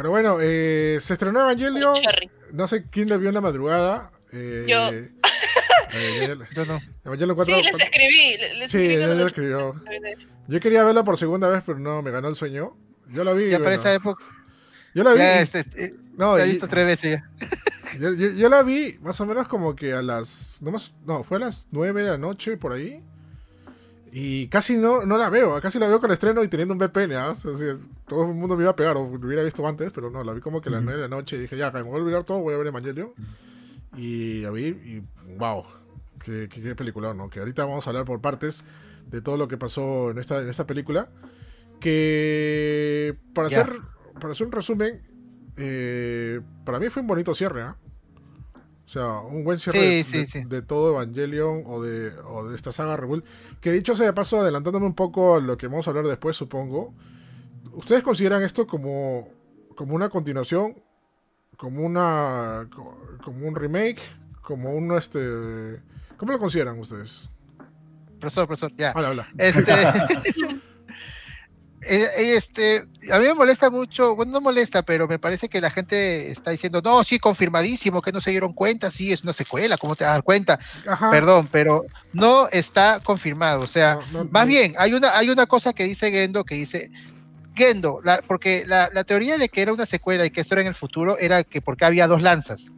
Pero bueno, eh, se estrenó Evangelion. No sé quién lo vio en la madrugada. Eh, yo. Eh, yo no. Evangelion 4, sí, les escribí. Les sí, escribí escribió. Yo quería verla por segunda vez, pero no, me ganó el sueño. Yo la vi. Ya para esa época. Yo la vi. Ya, este, este, no, he visto tres veces ya. Yo, yo, la vi más o menos como que a las. No, más, no, fue a las 9 de la noche por ahí. Y casi no, no la veo, casi la veo con el estreno y teniendo un VPN. ¿ah? todo el mundo me iba a pegar, o lo hubiera visto antes, pero no, la vi como que a las 9 de la noche y dije, ya, me voy a olvidar todo, voy a ver Evangelion. Y la vi y wow, qué, qué, película, ¿no? Que ahorita vamos a hablar por partes de todo lo que pasó en esta, en esta película. Que para, hacer, para hacer un resumen, eh, para mí fue un bonito cierre, ¿ah? O sea, un buen cierre de, todo Evangelion o de, o de esta saga Rebuild. Que dicho sea de paso, adelantándome un poco a lo que vamos a hablar después, supongo. ¿Ustedes consideran esto como, como una continuación? ¿Como una como un remake? ¿Como un este ¿Cómo lo consideran ustedes? Profesor, profesor, ya. Hola, hola. Este, este, a mí me molesta mucho, bueno, no molesta, pero me parece que la gente está diciendo, no, sí, confirmadísimo, que no se dieron cuenta, sí, es una secuela, ¿cómo te vas a dar cuenta? Perdón, pero no está confirmado, o sea, más bien, hay una, hay una cosa que dice Gendo, que dice, Gendo, porque la, la, teoría de que era una secuela y que esto era en el futuro era que porque había dos lanzas.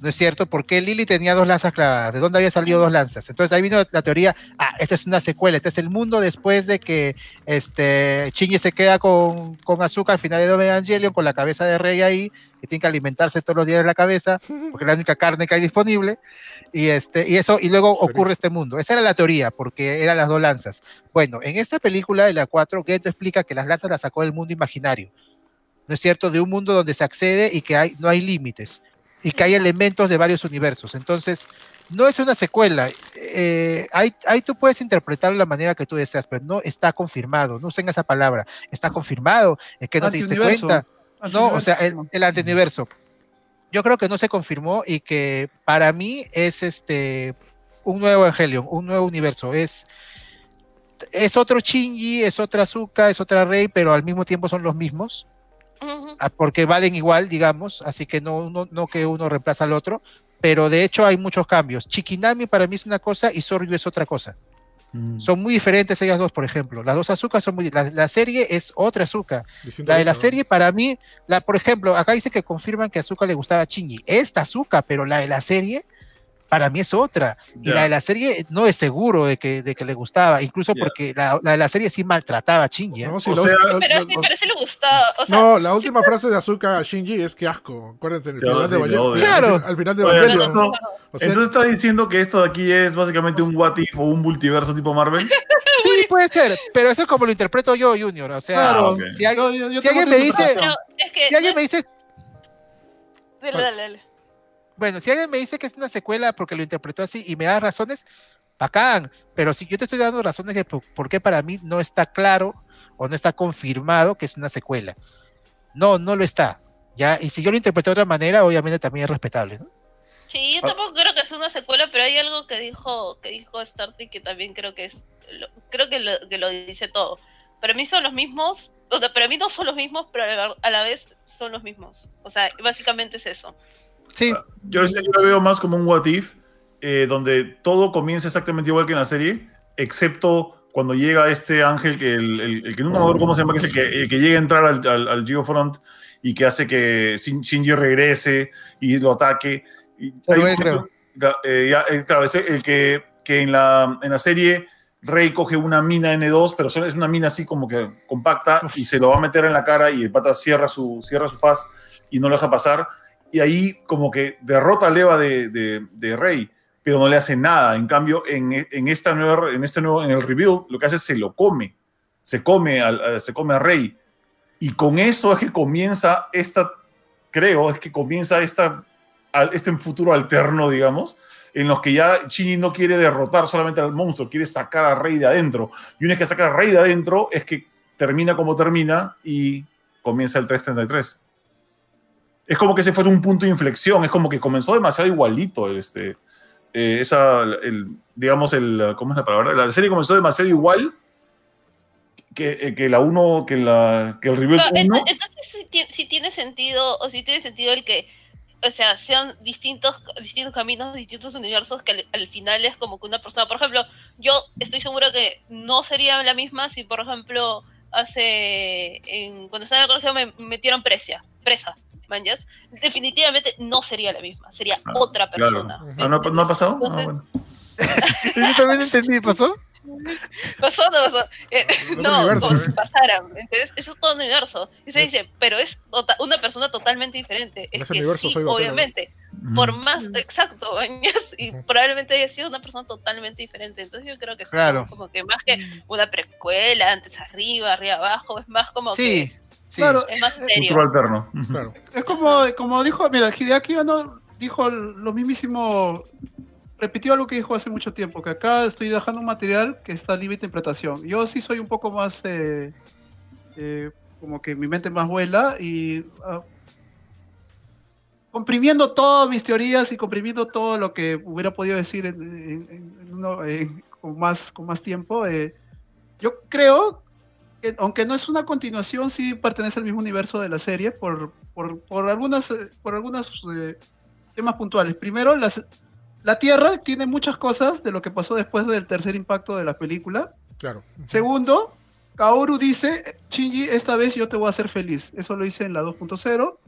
¿No es cierto? Porque Lily tenía dos lanzas clavadas? ¿De dónde había salido dos lanzas? Entonces ahí vino la teoría, ah, esta es una secuela, este es el mundo después de que este, Shinji se queda con, con Azúcar al final de Evangelion, con la cabeza de Rey ahí, que tiene que alimentarse todos los días de la cabeza, porque es la única carne que hay disponible, y, este, y eso, y luego ocurre este mundo. Esa era la teoría, porque eran las dos lanzas. Bueno, en esta película de la 4, Geto explica que las lanzas las sacó del mundo imaginario, ¿no es cierto? De un mundo donde se accede y que hay, no hay límites y que hay elementos de varios universos. Entonces, no es una secuela. Eh, ahí, tú puedes interpretarlo de la manera que tú deseas, pero no está confirmado. No usen esa palabra. Está confirmado. Es que no te diste cuenta. No, o sea, el, el antiuniverso. Yo creo que no se confirmó y que para mí es este un nuevo Evangelion, un nuevo universo. Es, es otro Shinji, es otra Azuka, es otra Rey, pero al mismo tiempo son los mismos. Ah, porque valen igual, digamos, así que no, no, que uno reemplaza al otro, pero de hecho hay muchos cambios. Chikinami para mí es una cosa y Soryu es otra cosa. Mm. Son muy diferentes ellas dos, por ejemplo. Las dos azúcares son muy... La, la serie es otra azúcar. La de la serie para mí, la, por ejemplo, acá dice que confirman que a Azúcar le gustaba Chingy. Esta azúcar, pero la de la serie para mí es otra. Y la de la serie no es seguro de que, de que le gustaba, incluso porque la, la, de la serie sí maltrataba a Shinji. ¿eh? No, pero, sí, pero sí le gustaba. no, la última frase de Azuka a Shinji es que asco. Acuérdense, el final de. Claro. Al, final de Evangelion. entonces está diciendo que esto de aquí es básicamente un what if o un multiverso tipo Marvel. Sí, puede ser, pero eso es como lo interpreto yo, Junior. O sea, claro, si, alguien, si alguien me dice. si alguien me dice. Dale, dale, dale. Bueno, si alguien me dice que es una secuela porque lo interpretó así y me da razones, bacán. Pero si yo te estoy dando razones de por, qué para mí no está claro o no está confirmado que es una secuela. No, no lo está. ¿ya? Y si yo lo interpreté de otra manera, obviamente también es respetable. ¿no? Sí, yo tampoco creo que es una secuela, pero hay algo que dijo que dijo Starty que también creo que es creo que lo, que lo dice todo. Para mí son los mismos, o sea, para mí no son los mismos, pero a la vez son los mismos. O sea, básicamente es eso. Sí. Ah, yo, lo veo más como un what if, eh, donde todo comienza exactamente igual que en la serie, excepto cuando llega este ángel, que el, que nunca me acuerdo cómo se llama, que es el que, que llega a entrar al, al, Geofront y que hace que Shinji regrese y lo ataque. Y creo. Eh, eh, claro, es el que, que en, la, en la serie Rey coge una mina N2, pero es una mina así como que compacta y se lo va a meter en la cara y el pata cierra su, cierra su faz y no lo deja pasar y ahí como que derrota a Leva de, de, Rey, pero no le hace nada. En cambio, en, en, esta nueva, en este nuevo, en el rebuild, lo que hace es se lo come, se come, al, se come a Rey. Y con eso es que comienza esta, creo, es que comienza esta, este futuro alterno, digamos, en los que ya Chini no quiere derrotar solamente al monstruo, quiere sacar a Rey de adentro. Y una vez que saca a Rey de adentro, es que termina como termina y comienza el 333 es como que ese fue un punto de inflexión, es como que comenzó demasiado igualito, este, eh, esa, el, digamos, el, ¿cómo es la palabra? La serie comenzó demasiado igual que, eh, que la 1, que, la, que el review Entonces sí, tiene sentido, o si tiene sentido el que, o sea, sean distintos, distintos caminos, distintos universos, que al, final es como que una persona, por ejemplo, yo estoy seguro que no sería la misma si, por ejemplo, hace, en, cuando estaba en el colegio me metieron presa, presa, manjas, definitivamente no sería la misma, sería ah, otra persona. Ah, ¿No, ha pasado? no, ah, bueno. Yo también entendí, ¿pasó? Pasó, no pasó. Eh, no, universo, ¿eh? pasaran. eso es todo un universo. Y se dice, pero es una persona totalmente diferente. Es que sí, obviamente. Por más, exacto, y probablemente haya sido una persona totalmente diferente. Entonces yo creo que claro. es como que más que una precuela, antes arriba, arriba abajo, es más como sí, que sí. Claro, es más serio. alterno. Claro. Es como, como dijo, mira, Hideaki no dijo lo mismísimo repitió algo que dijo hace mucho tiempo, que acá estoy dejando un material que está libre de interpretación. Yo sí soy un poco más, eh, eh, como que mi mente más vuela y ah, comprimiendo todas mis teorías y comprimiendo todo lo que hubiera podido decir con, más, con más tiempo, eh, yo creo que aunque no es una continuación, sí pertenece al mismo universo de la serie por, por, por algunas, por algunos temas puntuales. Primero, las la Tierra tiene muchas cosas de lo que pasó después del tercer impacto de la película. Claro. Segundo, Kaoru dice, Shinji, esta vez yo te voy a hacer feliz. Eso lo hice en la 2.0.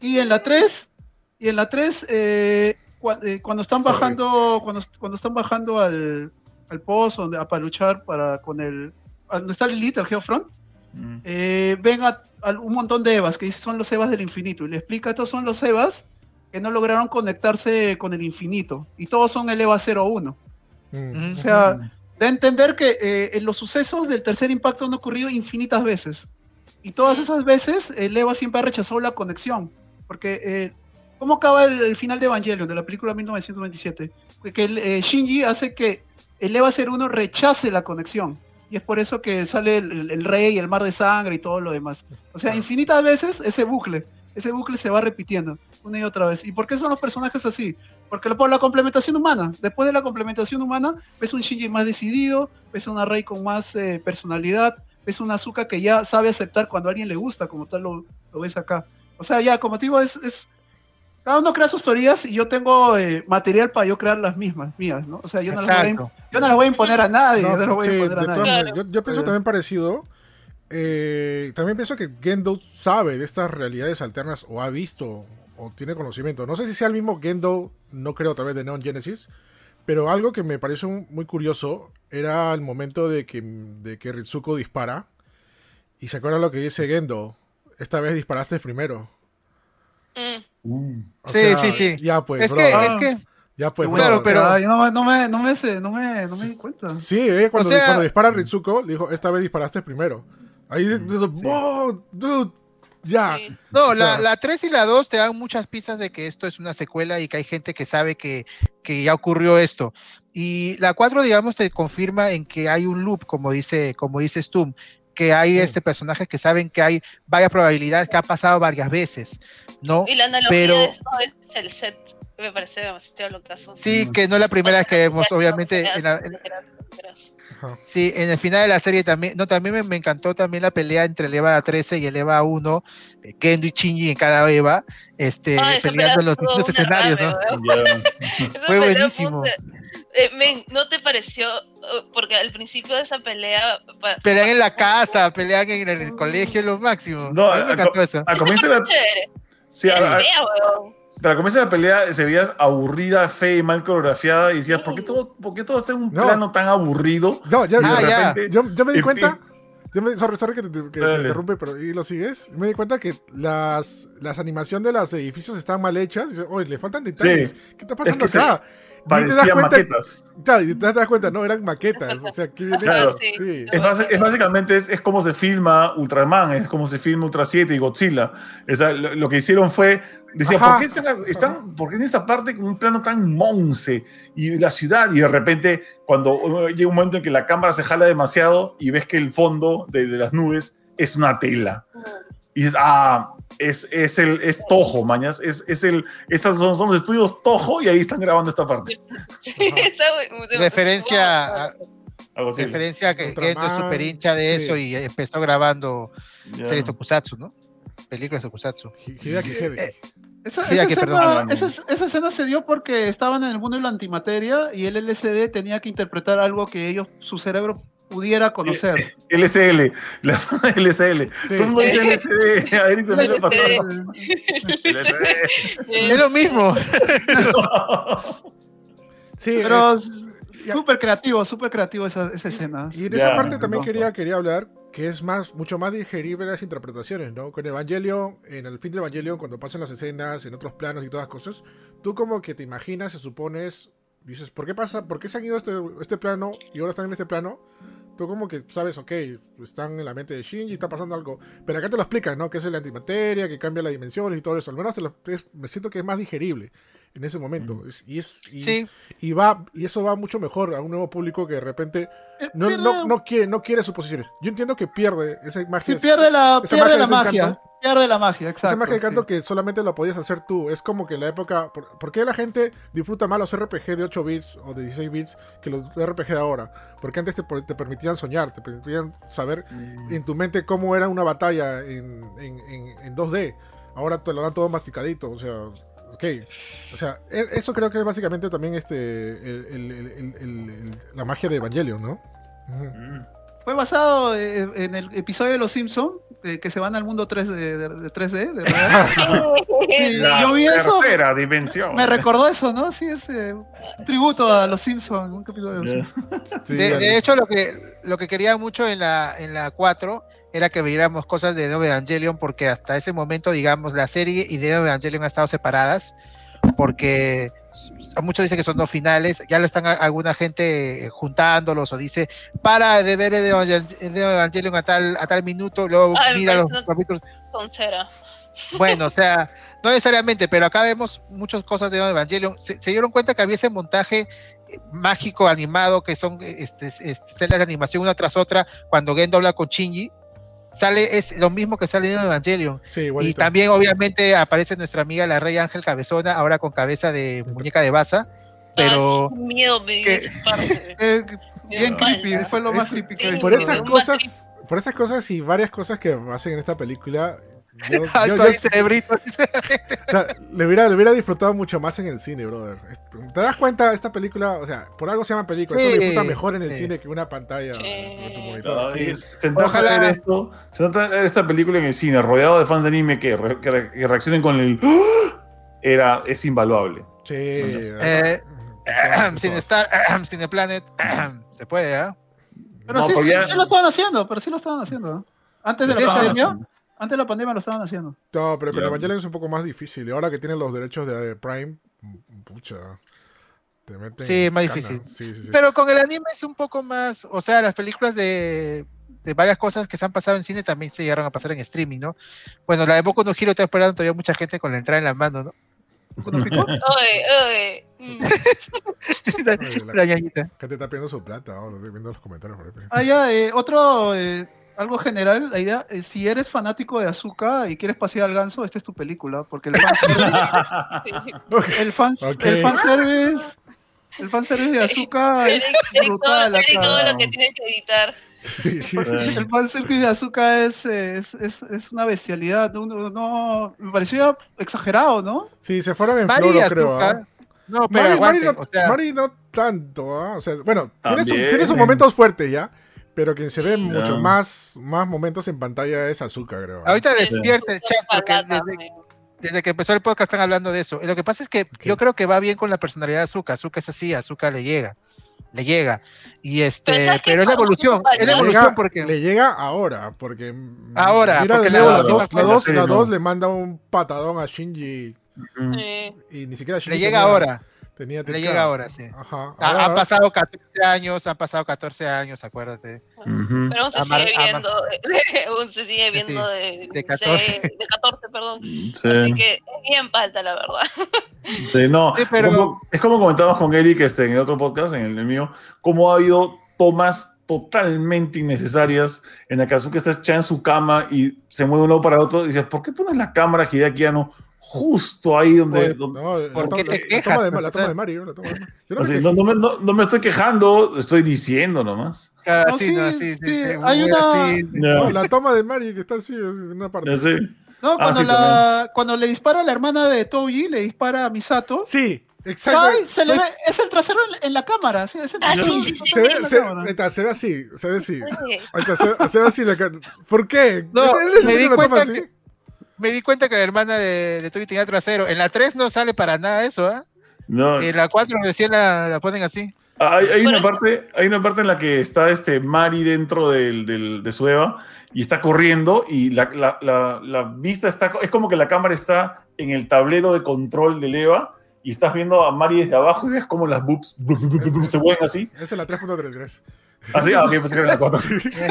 Y en la 3, y en la 3, eh, eh, cuando están bajando, cuando, cuando están bajando al, al pozo para luchar para, con el, donde está Lilith, el Geofront, mm. eh, ven a, un montón de Evas que dice son los Evas del infinito. Y le explica, estos son los Evas que no lograron conectarse con el infinito. Y todos son el EVA 01. Mm. O sea, de entender que eh, los sucesos del tercer impacto han ocurrido infinitas veces. Y todas esas veces el EVA siempre ha rechazado la conexión. Porque, eh, ¿cómo acaba el, final de Evangelion, de la película 1927? Que el, eh, Shinji hace que el EVA 01 rechace la conexión. Y es por eso que sale el, el, rey, el mar de sangre y todo lo demás. O sea, infinitas veces ese bucle. Ese bucle se va repitiendo una y otra vez. ¿Y por qué son los personajes así? Porque por la complementación humana. Después de la complementación humana, ves un Shinji más decidido, ves una Rey con más eh, personalidad, ves una Azuka que ya sabe aceptar cuando a alguien le gusta, como tal lo, ves acá. O sea, ya, como te digo, es cada uno crea sus teorías y yo tengo eh, material para yo crear las mismas, mías, ¿no? O sea, yo no, las voy, a, yo no las voy a imponer a nadie. Yo, pienso también parecido. Eh, también pienso que Gendo sabe de estas realidades alternas o ha visto o tiene conocimiento. No sé si sea el mismo Gendo, no creo a través de Neon Genesis, pero algo que me parece muy curioso era el momento de que, de que Ritsuko dispara. Y se acuerdan lo que dice Gendo, esta vez disparaste primero. Mm. Sí, sí, sí. Ya pues, es Que, es que... Ya pues, claro, pero no, me, no, me, no, me, no, me, no me di cuenta. Sí, eh, cuando, cuando dispara Ritsuko, le dijo, esta vez disparaste primero. Ahí, mm, dude, ya. No, la, la 3 y la 2 te dan muchas pistas de que esto es una secuela y que hay gente que sabe que, que ya ocurrió esto. Y la 4, digamos, te confirma en que hay un loop, como dice, como dice Stum, que hay este personaje que saben que hay varias probabilidades que ha pasado varias veces, ¿no? Y la analogía Pero, de esto es el set, me parece demasiado lo caso. Sí, que no es la primera vez que vemos, obviamente, en la, Sí, en el final de la serie también, no, también me, encantó también la pelea entre el EVA 13 y el EVA 1, eh, Kendo y Shinji en cada EVA, este, peleando en los distintos escenarios, ¿no? Fue buenísimo. Eh, ¿No te pareció? Porque al principio de esa pelea. Pelean en la casa, pelean en el colegio, lo máximo. No, a mí me encantó eso. A comienzo la. Sí, a, pero comienza la pelea, se veías aburrida, fea y mal coreografiada y decías, ¿por qué todo, por qué todo está en un plano tan aburrido? No, ya, ah, Yo, me di cuenta, yo me, sorry, sorry que te, que te interrumpe, pero y lo sigues. Me di cuenta que las, las animaciones de los edificios están mal hechas. Oye, le faltan detalles. ¿Qué está pasando acá? Parecían maquetas. Claro, y te das cuenta, no, eran maquetas. O sea, qué claro. sí. Es, básicamente es, es, como se filma Ultraman, es como se filma Ultra 7 y Godzilla. lo, que hicieron fue, decía, ¿por qué están, ¿por qué en esta parte con un plano tan monce y la ciudad? Y de repente, cuando llega un momento en que la cámara se jala demasiado y ves que el fondo de, de las nubes es una tela. Y dices, ah, es, es, el, es Tojo, mañas. Es, es el, estos son, son, los estudios Tojo y ahí están grabando esta parte. referencia a, referencia a que es super hincha de eso y empezó grabando series Tokusatsu, ¿no? películas de Tokusatsu. Eh, esa, esa, escena, esa, esa, escena, se dio porque estaban en el mundo de la antimateria y el LCD tenía que interpretar algo que ellos, su cerebro pudiera conocer. LSL, la LSL. Sí. Mundo dice LSD. A Eric también le pasó. Es lo mismo. sí, pero súper creativo, súper creativo esa, esa, escena. Y en esa parte también quería, quería hablar que es más, mucho más digerible las interpretaciones, ¿no? Con Evangelion, en el fin de Evangelion, cuando pasan las escenas, en otros planos y todas las cosas, tú como que te imaginas, se supones, dices, ¿por qué pasa? ¿Por qué se han ido a este, este plano y ahora están en este plano? Tú como que sabes, ok, están en la mente de Shinji, está pasando algo. Pero acá te lo explican, ¿no? Que es la antimateria, que cambia las dimensiones y todo eso. Al menos me siento que es más digerible en ese momento. y, es, y, va, y eso va mucho mejor a un nuevo público que de repente eh, no, no, no, quiere, no quiere suposiciones. Yo entiendo que pierde esa magia. Sí, pierde la, pierde la magia. pierde la magia, exacto. Esa magia de canto que solamente lo podías hacer tú. Es como que en la época. ¿Por, qué la gente disfruta más los RPG de 8 bits o de 16 bits que los RPG de ahora? Porque antes te, te permitían soñar, te permitían saber mm. en tu mente cómo era una batalla en, en, en, en 2D. Ahora te lo dan todo masticadito. O sea, ok. O sea, e, eso creo que es básicamente también este la magia de Evangelion, ¿no? Fue basado eh, en el episodio de Los Simpsons, que se van al mundo 3 de, 3D, de verdad. sí, yo vi eso. Tercera dimensión. Me recordó eso, ¿no? Sí, es eh, un tributo a Los Simpsons, un capítulo de Los Simpsons. de, hecho, lo que, lo que quería mucho en la, en la 4 era que viéramos cosas de Nuevo Evangelion, porque hasta ese momento, digamos, la serie y de Evangelion han estado separadas, porque muchos dicen que son dos finales, ya lo están alguna gente juntándolos o dice, para de ver Nuevo Evangelion a tal, a tal minuto, luego mira los capítulos. Bueno, o sea, no necesariamente, pero acá vemos muchas cosas de Evangelion. Se, se, dieron cuenta que había ese montaje mágico animado que son este, este, de animación una tras otra cuando Gendo habla con Shinji sale, es lo mismo que sale en Evangelion. y también, obviamente, aparece nuestra amiga la Rey Ángel Cabezona, ahora con cabeza de muñeca de basa. Pero. miedo me que, eh, Bien creepy, fue lo más creepy que Por esas cosas, por esas cosas y varias cosas que hacen en esta película, yo, le, hubiera, le hubiera disfrutado mucho más en el cine, brother. ¿Te das cuenta? Esta película, o sea, por algo se llama película. esto disfruta mejor en el cine que una pantalla en tu monitor. ver esto, ver esta película en el cine, rodeado de fans de anime que, que, reaccionen con el. ¡Ah! Era, es invaluable. Sí. Eh, sin estar, sin el planet, se puede, ¿eh? Pero sí, sí, lo estaban haciendo, pero sí lo estaban haciendo. Antes de la pandemia. Antes de la pandemia lo estaban haciendo. No, pero con Evangelion es un poco más difícil. Y ahora que tienen los derechos de Prime, pucha. Te meten sí, es más difícil. pero con el anime es un poco más. O sea, las películas de, de varias cosas que se han pasado en cine también se llegaron a pasar en streaming, ¿no? Bueno, la de Boku no Hero está esperando todavía mucha gente con la entrada en la mano, ¿no? oye, oye. Mm. la, la, Que te está pidiendo su plata, oh, estoy viendo los comentarios por ahí. Ah, ya, eh, otro eh, algo general, la idea, es, si eres fanático de Azúcar y quieres pasear al ganso, esta es tu película, porque el fanservice, el, fan, el fanservice, el fanservice de Azúcar es brutal. todo lo que tiene que editar. El fanservice de Azúcar es, es, es, es, una bestialidad, no, no, me parecía exagerado, ¿no? Sí, se fueron en floro, creo. No, pero Mari, no, o sea... Mari, no, tanto, ¿ah? o sea, bueno, tiene, su, tiene sus momentos fuertes ya, pero quien se ve mucho más, más momentos en pantalla es Azúcar, creo. Ahorita despierta el chat porque desde, que empezó el podcast están hablando de eso. Lo que pasa es que yo creo que va bien con la personalidad de Azúcar. Azúcar es así, Azúcar le llega. Le llega. Y este, pero, es la evolución. Es la evolución porque. Le llega ahora, porque. Ahora, mira de nuevo la 2 la dos, la dos le manda un patadón a Shinji. Y ni siquiera Shinji. Le llega ahora. Tenía Le llega ahora, sí. Ajá. han pasado 14 años, han pasado 14 años, acuérdate. Pero aún se sigue viendo, aún se sigue viendo de, de, 14. De, 14, perdón. Sí. Así que es bien falta, la verdad. Sí, no. pero... es como comentábamos con Eric este, en el otro podcast, en el, mío, cómo ha habido tomas totalmente innecesarias en la que Azuka está echada en su cama y se mueve uno para otro y dices, ¿por qué pones la cámara Hideaki no justo ahí donde. donde ¿Por qué te quejas? La, la toma de Mario. La toma de Mario. No, no, me, no, me, estoy quejando, estoy diciendo nomás. Claro, sí, sí, sí, Hay una. No, la toma de Mario que está así en una parte. Sí. No, ah, cuando, la, cuando le dispara a la hermana de Toji, le dispara a Misato. Sí, Exacto. se le ve, es el trasero en, la cámara. Sí, se, ve, así, se ve así. se, ve así. ¿Por qué? No, me di, cuenta que, me di cuenta que la hermana de, de Toby tenía trasero. En la 3 no sale para nada eso, ¿ah? No. En la 4 recién la, ponen así. Hay, hay una parte, hay una parte en la que está este Mari dentro del, del, de su Eva y está corriendo y la, la, la, la, vista está, es como que la cámara está en el tablero de control del Eva y estás viendo a Mari desde abajo y ves como las boobs se mueven así. Esa es la 3.33. Ah, sí, ah, ok, pues que era la 4.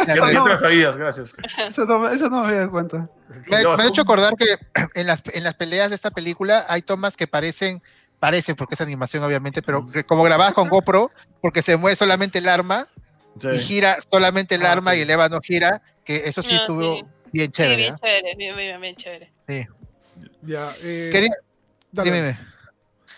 ya, no, te la sabías, gracias. Eso no, eso no me había cuenta. Me, me ha hecho acordar que en las, en las peleas de esta película hay tomas que parecen parecen porque es animación obviamente, pero como grabadas con GoPro, porque se mueve solamente el arma y gira solamente el ah, arma y el EVA no gira, que eso sí estuvo bien chévere. Sí, bien chévere, bien, bien, bien, chévere. Sí. Ya, eh, Dime.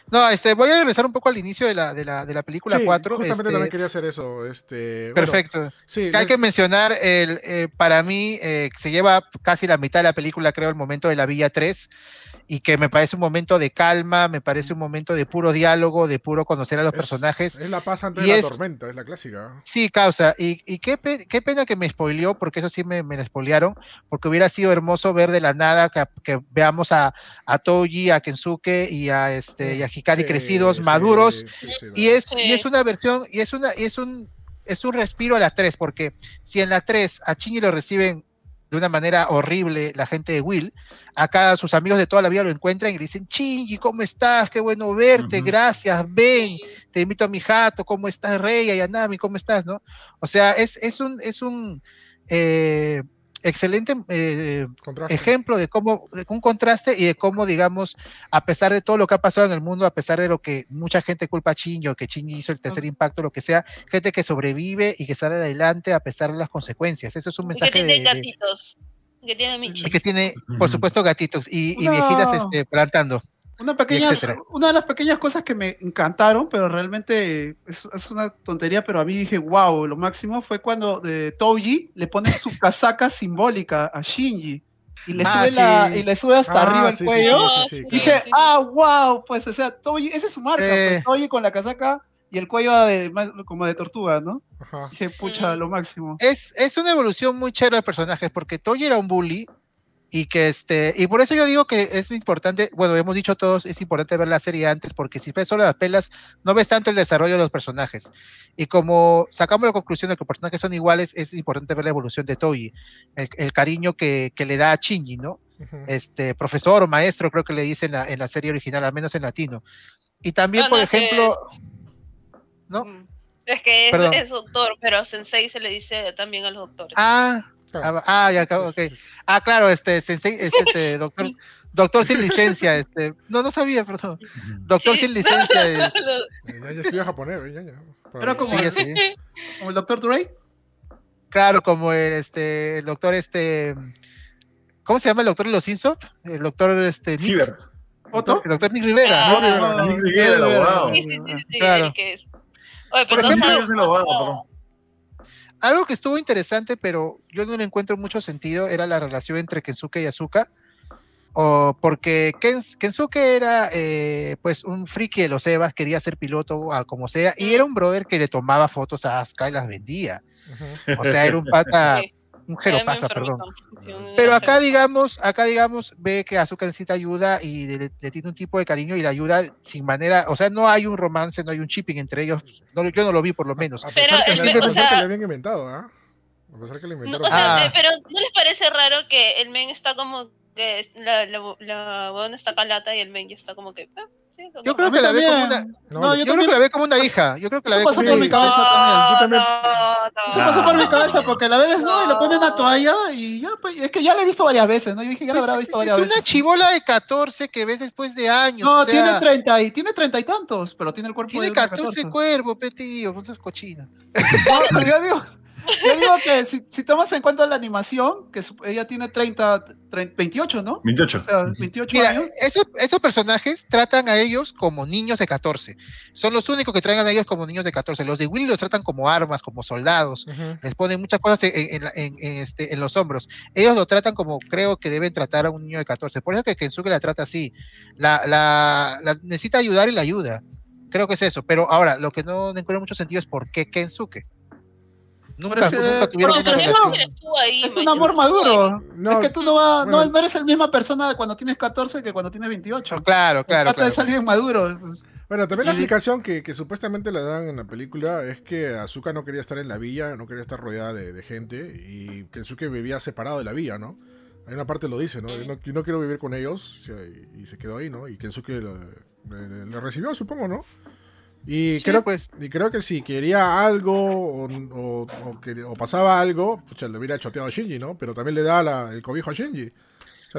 No, este, voy a regresar un poco al inicio de la, de la, de la película 4. Justamente este, también quería hacer eso. Este, perfecto. sí, Hay que mencionar, el, eh, para mí, eh, se lleva casi la mitad de la película, creo, el momento de la Villa 3 y que me parece un momento de calma, me parece un momento de puro diálogo, de puro conocer a los personajes. Es la paz antes de la tormenta, es la clásica. Sí, causa. Y, y qué, qué, pena que me spoileó, porque eso sí me, me spoilearon, porque hubiera sido hermoso ver de la nada que, veamos a, a Toji, a Kensuke y a, este, y a Hikari crecidos, maduros. y, es, y es una versión, y es, una, y es un es un respiro a la 3, porque si en la 3 a Chingy lo reciben de una manera horrible la gente de Will. Acá sus amigos de toda la vida lo encuentran y le dicen, Chingy, ¿cómo estás? Qué bueno verte, gracias, ven, te invito a mi jato, ¿cómo estás, Rey? Ayanami, ¿cómo estás? ¿No? O sea, es, es un, es un eh, excelente eh, ejemplo de cómo, de un contraste y de cómo, digamos, a pesar de todo lo que ha pasado en el mundo, a pesar de lo que mucha gente culpa a Chingy o que Chingy hizo el tercer impacto, lo que sea, gente que sobrevive y que sale adelante a pesar de las consecuencias. Eso es un mensaje. que tiene gatitos. que tiene que tiene, por supuesto, gatitos y, viejitas este, plantando. Una, pequeña, una de las pequeñas cosas que me encantaron, pero realmente es, una tontería, pero a mí dije, wow, lo máximo fue cuando de Toji le pone su casaca simbólica a Shinji y le, ah, sube, y le sube hasta ah, arriba el cuello. dije, ah, wow, pues, o sea, Toji, esa es su marca, pues, Toji con la casaca y el cuello de, como de tortuga, ¿no? Dije, pucha, lo máximo. Es, es una evolución muy chévere de personajes, porque Toji era un bully, y que este, y por eso yo digo que es importante, bueno, hemos dicho todos, es importante ver la serie antes, porque si ves solo las pelas, no ves tanto el desarrollo de los personajes. Y como sacamos la conclusión de que los personajes son iguales, es importante ver la evolución de Toyi, el, cariño que, que, le da a Shinji, ¿no? Este, profesor o maestro, creo que le dice en la, en la serie original, al menos en latino. Y también, por ejemplo, ¿no? Es que es, doctor, pero sensei se le dice también a los doctores. Ah, Ah, ah, ya, ok. Ah, claro, este, sensei, este, doctor, doctor sin licencia, este, no, no sabía, perdón. Doctor sin licencia. Ya, ya estudia japonés, ya, ya. Pero como, el, como el doctor Dre. Claro, como el, este, el doctor, este, ¿cómo se llama el doctor de los Simpsons? El doctor, este, Nick. ¿Otro? El doctor Nick Rivera. Ah, Nick Rivera, el abogado. Sí, sí, sí, claro. Oye, pero Por ejemplo, no, el abogado, algo que estuvo interesante, pero yo no le encuentro mucho sentido, era la relación entre Kensuke y Asuka. O porque Kensuke era eh, pues un friki de los Evas, quería ser piloto a como sea, y era un brother que le tomaba fotos a Asuka y las vendía. O sea, era un pata, un jeropasa, perdón. Pero acá digamos, acá digamos, ve que Azuka necesita ayuda y le, tiene un tipo de cariño y la ayuda sin manera, o sea, no hay un romance, no hay un chipping entre ellos, no, yo no lo vi por lo menos. A, pesar, que, le habían inventado, ¿ah? A pesar que le inventaron. Ah. pero ¿no les parece raro que el men está como que la, la, la, está calata y el men ya está como que... Ah, yo creo que la ve como una. No, yo, creo que la ve como una hija. Yo creo que la ve como pasó por mi cabeza también. Yo también. Eso pasó por mi cabeza porque la ves no y le ponen una toalla y ya, pues, es que ya la he visto varias veces, ¿no? Yo dije, ya la pues habrá visto varias veces. Es una chivola de 14 que ves después de años. No, tiene 30 y tiene 30 y tantos, pero tiene el cuerpo tiene de 14 cuerpos, petío, con esas cochinas. No, pero ya digo. Yo digo que si, si, tomas en cuenta la animación, que ella tiene 30, 28, ¿no? 28. 28 Mira, esos personajes tratan a ellos como niños de 14. Son los únicos que tratan a ellos como niños de 14. Los de Willy los tratan como armas, como soldados. Les ponen muchas cosas en, este, en, los hombros. Ellos lo tratan como creo que deben tratar a un niño de 14. Por eso que Kensuke la trata así. La, la, la necesita ayudar y la ayuda. Creo que es eso. Pero ahora, lo que no encuentro mucho sentido es por qué Kensuke. Nunca, nunca tuvieron una relación. Es un amor maduro. es que tú no, no, eres la misma persona cuando tienes 14 que cuando tienes 28. claro, claro. Trata de alguien maduro. Bueno, también la explicación que, que, supuestamente le dan en la película es que Azuka no quería estar en la villa, no quería estar rodeada de, de gente y que Kensuke vivía separado de la villa, ¿no? Hay una parte lo dice, ¿no? Yo no, no quiero vivir con ellos y, se quedó ahí, ¿no? Y Kensuke le recibió, supongo, ¿no? Y, creo, pues. y creo que si quería algo o, o, pasaba algo, pucha, le hubiera choteado a Shinji, ¿no? Pero también le da el cobijo a Shinji.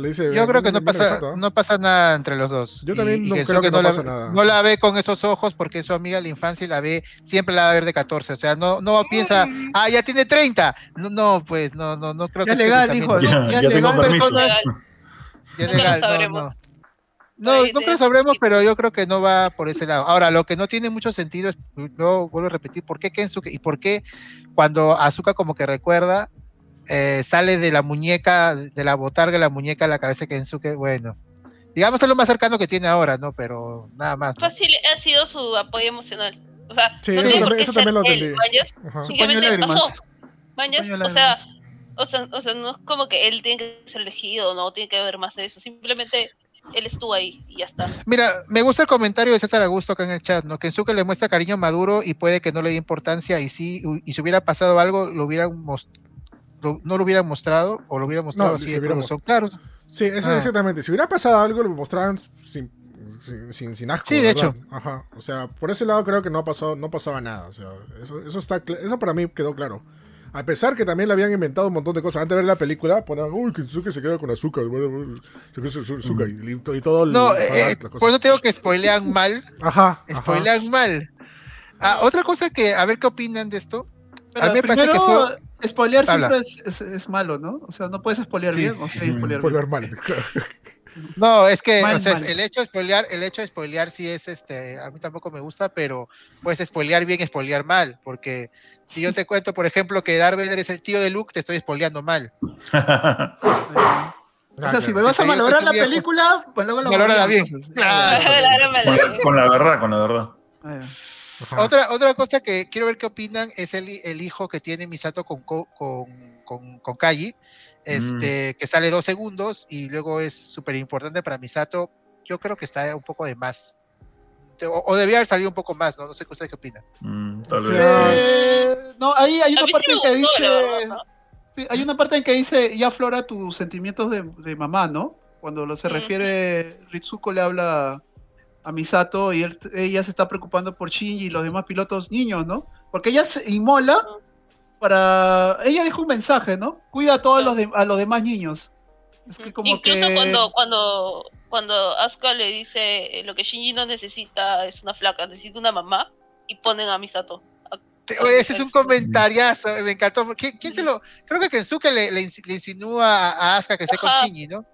le dice, Yo creo que no pasa, no pasa nada entre los dos. Yo también no creo que, no, pasa nada. No la ve con esos ojos porque es su amiga de la infancia y la ve, siempre la va a ver de 14. O sea, no, no piensa, ah, ya tiene 30. No, no pues no, no, no creo ya que legal, hijo. Ya, ya, ya tengo permiso. Ya legal, no, no. No, nunca lo sabremos, pero yo creo que no va por ese lado. Ahora, lo que no tiene mucho sentido es, yo vuelvo a repetir, ¿por qué Kensuke? ¿Y por qué cuando Azuka como que recuerda, eh, sale de la muñeca, de la botarga de la muñeca a la cabeza de Kensuke? Bueno, digamos es lo más cercano que tiene ahora, ¿no? Pero nada más. Fácil ha sido su apoyo emocional. O sea, sí, eso, también, lo entendí. Simplemente pasó. O sea, o sea, o sea, no es como que él tiene que ser elegido, no tiene que haber más de eso. Simplemente él estuvo ahí y ya está. Mira, me gusta el comentario de César Augusto acá en el chat, ¿no? Que Kensuke le muestra cariño a Maduro y puede que no le dé importancia y si, y si hubiera pasado algo, lo hubiera no lo hubieran mostrado o lo hubiera mostrado así de son claros. Sí, eso ah. exactamente. Si hubiera pasado algo, lo mostraban sin, sin, sin, asco. Sí, de hecho. Ajá. O sea, por ese lado creo que no pasó, no pasaba nada. O sea, eso, eso está eso para mí quedó claro. A pesar que también le habían inventado un montón de cosas. Antes de ver la película, ponían, uy, que se queda con azúcar. azúcar y, y, todo. No, eh, por eso tengo que spoilean mal. Ajá. Spoilean mal. Ah, otra cosa que, a ver qué opinan de esto. a mí me parece que fue. Spoilear siempre es, es, malo, ¿no? O sea, no puedes spoilear bien o sea, spoilear, spoilear mal, claro. No, es que el hecho de spoilear, el hecho de spoilear sí es este, a mí tampoco me gusta, pero puedes spoilear bien, spoilear mal, porque si yo te cuento, por ejemplo, que Darth Vader es el tío de Luke, te estoy spoileando mal. o sea, si me vas a valorar la película, pues luego lo valórala bien. Con, la verdad, con la verdad. Otra, otra cosa que quiero ver qué opinan es el, el hijo que tiene Misato con, con, con, con Kaji este, que sale dos segundos y luego es súper importante para Misato. Yo creo que está un poco de más. O, debía haber salido un poco más, ¿no? No sé qué ustedes qué opinan. Mm, no, ahí hay una parte en que dice. hay una parte en que dice, ya aflora tus sentimientos de, mamá, ¿no? Cuando se refiere, Ritsuko le habla a Misato y ella se está preocupando por Shinji y los demás pilotos niños, ¿no? Porque ella se inmola para. Ella dijo un mensaje, ¿no? Cuida a todos los, a los demás niños. Incluso cuando, cuando, cuando Asuka le dice eh, lo que Shinji no necesita es una flaca, necesita una mamá, y ponen a Misato. Ese es un comentariazo, me encantó. ¿Quién, se lo.? Creo que Kensuke le, le, insinúa a Asuka que esté con Shinji, ¿no?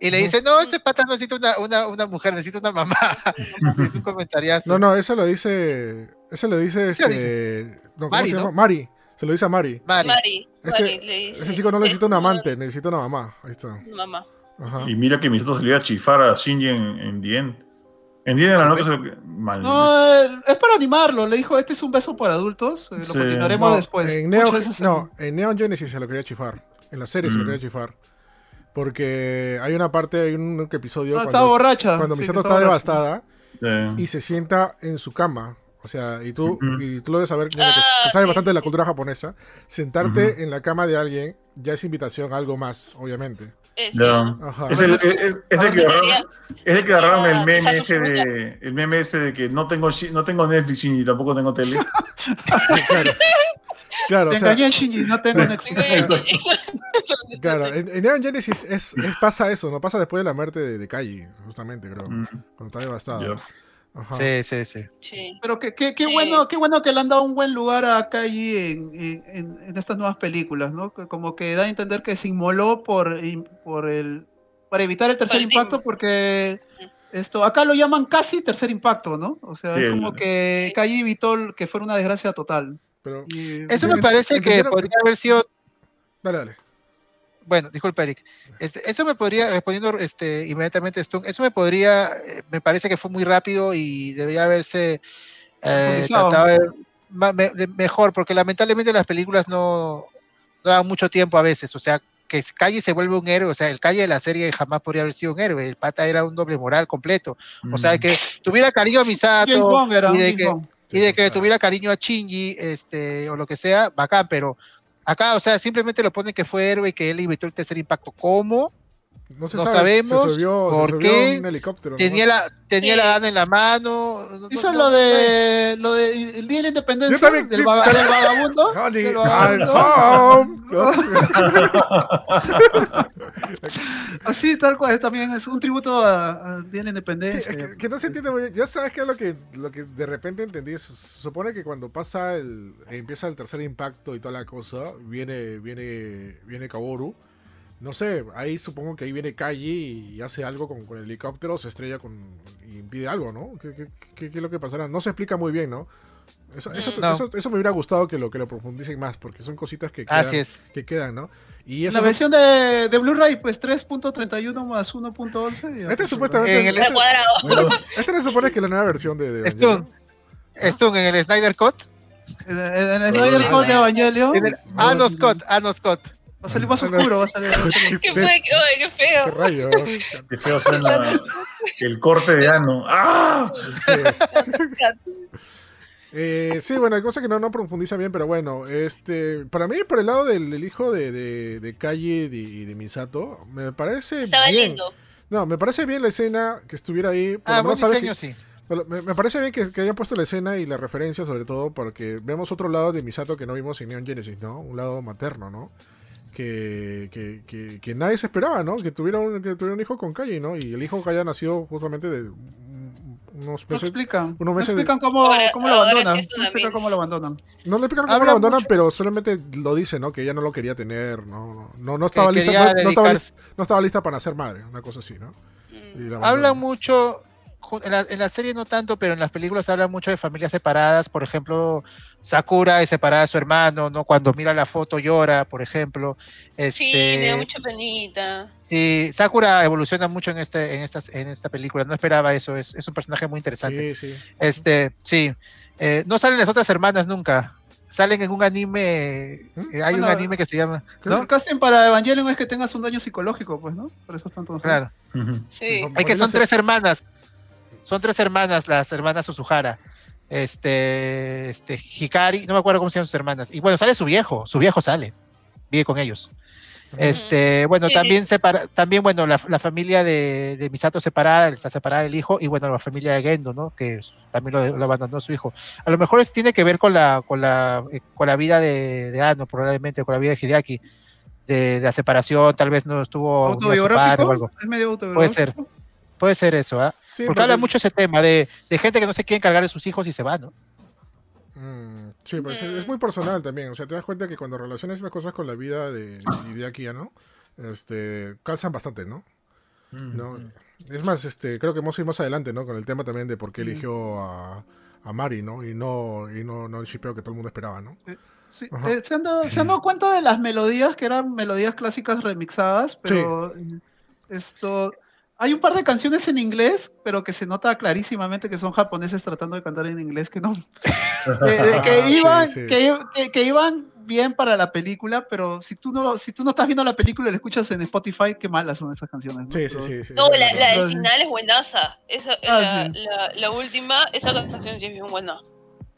Y le dice, no, este pata no necesita una, una, una mujer, necesita una mamá. es un comentariazo. No, no, eso lo dice. Eso lo dice, este. No, ¿cómo se llama? Mari. Se lo dice a Mari. Mari. Este, ese chico no necesita un amante, necesita una mamá. Ahí está. mamá. Y mira que Misato se le iba a chifar a Shinji en, en Dien. En Dien era pues, no que Mal, no, es para animarlo. Le dijo, este es un beso para adultos. Eh, lo continuaremos después. En Neon, no, en Neon Genesis se lo quería chifar. En la serie se lo mm. quería chifar. Porque hay una parte, hay un episodio. cuando, estaba borracha. Cuando Misato está, devastada y se sienta en su cama o sea, y tú, y tú lo debes saber, que, ah, sabes bastante de la cultura japonesa. Sentarte en la cama de alguien ya es invitación a algo más, obviamente. Es, el, es, el que agarraron, es el que agarraron el meme ese de el meme ese de que no tengo no tengo Netflix ni tampoco tengo tele. claro. Claro, Te o engañé, Shinji, no tengo Netflix. claro, en, Neon Genesis es, pasa eso, no pasa después de la muerte de, de Kaji, justamente, creo. Cuando está devastado. Sí, sí, sí, Pero qué, qué, qué bueno, qué bueno que le han dado un buen lugar a Kaji en, en, estas nuevas películas, ¿no? como que da a entender que se inmoló por, por el para evitar el tercer impacto, porque esto acá lo llaman casi tercer impacto, ¿no? O sea, es como que Kaji evitó que fuera una desgracia total. Pero, Eso me parece que podría haber sido. Dale, dale bueno, disculpe Eric, este, eso me podría, respondiendo este, inmediatamente Stone, eso me podría, eh, me parece que fue muy rápido y debería haberse eh, tratado de, mejor, porque lamentablemente las películas no, no dan mucho tiempo a veces, o sea, que Calle se vuelve un héroe, o sea, el Calle de la serie jamás podría haber sido un héroe, el pata era un doble moral completo, o sea, mm. que tuviera cariño a Misato y de que, y de que tuviera cariño a Shinji, este, o lo que sea, bacán, pero Acá, o sea, simplemente lo pone que fue héroe y que él evitó el tercer impacto. ¿Cómo? No, sabemos por qué. helicóptero, tenía la, tenía la dana en la mano. Hizo lo de lo de el día de la independencia del, del, vagabundo. Así, tal cual, también es un tributo al día de la independencia. que, no se entiende muy bien. Yo sabes que lo que lo que de repente entendí. Se supone que cuando pasa el empieza el tercer impacto y toda la cosa, viene viene viene Kaboru no sé, ahí supongo que ahí viene Calle y hace algo con, el helicóptero, se estrella con y impide algo, ¿no? ¿Qué, es lo que pasará? No se explica muy bien, ¿no? Eso, eso, mm, eso, me hubiera gustado que lo que lo profundicen más, porque son cositas que quedan, Que quedan ¿no? Y la versión de, de Blu-ray, pues 3.31 más 1.11. Este supuestamente. En el, este, este le supone que es la nueva versión de. de Esto, esto en el Snyder Cut. En, el Snyder Cut de Evangelio. Anos Cut, Anos Cut. Va a salir más oscuro, va a salir. ¿Qué, fue? qué feo. Qué rayo. Qué feo suena el corte de ano. ¡Ah! Eh, sí, bueno, hay cosas que no, no profundiza bien, pero bueno, este, para mí, por el lado del, hijo de, de, de Calle y de, Misato, me parece Estaba bien. Lindo. No, me parece bien la escena que estuviera ahí. ah, buen diseño, sí. Me, me, parece bien que, que, hayan puesto la escena y la referencia, sobre todo, porque vemos otro lado de Misato que no vimos en Neon Genesis, ¿no? Un lado materno, ¿no? Que, que, que, nadie se esperaba, ¿no? Que tuviera, un, que tuviera un hijo con Calle, ¿no? Y el hijo que haya nacido justamente de unos meses. No explican. Unos meses explican cómo, cómo, lo abandonan. No explican cómo lo abandonan. No le explican cómo lo abandonan, pero solamente lo dice, ¿no? Que ella no lo quería tener, ¿no? No, no, estaba, lista, no, estaba, no, estaba, lista para ser madre, una cosa así, ¿no? Mm. Habla mucho en la, en la, serie no tanto, pero en las películas habla mucho de familias separadas. Por ejemplo, Sakura es separada de su hermano, ¿no? Cuando mira la foto llora, por ejemplo. Este, sí, me da mucha penita. Sí, Sakura evoluciona mucho en este, en estas, en esta película. No esperaba eso. Es, es un personaje muy interesante. Sí, sí. Este, sí. Eh, no salen las otras hermanas nunca. Salen en un anime. ¿Mm? Eh, hay un anime que se llama. ¿no? El casting para Evangelion es que tengas un daño psicológico, pues, ¿no? Por eso están todos. Claro. Sí. Hay que son tres hermanas. Son tres hermanas, las hermanas Suzuhara. Este, este, Hikari, no me acuerdo cómo se llaman sus hermanas. Y bueno, sale su viejo, su viejo sale, vive con ellos. Este, bueno, también separa, también, bueno, la, familia de, de, Misato separada, está separada del hijo, y bueno, la familia de Gendo, ¿no? Que también lo, abandonó su hijo. A lo mejor es, tiene que ver con la, con la, eh, con la vida de, de Ano, probablemente, con la vida de Hideaki, de, la separación, tal vez no estuvo autobiográfico o algo. Es medio autobiográfico. Puede ser. Puede ser eso, ¿ah? porque, habla mucho ese tema de, gente que no se quiere encargar de sus hijos y se va, ¿no? Mm, sí, pues es muy personal también. O sea, te das cuenta que cuando relacionas estas cosas con la vida de, de aquí, ¿no? Este, calzan bastante, ¿no? ¿no? Es más, este, creo que vamos a ir más adelante, ¿no? Con el tema también de por qué eligió a, a Mari, ¿no? Y no, y no, no el shipeo que todo el mundo esperaba, ¿no? Sí. Eh, ¿se, han dado, ¿se, han dado, cuenta de las melodías que eran melodías clásicas remixadas, pero esto hay un par de canciones en inglés, pero que se nota clarísimamente que son japoneses tratando de cantar en inglés, que no. que, iban, Que, iban bien para la película, pero si tú no si tú no estás viendo la película y la escuchas en Spotify, qué malas son esas canciones. Sí, sí, sí, No, la, la, del final es buenaza. Esa, ah, la, la, última, esa canción sí es bien buena.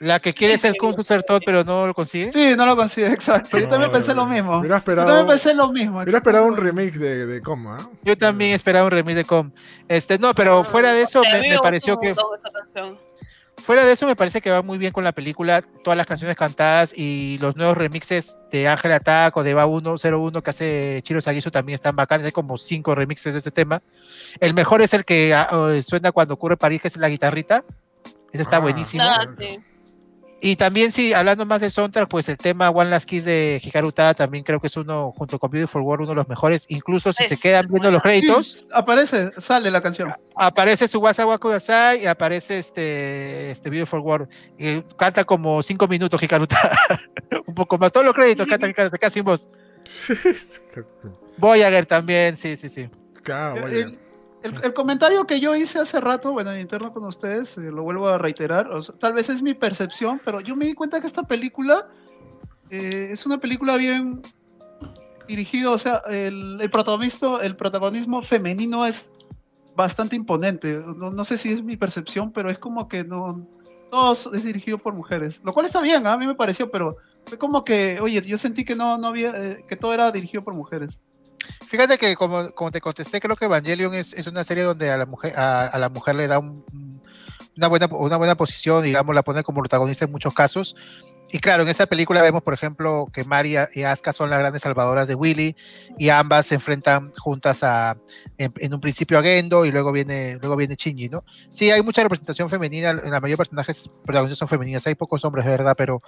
La que quiere ser Kung Ser Todd, pero no lo consigue. Sí, no lo consigue, exacto. Yo también pensé lo mismo. esperado, Yo también pensé lo mismo. Hubiera esperado un remix de, de Com, ¿ah? Yo también esperaba un remix de Com. Este, no, pero fuera de eso, me, pareció que. Fuera de eso, me parece que va muy bien con la película, todas las canciones cantadas y los nuevos remixes de Ángel Attack o de Va 101 que hace Chiro Sagisu también están bacanes. Hay como cinco remixes de ese tema. El mejor es el que ah, suena cuando ocurre París, que es la guitarrita Ese está ah. buenísimo. Ah, y también, sí, hablando más de soundtrack, pues el tema One Last Kiss de Hikaru Tada también creo que es uno, junto con Beautiful World, uno de los mejores. Incluso si se quedan viendo los créditos. aparece, sale la canción. Aparece su Wasawa Kudasai y aparece este, este Beautiful World. Y canta como cinco minutos Hikaru Tada. Un poco más. Todos los créditos canta casi en voz. Voyager también, sí, sí, sí. Claro, el, comentario que yo hice hace rato, bueno, en interno con ustedes, eh, lo vuelvo a reiterar, tal vez es mi percepción, pero yo me di cuenta que esta película eh, es una película bien dirigida, o sea, el, protagonismo, el protagonismo femenino es bastante imponente. No, sé si es mi percepción, pero es como que no, todo es dirigido por mujeres, lo cual está bien, ¿ah? a mí me pareció, pero fue como que, oye, yo sentí que no, no había, eh, que todo era dirigido por mujeres. Fíjate que como, como te contesté, creo que Evangelion es, es una serie donde a la mujer, a, la mujer le da una, buena, una buena posición, digamos, la pone como protagonista en muchos casos. Y claro, en esta película vemos, por ejemplo, que Maria y Asuka son las grandes salvadoras de Willy y ambas se enfrentan juntas a, en, un principio a Gendo y luego viene, luego viene Shinji, ¿no? Sí, hay mucha representación femenina, en la mayoría de personajes protagonistas son femeninas, hay pocos hombres, ¿verdad? Pero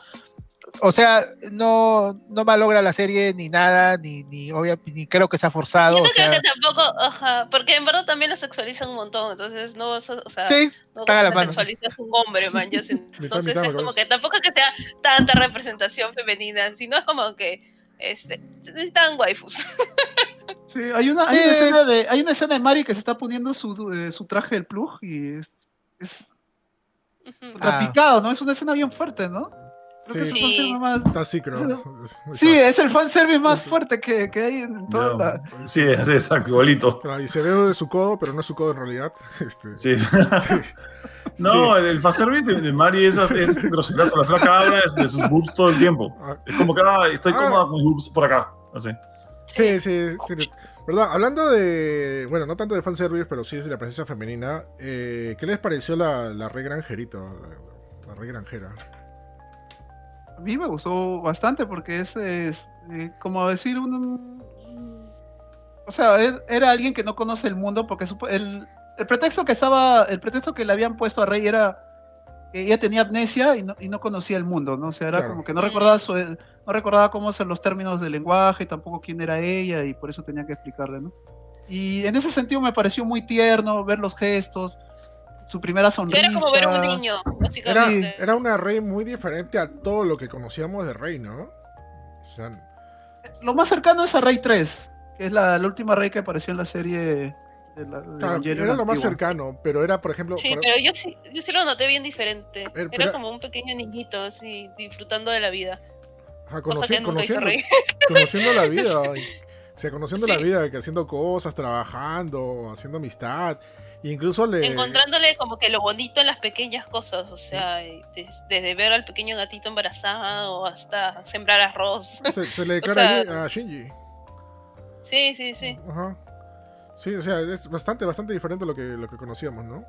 o sea, no, no malogra la serie ni nada, ni, ni, ni creo que sea forzado. Yo no creo que tampoco, ajá, porque en verdad también lo sexualizan un montón, entonces no, o sea, sí, no sexualizas un hombre, man, entonces es como que tampoco es que sea tanta representación femenina, sino es como que este, necesitan waifus. Sí, hay una, hay, una escena de, hay una escena de Mari que se está poniendo su, eh, su traje del plug y es, es uh ¿no? Es una escena bien fuerte, ¿no? Sí, Está sí, creo. Sí, es el fanservice más fuerte que, que hay en toda la. Sí, es exacto, igualito. Y se ve de su codo, pero no es su codo en realidad. Este, sí. No, el fanservice de, de, Mari es, es groserazo. La flaca habla de sus boobs todo el tiempo. Ah. Es como que ah, estoy ah. cómoda con mis boobs por acá. Así. Sí, sí. ¿Verdad? Hablando de. Bueno, no tanto de fanservice, pero sí de la presencia femenina. Eh, ¿Qué les pareció la, la Rey Granjerito? La, la Rey Granjera. A mí me gustó bastante porque es, eh, como decir un... O sea, era alguien que no conoce el mundo porque el, el, pretexto que estaba, el pretexto que le habían puesto a Rey era que ella tenía amnesia y no, y no conocía el mundo, ¿no? O sea, era como que no recordaba, su, no recordaba cómo ser los términos del lenguaje, tampoco quién era ella y por eso tenía que explicarle, ¿no? Y en ese sentido me pareció muy tierno ver los gestos, su primera sonrisa. Era como ver un niño, Era, una Rey muy diferente a todo lo que conocíamos de Rey, ¿no? lo más cercano es a Rey 3, que es la, última Rey que apareció en la serie de la, Era lo más cercano, pero era, por ejemplo. Sí, pero yo sí, yo sí lo noté bien diferente. Era, como un pequeño niñito, así, disfrutando de la vida. conociendo, conociendo la vida. O sea, conociendo la vida, que haciendo cosas, trabajando, haciendo amistad. Incluso le... Encontrándole como que lo bonito en las pequeñas cosas, o sea, desde, ver al pequeño gatito embarazado hasta sembrar arroz. Se, le declara a Shinji. Sí, sí, sí. Ajá. Sí, o sea, es bastante, bastante diferente a lo que, lo que conocíamos, ¿no?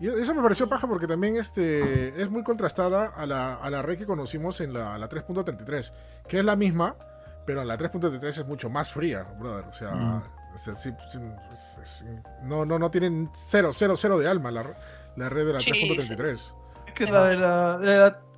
Y eso me pareció paja porque también este, es muy contrastada a la, a la red que conocimos en la, la 3.33, que es la misma, pero la 3.33 es mucho más fría, brother. O sea, mm no, no, no tienen 0, 0, 0 de alma la, la red de la 3.33. Es que la de la,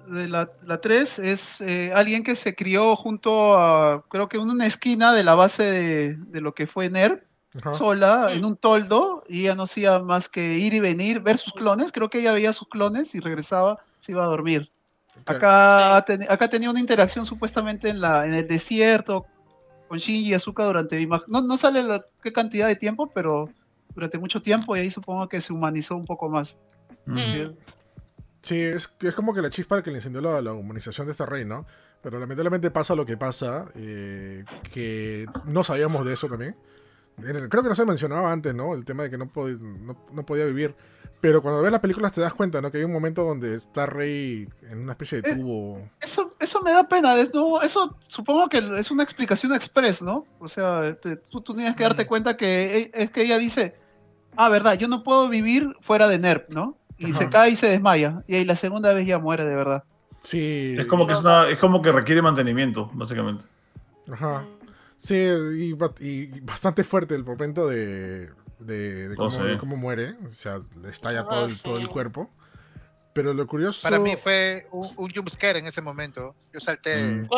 de la, la, 3 es eh, alguien que se crió junto a, creo que en una esquina de la base de, de lo que fue NER, sola, en un toldo, y ella no hacía más que ir y venir, ver sus clones, creo que ella veía sus clones y regresaba, se iba a dormir. Acá, acá tenía una interacción supuestamente en, la, en el desierto con Shinji y Asuka durante no, no sale la, qué cantidad de tiempo, pero durante mucho tiempo y ahí supongo que se humanizó un poco más. Mm. Sí, es, es, como que la chispa que le encendió la, humanización de esta rey, ¿no? Pero lamentablemente pasa lo que pasa, eh, que no sabíamos de eso también. Creo que no se mencionaba antes, ¿no? El tema de que no, no, podía vivir. Pero cuando ves las películas te das cuenta, ¿no? Que hay un momento donde está Rey en una especie de eh, tubo. eso, eso me da pena. no, eso supongo que es una explicación express, ¿no? O sea, tú, tú, tienes que darte mm. cuenta que e, es que ella dice, ah, verdad, yo no puedo vivir fuera de NERP, ¿no? Y se cae y se desmaya. Y ahí la segunda vez ya muere de verdad. Sí. Es como que, es, una, es como que requiere mantenimiento, básicamente. Ajá. Sí, y, bastante fuerte el momento de, de, cómo, muere. O sea, le estalla todo, el, todo el cuerpo. Pero lo curioso. Para mí fue un, un jumpscare en ese momento. Yo salté. Mm.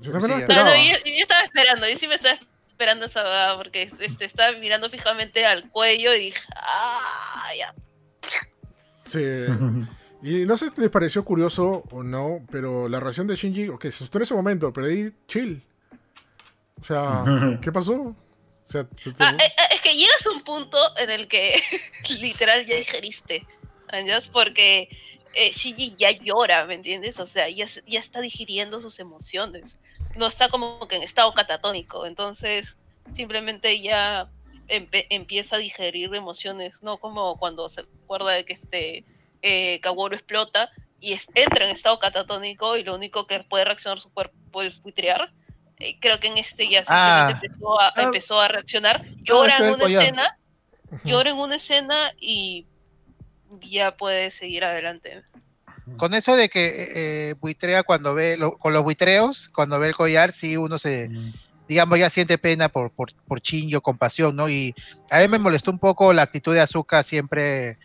Yo también lo esperaba. No, no, yo, estaba esperando, yo sí me estaba esperando esa porque este, estaba mirando fijamente al cuello y dije, ¡ah! Ya. Sí. Y no sé si les pareció curioso o no, pero la reacción de Shinji, ok, se asustó en ese momento, pero ahí chill. O sea, ¿qué pasó? O sea, ah, eh, eh, es que llegas a un punto en el que literal ya digeriste. Porque eh, Shinji ya llora, ¿me entiendes? O sea, ya, ya está digiriendo sus emociones. No está como que en estado catatónico. Entonces, simplemente ya empieza a digerir emociones, no como cuando se acuerda de que este eh, explota y entra en estado catatónico y lo único que puede reaccionar su cuerpo es buitrear. Eh, creo que en este ya ah. empezó, a, ah. empezó, a, reaccionar, llora en una escena, llora en una escena y ya puede seguir adelante. Con eso de que eh, eh buitrea cuando ve, con los buitreos, cuando ve el collar, sí uno se, digamos, ya siente pena por, por, por Chinjo, compasión, ¿no? Y a mí me molestó un poco la actitud de Azuka siempre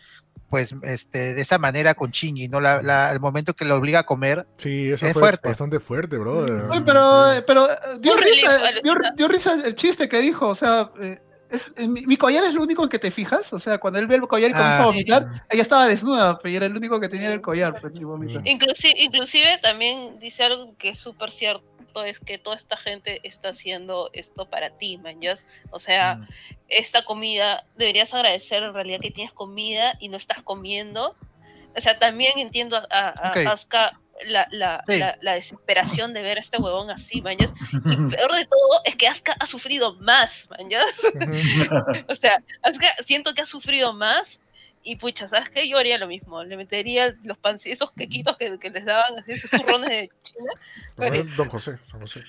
pues este de esa manera con Chingy, ¿no? La, el momento que lo obliga a comer. Sí, eso es fue fuerte. bastante fuerte, bro. pero, pero eh, dio, risa, dio, risa, el chiste que dijo, o sea, eh, es, eh, mi, collar es lo único en que te fijas, o sea, cuando él ve el collar y comienza a ah. vomitar, ella estaba desnuda, pero era el único que tenía el collar. Pues, inclusive, inclusive también dice algo que es súper cierto es que toda esta gente está haciendo esto para ti, man, O sea, mm. esta comida, deberías agradecer en realidad que tienes comida y no estás comiendo. O sea, también entiendo a, a, la, la, la, desesperación de ver a este huevón así, mañas. Y peor de todo es que Asuka ha sufrido más, mañas. o sea, Asuka siento que ha sufrido más y pucha, ¿sabes qué? Yo haría lo mismo. Le metería los pan, esos quequitos que, que les daban, esos turrones de China. Don José, Don José.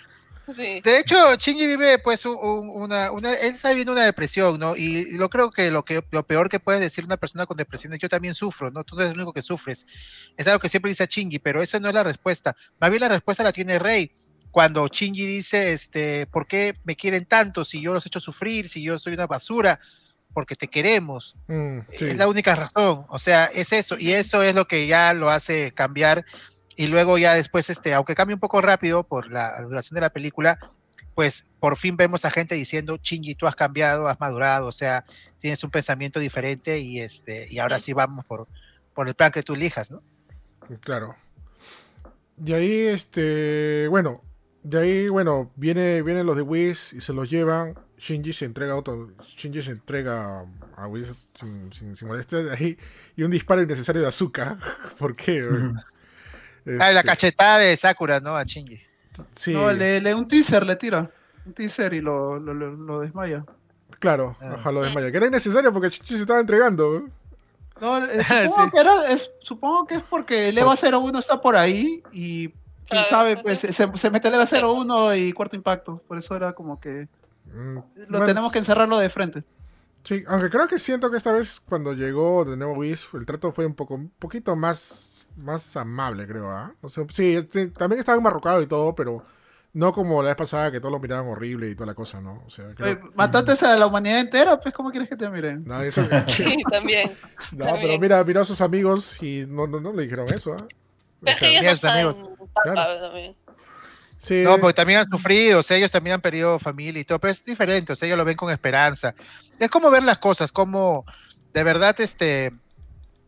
De hecho, Shinji vive pues una, una, él está viviendo una depresión, ¿no? Y lo creo que lo que lo peor que puede decir una persona con depresión es yo también sufro, ¿no? Tú no eres el único que sufres. Es algo que siempre dice Shinji, pero esa no es la respuesta. Más bien la respuesta la tiene Rey. Cuando Shinji dice, este, ¿por qué me quieren tanto si yo los he hecho sufrir, si yo soy una basura? Porque te queremos. Mm, es la única razón. O sea, es eso. Y eso es lo que ya lo hace cambiar. Y luego ya después, este, aunque cambie un poco rápido por la duración de la película, pues por fin vemos a gente diciendo, Chingy, tú has cambiado, has madurado, o sea, tienes un pensamiento diferente y este, y ahora sí vamos por, por el plan que tú elijas, ¿no? Claro. De ahí, este, bueno, de ahí, bueno, viene, vienen los de Wiz y se los llevan. Shinji se entrega a otro. Shinji se entrega a sin, sin, sin molestia. Ahí, y un disparo innecesario de azúcar. ¿Por qué? ah, la este, cachetada de Sakura, ¿no? A Shinji. Sí. No, le, un teaser le tira. Un teaser y lo, lo, lo, desmaya. Claro, ah. lo desmaya. Que era innecesario porque Shinji se estaba entregando. No, eh, supongo, que era, es, supongo que es porque el EVA 01 está por ahí y quién sabe, pues se, se mete el EVA 01 y cuarto impacto. Por eso era como que Mm, lo tenemos que encerrarlo de frente. Sí, aunque creo que siento que esta vez cuando llegó de nuevo Whis, el trato fue un poco un poquito más, más amable, creo. ¿ah? sí, también estaba enmarrocado y todo, pero no como la vez pasada que todos lo miraban horrible y toda la cosa, ¿no? O sea, mataste a la humanidad entera, pues ¿cómo quieres que te miren? No, eso... sí, también. No, pero mira, miró a sus amigos y no, no, no le dijeron eso. ¿ah? amigos. No, porque también han sufrido, o sea, ellos también han perdido familia y todo, pero es diferente, o sea, ellos lo ven con esperanza. Es como ver las cosas, como de verdad, este,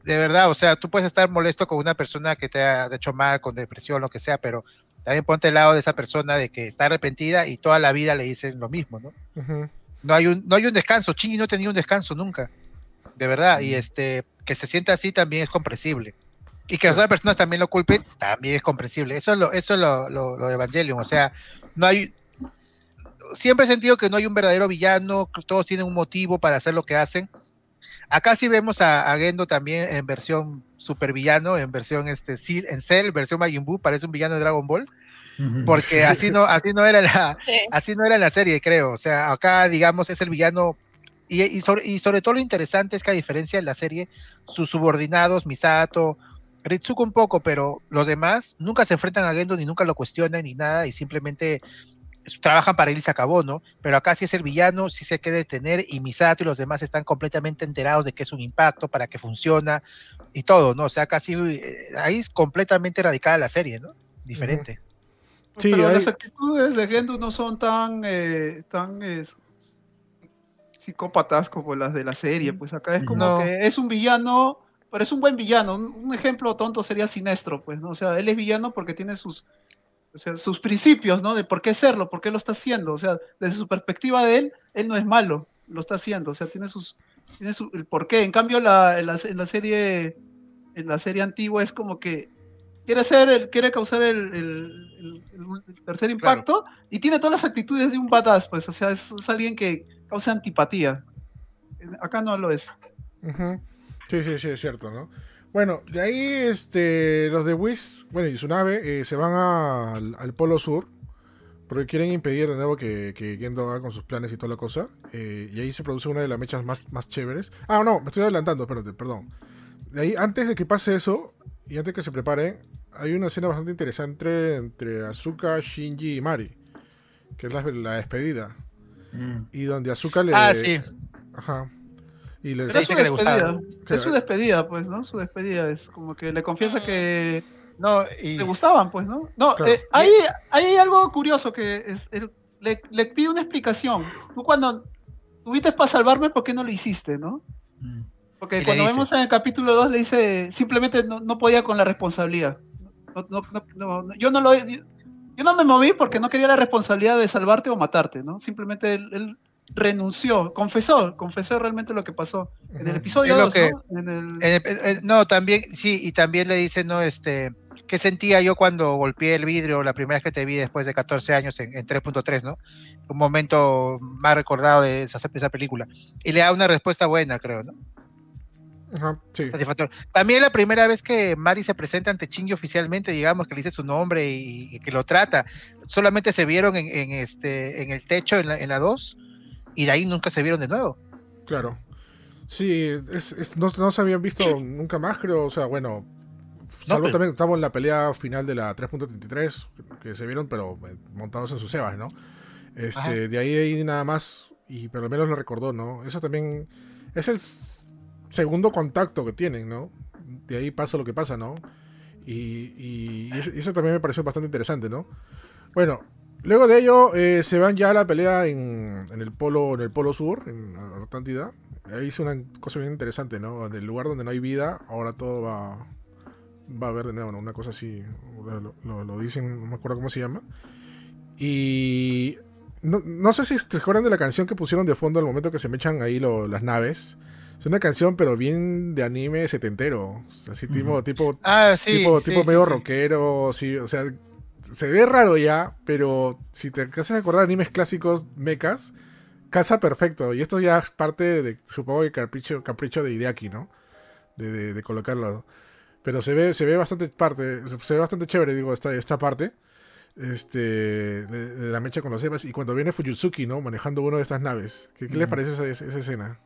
de verdad, o sea, tú puedes estar molesto con una persona que te ha hecho mal, con depresión, lo que sea, pero también ponte al lado de esa persona de que está arrepentida y toda la vida le dicen lo mismo, ¿no? No hay un, no hay un descanso, Chingy no tenía un descanso nunca, de verdad, y este, que se sienta así también es comprensible. Y que las otras personas también lo culpen, también es comprensible. Eso es lo, eso es lo, lo, de Evangelion. O sea, no hay. Siempre he sentido que no hay un verdadero villano, todos tienen un motivo para hacer lo que hacen. Acá sí vemos a, Gendo también en versión super villano, en versión este, en Cell, versión Majin Buu, parece un villano de Dragon Ball. Porque así no, así no era la, así no era la serie, creo. O sea, acá, digamos, es el villano y, y, sobre, y, sobre, todo lo interesante es que a diferencia de la serie, sus subordinados, Misato, Ritsuko un poco, pero los demás nunca se enfrentan a Gendo ni nunca lo cuestionan ni nada y simplemente trabajan para él y se acabó, ¿no? Pero acá sí es el villano, sí se quiere detener y Misato y los demás están completamente enterados de que es un impacto, para que funciona y todo, ¿no? O sea, casi eh, ahí es completamente radical la serie, ¿no? Diferente. Sí, pero las actitudes de Gendu no son tan, eh, tan eh, psicópatas como las de la serie, pues acá es como que es un villano, pero es un buen villano. Un, ejemplo tonto sería Sinestro, pues, ¿no? O sea, él es villano porque tiene sus, sus principios, ¿no? De por qué serlo, por qué lo está haciendo. O sea, desde su perspectiva de él, él no es malo, lo está haciendo. O sea, tiene sus, tiene su, el por qué. En cambio, la, en, la, serie, en la serie antigua es como que quiere hacer, quiere causar el, tercer impacto y tiene todas las actitudes de un badass, pues, o sea, es, alguien que causa antipatía. Acá no lo es. Sí, sí, sí, es cierto, ¿no? Bueno, de ahí este, los de Whis, bueno, y su nave eh, se van al, Polo Sur porque quieren impedir de nuevo que, que Gendo haga con sus planes y toda la cosa. Eh, y ahí se produce una de las mechas más, más chéveres. Ah, no, me estoy adelantando, espérate, perdón. De ahí, antes de que pase eso, y antes que se preparen, hay una escena bastante interesante entre Azuka, Shinji y Mari, que es la, despedida. Mm. Y donde Azuka le... Ah, sí. Ajá. Y le dice que le gustaba. Es su despedida, pues, ¿no? Su despedida es como que le confiesa que no, y... le gustaban, pues, ¿no? No, eh, ahí, hay algo curioso que es, le, le, pide una explicación. Tú cuando tuviste para salvarme, ¿por qué no lo hiciste, no? Mm. Porque cuando vemos en el capítulo 2 le dice, simplemente no, no podía con la responsabilidad. No, no, yo no lo yo no me moví porque no quería la responsabilidad de salvarte o matarte, ¿no? Simplemente él, renunció, confesó, confesó realmente lo que pasó. En el episodio 2, ¿no? también, sí, y también le dice, no, este, ¿qué sentía yo cuando golpeé el vidrio la primera vez que te vi después de 14 años en, 3.3, ¿no? Un momento más recordado de esa, esa película. Y le da una respuesta buena, creo, ¿no? También la primera vez que Mari se presenta ante Chingy oficialmente, digamos, que le dice su nombre y, que lo trata, solamente se vieron en, este, en el techo en la, 2 y de ahí nunca se vieron de nuevo. Claro. Sí, no, se habían visto nunca más, creo. O sea, bueno, salvo pues. también estamos en la pelea final de la 3.33, que se vieron, pero eh, montados en sus cebas, ¿no? Este, de ahí, de ahí nada más, y por lo menos lo recordó, ¿no? Eso también es el segundo contacto que tienen, ¿no? De ahí pasa lo que pasa, ¿no? Y, eso, también me pareció bastante interesante, ¿no? Bueno, luego de ello eh, se van ya a la pelea en, el polo en el polo sur, en Atlántida. Ahí hice una cosa bien interesante, ¿no? En el lugar donde no hay vida, ahora todo va, va a haber de nuevo, ¿no? Una cosa así, lo, dicen, no me acuerdo cómo se llama. Y no, sé si te acuerdan de la canción que pusieron de fondo al momento que se me echan ahí las naves. Es una canción, pero bien de anime setentero. Así tipo, tipo, ah, tipo, tipo medio rockero. Sí, o sea, se ve raro ya, pero si te haces acordar de animes clásicos mechas, casa perfecto. Y esto ya es parte de, supongo que capricho, capricho de Ideaki, ¿no? De, colocarlo. Pero se ve, se ve bastante parte, se ve bastante chévere, digo, esta, esta parte. Este, de, la mecha con los Evas. Y cuando viene Fujitsuki, ¿no? Manejando una de estas naves. ¿Qué, qué les parece esa, esa escena?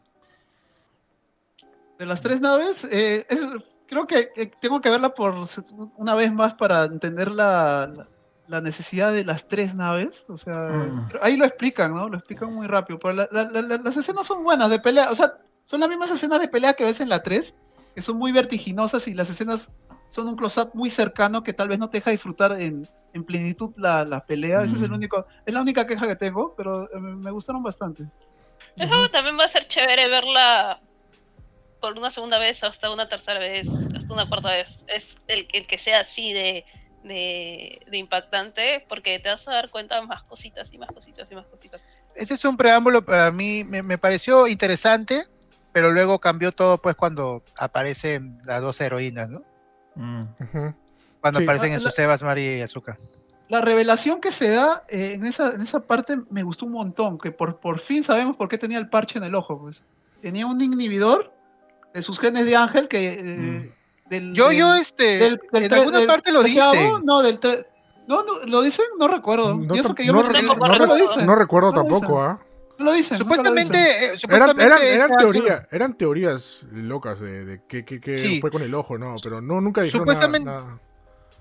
de las tres naves, eh, creo que eh, tengo que verla por una vez más para entender la, necesidad de las tres naves. O sea, mm. ahí lo explican, ¿no? Lo explican muy rápido. Pero las escenas son buenas de pelea. O sea, son las mismas escenas de pelea que ves en la 3, que son muy vertiginosas y las escenas son un close-up muy cercano que tal vez no te deja disfrutar en, plenitud la, pelea. Esa es el mm. único, es la única queja que tengo, pero eh, me gustaron bastante. Eso también va a ser chévere verla por una segunda vez, hasta una tercera vez, hasta una cuarta vez. Es el, el que sea así de, de, impactante, porque te vas a dar cuenta de más cositas y más cositas y más cositas. Ese es un preámbulo para mí, me, pareció interesante, pero luego cambió todo pues cuando aparecen las dos heroínas, ¿no? Mm. Cuando aparecen en sus Sebas, María y Azúcar. La revelación que se da eh, en, esa, en esa parte me gustó un montón, que por, por fin sabemos por qué tenía el parche en el ojo, pues. Tenía un inhibidor de sus genes de ángel que... Eh, mm. yo, yo, este, del, en alguna parte lo dice. No, del no, no, ¿lo dicen? No recuerdo. No, no, recuerdo tampoco, ¿ah? Lo dicen. Supuestamente, eh, supuestamente eran, eran, teoría, eran, teorías locas de, de que, que, que fue con el ojo, ¿no? Pero no, nunca dijeron supuestamente, nada,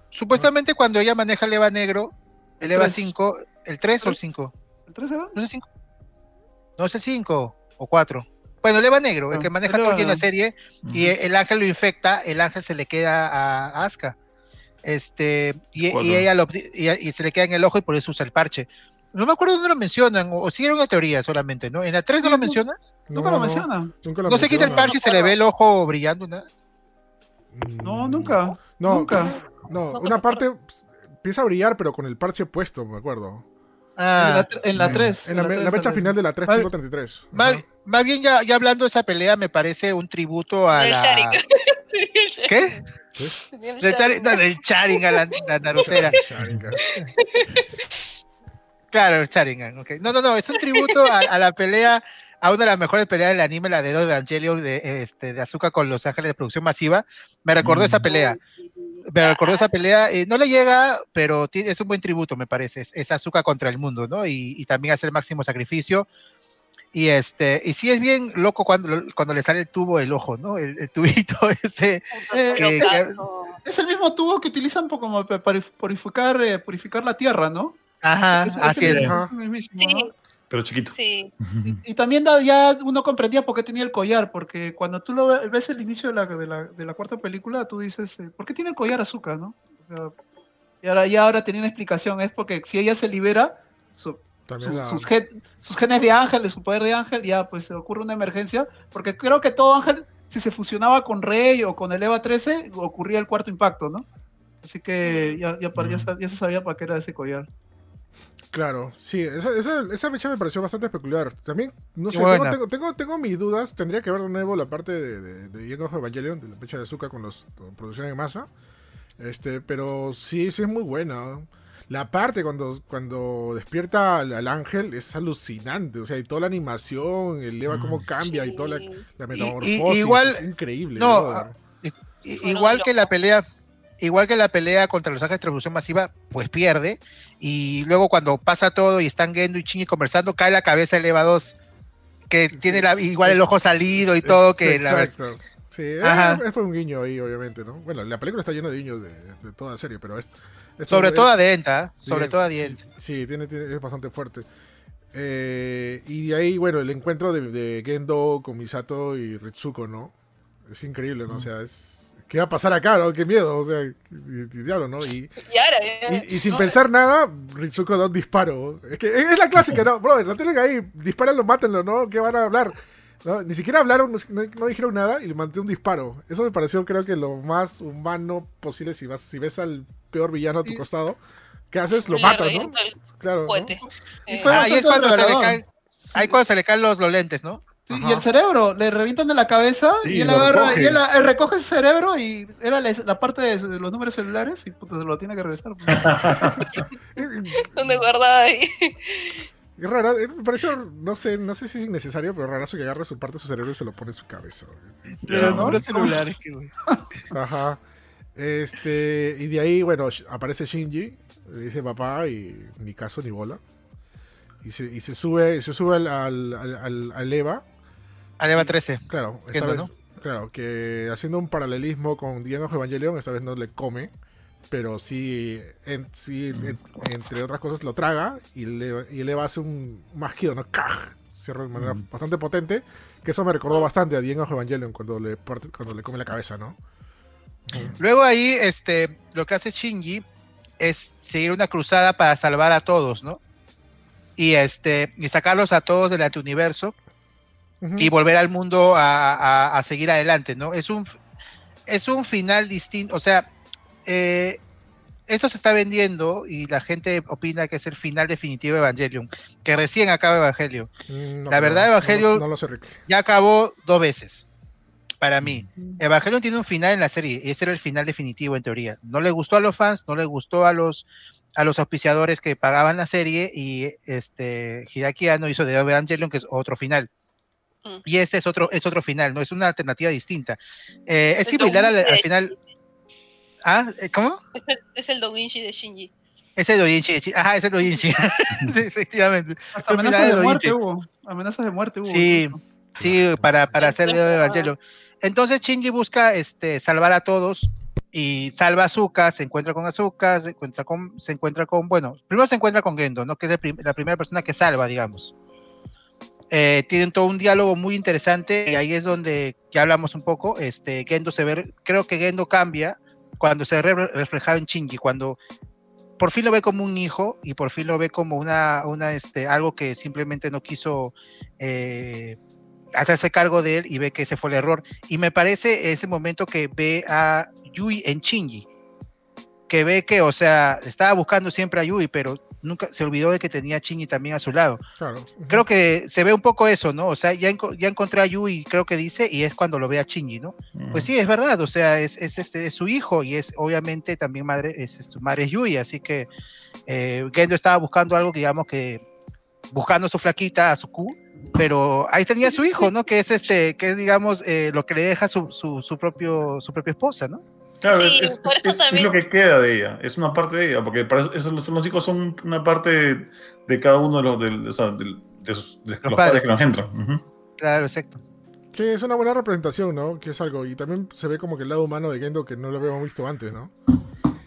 Supuestamente cuando ella maneja el EVA negro, el EVA 5, ¿El 3 o el 5? ¿El 3 era? ¿No es el 5? No es el 5 o 4. Bueno, el Eva Negro, el que maneja todo en la serie, y el ángel lo infecta, el ángel se le queda a, Asuka. Este, y, ella lo, y, se le queda en el ojo y por eso usa el parche. No me acuerdo dónde lo mencionan, o, si era una teoría solamente, ¿no? ¿En la 3 no lo menciona? Nunca lo menciona. no se quita el parche y se le ve el ojo brillando, ¿no? No, nunca. No, nunca. No, una parte empieza a brillar, pero con el parche puesto, me acuerdo. Ah, en la 3. En, la, fecha final de la 3.33. Más, bien, ya, ya, hablando de esa pelea, me parece un tributo a la. ¿Qué? ¿Qué? Del no, del Charingan, la, la Narutera. claro, el Charingan, ok. No, no, no, es un tributo a, a, la pelea, a una de las mejores peleas del anime, la de Do Evangelion de, este, de Azúcar con Los Ángeles de producción masiva. Me recordó esa pelea me recordó esa pelea, eh, no le llega, pero es un buen tributo, me parece, es, azúcar contra el mundo, ¿no? Y, también hace el máximo sacrificio. Y este, y sí es bien loco cuando, cuando le sale el tubo del ojo, ¿no? El, tubito ese. Eh, es, el mismo tubo que utilizan como para purificar, eh, purificar la tierra, ¿no? Ajá, así es. Pero chiquito. Sí. Y, también ya uno comprendía por qué tenía el collar, porque cuando tú lo ves el inicio de la, de la, de la cuarta película, tú dices, eh, ¿por qué tiene el collar azúcar, no? y ahora ya ahora tenía una explicación, es porque si ella se libera, sus, sus, genes de ángel, de su poder de ángel, ya pues ocurre una emergencia, porque creo que todo ángel, si se fusionaba con Rey o con el EVA 13, ocurría el cuarto impacto, ¿no? Así que ya, ya, ya, ya se sabía para qué era ese collar. Claro, sí, esa, esa, fecha me pareció bastante peculiar. También, no sé, tengo, tengo, mis dudas. Tendría que ver de nuevo la parte de, de, de Young of Evangelion, de la fecha de azúcar con los producciones en masa. Este, pero sí, sí es muy buena. La parte cuando, cuando despierta al, ángel es alucinante. O sea, y toda la animación, el Eva cómo mm, cambia y toda la, metamorfosis. igual, es increíble. No, igual que la pelea igual que la pelea contra los ángeles de distribución masiva, pues pierde. Y luego cuando pasa todo y están Gendo y Chingy conversando, cae la cabeza de Eva 2, que tiene igual el ojo salido y todo. que exacto. Sí, fue un guiño ahí, obviamente, ¿no? Bueno, la película está llena de guiños de, toda la serie, pero es... sobre todo Adenta, sobre todo Adenta. Sí, tiene, es bastante fuerte. Eh, y de ahí, bueno, el encuentro de, de, Gendo con Misato y Ritsuko, ¿no? Es increíble, ¿no? O sea, es ¿qué va a pasar acá? ¿no? Qué miedo, o sea, diablo, ¿no? Y, y, sin pensar nada, Ritsuko da un disparo. Es que es la clásica, ¿no? Brother, no tienen ahí, dispárenlo, mátenlo, ¿no? ¿Qué van a hablar? ¿No? Ni siquiera hablaron, no, dijeron nada y le manté un disparo. Eso me pareció, creo que lo más humano posible si vas, si ves al peor villano a tu costado. ¿Qué haces? Lo matas, ¿no? Claro. ¿no? Eh, ahí es cuando se le caen, ahí cuando se le caen los, los lentes, ¿no? y el cerebro, le revientan de la cabeza y él agarra, y él, recoge ese cerebro y era la, parte de, los números celulares y puta, se lo tiene que regresar. ¿Dónde guardaba ahí? Es raro, eh, me pareció, no sé, no sé si es innecesario, pero rarazo que agarre su parte de su cerebro y se lo pone en su cabeza. Los números celulares, que Ajá. Este, y de ahí, bueno, aparece Shinji, le dice papá y ni caso ni bola. Y se, y se sube, se sube al, al, al Eva Aleva 13. Claro, esta vez, claro, que haciendo un paralelismo con Diego Evangelion, esta vez no le come, pero sí, sí entre otras cosas, lo traga y le, y le hace un masquido, ¿no? ¡Caj! Cierra de manera bastante potente, que eso me recordó bastante a Diego Evangelion cuando le, cuando le come la cabeza, ¿no? Luego ahí, este, lo que hace Shinji es seguir una cruzada para salvar a todos, ¿no? Y este, y sacarlos a todos del antiuniverso y volver al mundo a, seguir adelante, ¿no? Es un, es un final distinto, o sea, eh, esto se está vendiendo y la gente opina que es el final definitivo de Evangelion, que recién acaba Evangelion. Mm, la verdad, Evangelion ya acabó dos veces. Para mí, Evangelion tiene un final en la serie, y ese era el final definitivo en teoría. No le gustó a los fans, no le gustó a los, a los auspiciadores que pagaban la serie, y este Hideaki Anno hizo de Evangelion, que es otro final. Mm. Y este es otro, es otro final, ¿no? Es una alternativa distinta. Eh, es similar al, final. ¿Ah? Eh, ¿Cómo? Es el Doujinshi de Shinji. Es el Doujinshi de Shinji. Ajá, es el Doujinshi. efectivamente. Hasta amenazas de, muerte hubo. Amenazas de muerte hubo. Sí, sí, para, para hacer de Evangelio. Entonces Shinji busca este, salvar a todos y salva a Azuka, se encuentra con Azuka, se encuentra con, se encuentra con, bueno, primero se encuentra con Gendo, ¿no? Que es la primera persona que salva, digamos. Eh, tienen todo un diálogo muy interesante y ahí es donde ya hablamos un poco, este, Gendo se ve, creo que Gendo cambia cuando se ve reflejado en Shinji, cuando por fin lo ve como un hijo y por fin lo ve como una, una este, algo que simplemente no quiso eh, hacerse cargo de él y ve que ese fue el error. Y me parece ese momento que ve a Yui en Shinji, que ve que, o sea, estaba buscando siempre a Yui, pero nunca se olvidó de que tenía a Shinji también a su lado. Creo que se ve un poco eso, ¿no? O sea, ya, ya encontré a Yui, creo que dice, y es cuando lo ve a Shinji, ¿no? Pues sí, es verdad, o sea, es, es, este, es su hijo y es obviamente también madre, es, su madre es Yui, así que eh, Gendo estaba buscando algo, digamos que buscando a su flaquita, a su Q, pero ahí tenía su hijo, ¿no? Que es este, que es digamos eh, lo que le deja su, su, propio, su propia esposa, ¿no? Claro, es, lo que queda de ella, es una parte de ella, porque para eso, los, hijos son una parte de, cada uno de los, de, o sea, de, los, padres. que nos entran. Claro, exacto. Sí, es una buena representación, ¿no? Que es algo, y también se ve como que el lado humano de Gendo que no lo habíamos visto antes, ¿no?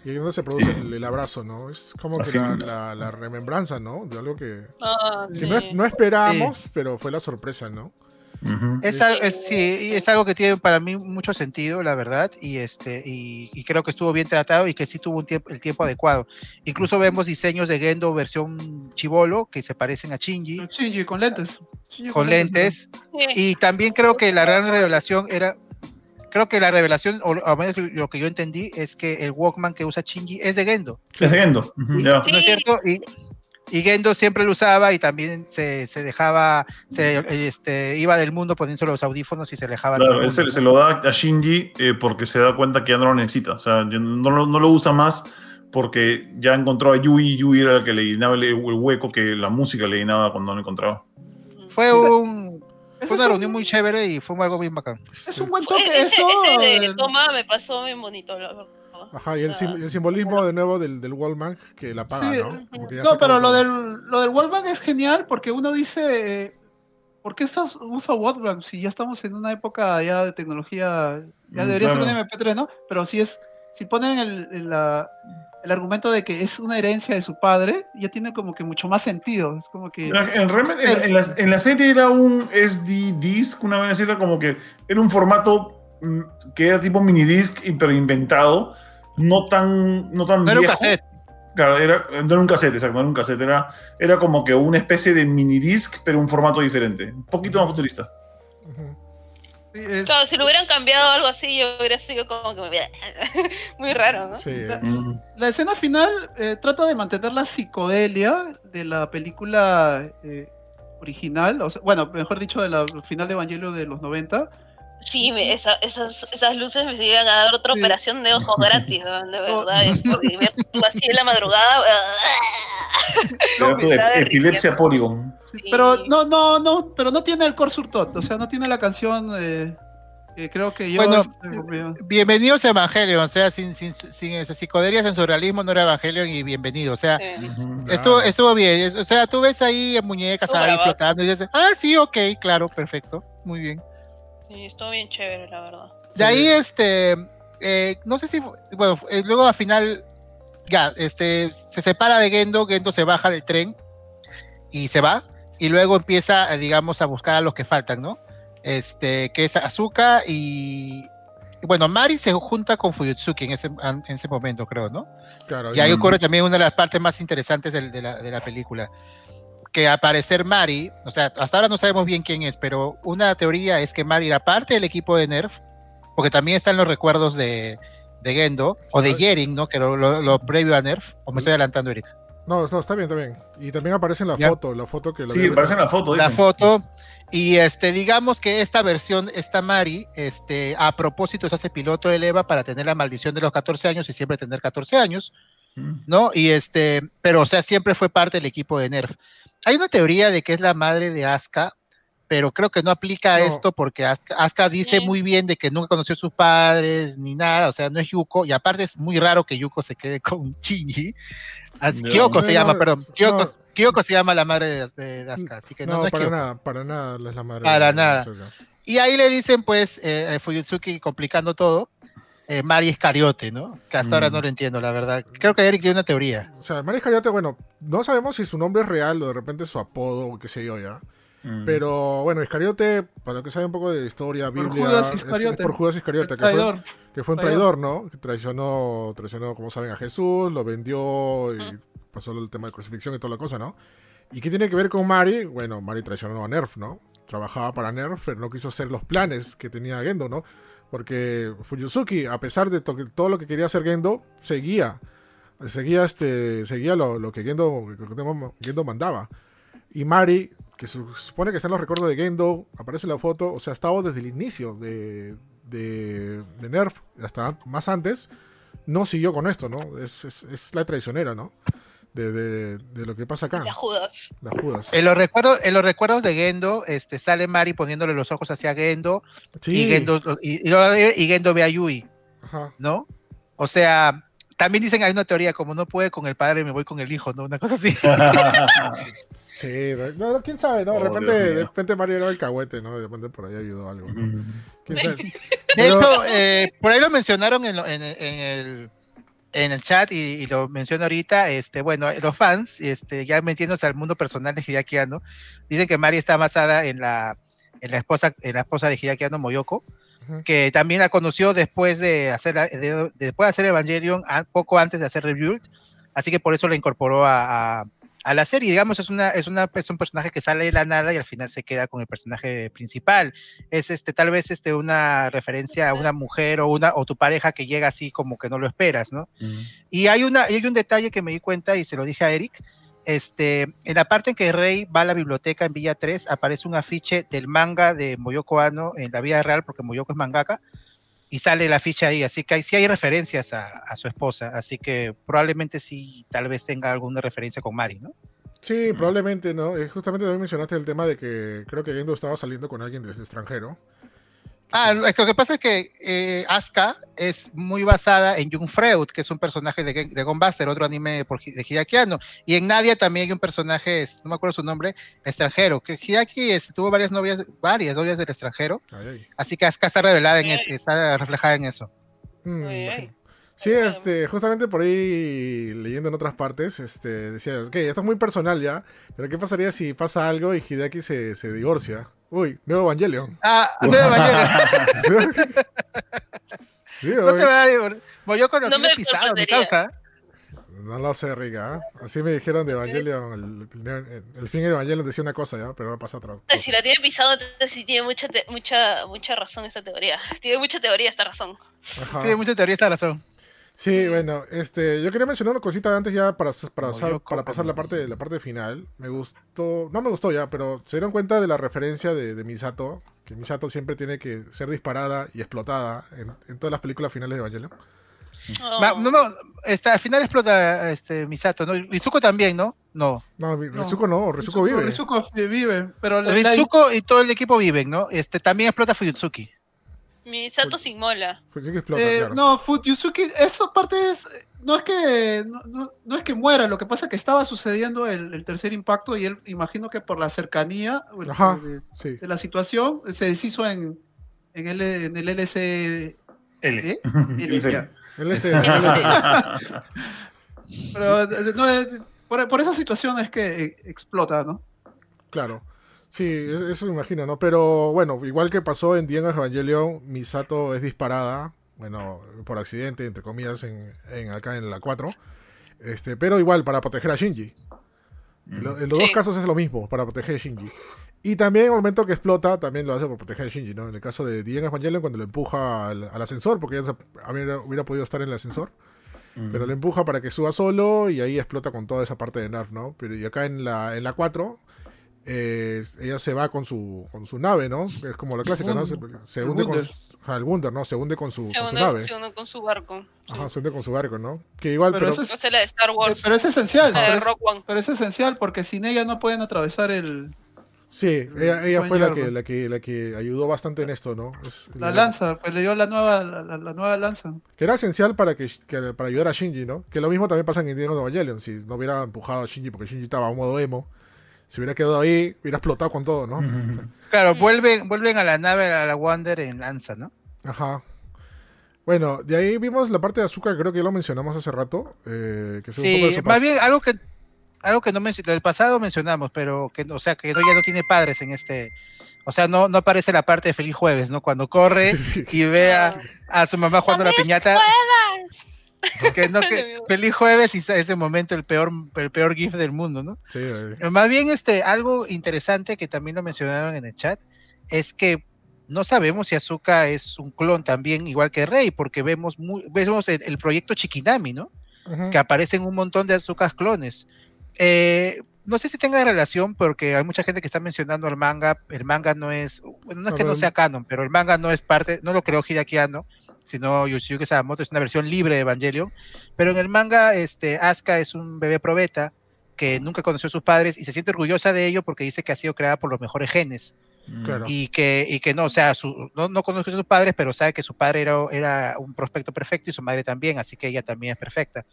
Y ahí es donde se produce el, abrazo, ¿no? Es como que la, remembranza, ¿no? De algo que, ah, no, esperábamos, pero fue la sorpresa, ¿no? es, sí, es algo que tiene para mí mucho sentido, la verdad, y este y, creo que estuvo bien tratado y que sí tuvo un tiempo, el tiempo adecuado. Incluso vemos diseños de Gendo versión chivolo que se parecen a Shinji. Shinji con lentes. con, lentes. Y también creo que la gran revelación era creo que la revelación, o al menos lo que yo entendí, es que el Walkman que usa Shinji es de Gendo. Es de Gendo. ¿No es cierto? Y, y, Gendo siempre lo usaba y también se, se dejaba, se, este, iba del mundo poniéndose los audífonos y se alejaba. Claro, él se, lo da a Shinji eh, porque se da cuenta que ya no lo necesita. O sea, no, no lo usa más porque ya encontró a Yui y Yui era el que le llenaba el, hueco que la música le llenaba cuando no lo encontraba. Fue un fue una reunión muy chévere y fue algo bien bacán. Es un buen toque ese, eso. Ese de toma me pasó bien bonito. Ajá, y el, simbolismo de nuevo del, del Wallman que la paga, ¿no? no, pero lo del, lo del Wallman es genial porque uno dice, ¿por qué estás, usa Wallman si ya estamos en una época ya de tecnología, ya mm, debería ser un MP3, ¿no? Pero si es, si ponen el, la, el argumento de que es una herencia de su padre ya tiene como que mucho más sentido. Es como que. En, en, la, serie era un SD disc, una vez era como que era un formato mm, que era tipo mini disc, pero inventado, no tan. No, tan era un cassette. Claro, era, no era un cassette, exacto, no era un cassette, era, era como que una especie de mini disc, pero un formato diferente, un poquito más futurista. Claro, si lo hubieran cambiado algo así, yo hubiera sido como que muy raro, ¿no? Sí. La, escena final eh, trata de mantener la psicodelia de la película eh, original, o sea, bueno, mejor dicho, de la final de Evangelio de los 90. Sí, esas, esas, luces me siguen a dar otra operación de ojos gratis, de verdad. así en la madrugada. epilepsia Polygon. Pero no, no, no, pero no tiene el core surtot, o sea, no tiene la canción. Eh, creo que yo. Bueno, bienvenidos a Evangelion, o sea, sin, sin, sin esa psicodelia, realismo no era Evangelion y bienvenido, o sea, estuvo, estuvo bien, o sea, tú ves ahí muñecas ahí flotando y dices, ah, sí, ok, claro, perfecto, muy bien. Sí, estuvo bien chévere, la verdad. De ahí, este, eh, no sé si, bueno, eh, luego al final, ya, este, se separa de Gendo, Gendo se baja del tren y se va, y luego empieza, eh, digamos, a buscar a los que faltan, ¿no? Este, que es Azuka y, bueno, Mari se junta con Fuyutsuki en ese, en ese momento, creo, ¿no? Claro. Y ahí ocurre también una de las partes más interesantes de, la, de la película que aparecer Mari, o sea, hasta ahora no sabemos bien quién es, pero una teoría es que Mari era parte del equipo de Nerf, porque también están los recuerdos de, de Gendo, o de Yering, ¿no? Que lo, lo, previo a Nerf, o me estoy adelantando, Erika. No, no, está bien, está bien. Y también aparece en la foto, la foto que... sí, aparece en la foto. La foto. Y este, digamos que esta versión, esta Mari, este, a propósito se hace piloto de Eva para tener la maldición de los 14 años y siempre tener 14 años, mm. ¿no? Y este, pero o sea, siempre fue parte del equipo de Nerf. Hay una teoría de que es la madre de Asuka, pero creo que no aplica a esto porque Asuka, dice muy bien de que nunca conoció a sus padres ni nada, o sea, no es Yuko, y aparte es muy raro que Yuko se quede con Shinji. Kyoko se llama, perdón. Kyoko, se llama la madre de, Asuka, así que no, no, para nada, para nada es la madre. Para nada. Y ahí le dicen, pues, eh, Fuyutsuki complicando todo, eh, Mari Iscariote, ¿no? Que hasta ahora no mm. lo entiendo, la verdad. Creo que Eric tiene una teoría. O sea, Mari Iscariote, bueno, no sabemos si su nombre es real o de repente su apodo o qué sé yo ya. Mm. Pero bueno, Iscariote, para que sabe un poco de historia, Biblia. Por Judas Iscariote. por Judas Iscariote, que fue, que fue, un traidor, ¿no? Que traicionó, traicionó, como saben, a Jesús, lo vendió y pasó el tema de crucifixión y toda la cosa, ¿no? ¿Y qué tiene que ver con Mari? Bueno, Mari traicionó a Nerf, ¿no? Trabajaba para Nerf, pero no quiso hacer los planes que tenía Gendo, ¿no? Porque Fuyusuki, a pesar de todo lo que quería hacer Gendo, seguía. Seguía, este, seguía lo, que Gendo, Gendo mandaba. Y Mari, que se supone que está en los recuerdos de Gendo, aparece en la foto, o sea, estaba desde el inicio de, de, Nerf, hasta más antes, no siguió con esto, ¿no? Es, es, es la traicionera, ¿no? de, de, lo que pasa acá. Las Judas. Las Judas. En los recuerdos, en los recuerdos de Gendo, este, sale Mari poniéndole los ojos hacia Gendo y, Gendo y, y, Gendo ve a Yui. Ajá. ¿No? O sea, también dicen hay una teoría, como no puede con el padre, me voy con el hijo, ¿no? Una cosa así. sí, no, quién sabe, ¿no? De oh, repente, de repente Mari era el cagüete, ¿no? De repente por ahí ayudó algo. ¿Quién sabe? De hecho, eh, por ahí lo mencionaron en, en, en el en el chat y, lo menciono ahorita, este, bueno, los fans, este, ya metiéndose al mundo personal de Hideaki dicen que Mari está basada en la, en la esposa, en la esposa de Hideaki Moyoko, que también la conoció después de hacer, después de hacer Evangelion, poco antes de hacer Rebuild, así que por eso la incorporó a, a la serie. Digamos, es, una, es, una, es un personaje que sale de la nada y al final se queda con el personaje principal. Es este, tal vez este, una referencia a una mujer o, una, o tu pareja que llega así como que no lo esperas, ¿no? Y hay, una, hay un detalle que me di cuenta y se lo dije a Eric. Este, en la parte en que Rey va a la biblioteca en Villa 3, aparece un afiche del manga de Moyoko Ano en la vida real, porque Moyoko es mangaka, y sale la ficha ahí, así que sí hay referencias a, su esposa, así que probablemente sí, tal vez tenga alguna referencia con Mari, ¿no? Sí, probablemente, ¿no? Eh, justamente también mencionaste el tema de que creo que Gendo estaba saliendo con alguien desde extranjero. Ah, lo que pasa es que eh, Asuka es muy basada en Jung Freud, que es un personaje de, de Gunbuster, otro anime por, de Hideaki Y en Nadia también hay un personaje, no me acuerdo su nombre, extranjero. Que Hideaki este, tuvo varias novias, varias novias del extranjero. Así que Asuka está revelada, en está reflejada en eso. Mm, sí, este, justamente por ahí leyendo en otras partes, este, decía, ok, esto es muy personal ya, pero ¿qué pasaría si pasa algo y Hideaki se, se divorcia? Uy, nuevo Evangelion. Ah, nuevo Evangelion. sí, no se va a divorciar. Yo con no tiene pisado, mi causa. No lo sé, Riga. Así me dijeron de Evangelion. El, fin de Evangelion decía una cosa, ¿ya? pero no pasa otra. Si lo tiene pisado, entonces sí tiene mucha, mucha, mucha razón esta teoría. Tiene mucha teoría esta razón. Ajá. Tiene mucha teoría esta razón. Sí, bueno, este, yo quería mencionar una cosita antes ya para, para, para pasar la parte, la parte final. Me gustó, no me gustó ya, pero se dieron cuenta de la referencia de, Misato, que Misato siempre tiene que ser disparada y explotada en, todas las películas finales de Evangelion. Oh. No, no, este, al final explota este, Misato, ¿no? Rizuko también, ¿no? No. No, Rizuko no, Rizuko, vive. Rizuko vive, pero... Rizuko y todo el equipo viven, ¿no? Este, también explota Fuyutsuki. Misato sin mola. Eh, no, Yusuke, esa parte es. No es que no, es que muera, lo que pasa es que estaba sucediendo el, tercer impacto y él, imagino que por la cercanía de, la situación, se deshizo en, en, el, en el LC. L. ¿Eh? Pero por, por esa situación es que explota, ¿no? Claro. Sí, eso me imagino, ¿no? Pero bueno, igual que pasó en Dienga Evangelion, Misato es disparada, bueno, por accidente, entre comillas, en, acá en la 4. Este, pero igual, para proteger a Shinji. En, los dos casos es lo mismo, para proteger a Shinji. Y también en el momento que explota, también lo hace por proteger a Shinji, ¿no? En el caso de Dienga Evangelion, cuando lo empuja al, ascensor, porque ya hubiera, hubiera podido estar en el ascensor. Pero lo empuja para que suba solo y ahí explota con toda esa parte de Nerf, ¿no? Pero y acá en la, en la 4 eh, ella se va con su, con su nave, ¿no? Es como la clásica, ¿no? Se, hunde con el Wunder, ¿no? Se hunde con su, con su nave. Se hunde con su barco. Ajá, se hunde con su barco, ¿no? Que igual, pero, pero, es, la de Star Wars. pero es esencial. Pero es, esencial porque sin ella no pueden atravesar el. Sí, ella, ella fue la que, la, que, la que ayudó bastante en esto, ¿no? la, lanza, pues le dio la nueva, la, nueva lanza. Que era esencial para, que, para ayudar a Shinji, ¿no? Que lo mismo también pasa en Indiana Evangelion. Si no hubiera empujado a Shinji porque Shinji estaba a modo emo, si hubiera quedado ahí, hubiera explotado con todo, ¿no? Claro, vuelven, vuelven a la nave, a la Wander en lanza, ¿no? Ajá. Bueno, de ahí vimos la parte de azúcar, creo que ya lo mencionamos hace rato. Eh, que sí, más bien algo que algo que no del pasado mencionamos, pero que o sea que ya no tiene padres en este, o sea, no, no aparece la parte de Feliz Jueves, ¿no? Cuando corre y ve a, su mamá jugando la piñata. Que no, que feliz jueves y ese momento el peor, el peor GIF del mundo, ¿no? Sí, Más bien, este, algo interesante que también lo mencionaron en el chat, es que no sabemos si Azuka es un clon también, igual que Rey, porque vemos, vemos el, proyecto Chikinami, ¿no? Que aparecen un montón de Azukas clones. Eh, no sé si tenga relación, porque hay mucha gente que está mencionando el manga. El manga no es, bueno, no es que no sea canon, pero el manga no es parte, no lo creó Hideaki Anno, sino Yoshiyuki Sadamoto, es una versión libre de Evangelion. Pero en el manga, este, Asuka es un bebé probeta que nunca conoció a sus padres y se siente orgullosa de ello porque dice que ha sido creada por los mejores genes. Y, que, y que no, o sea, su, no, no conoce a sus padres, pero sabe que su padre era, era, un prospecto perfecto y su madre también, así que ella también es perfecta.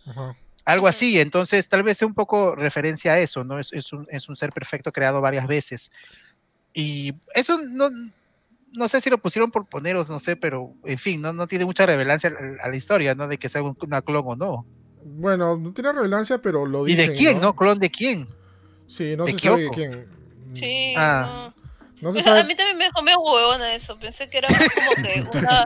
Algo así, entonces tal vez sea un poco referencia a eso, ¿no? Es, es, un, es un ser perfecto creado varias veces. Y eso no, no sé si lo pusieron por poneros, no sé, pero en fin, no, no tiene mucha relevancia a la historia, ¿no? De que sea una clon o no. Bueno, no tiene relevancia, pero lo dicen. ¿Y de quién, no? ¿Clon de quién? Sí, no se sabe de quién. Sí. Ah. No. se sabe... A mí también me dejó medio huevona eso. Pensé que era como que una,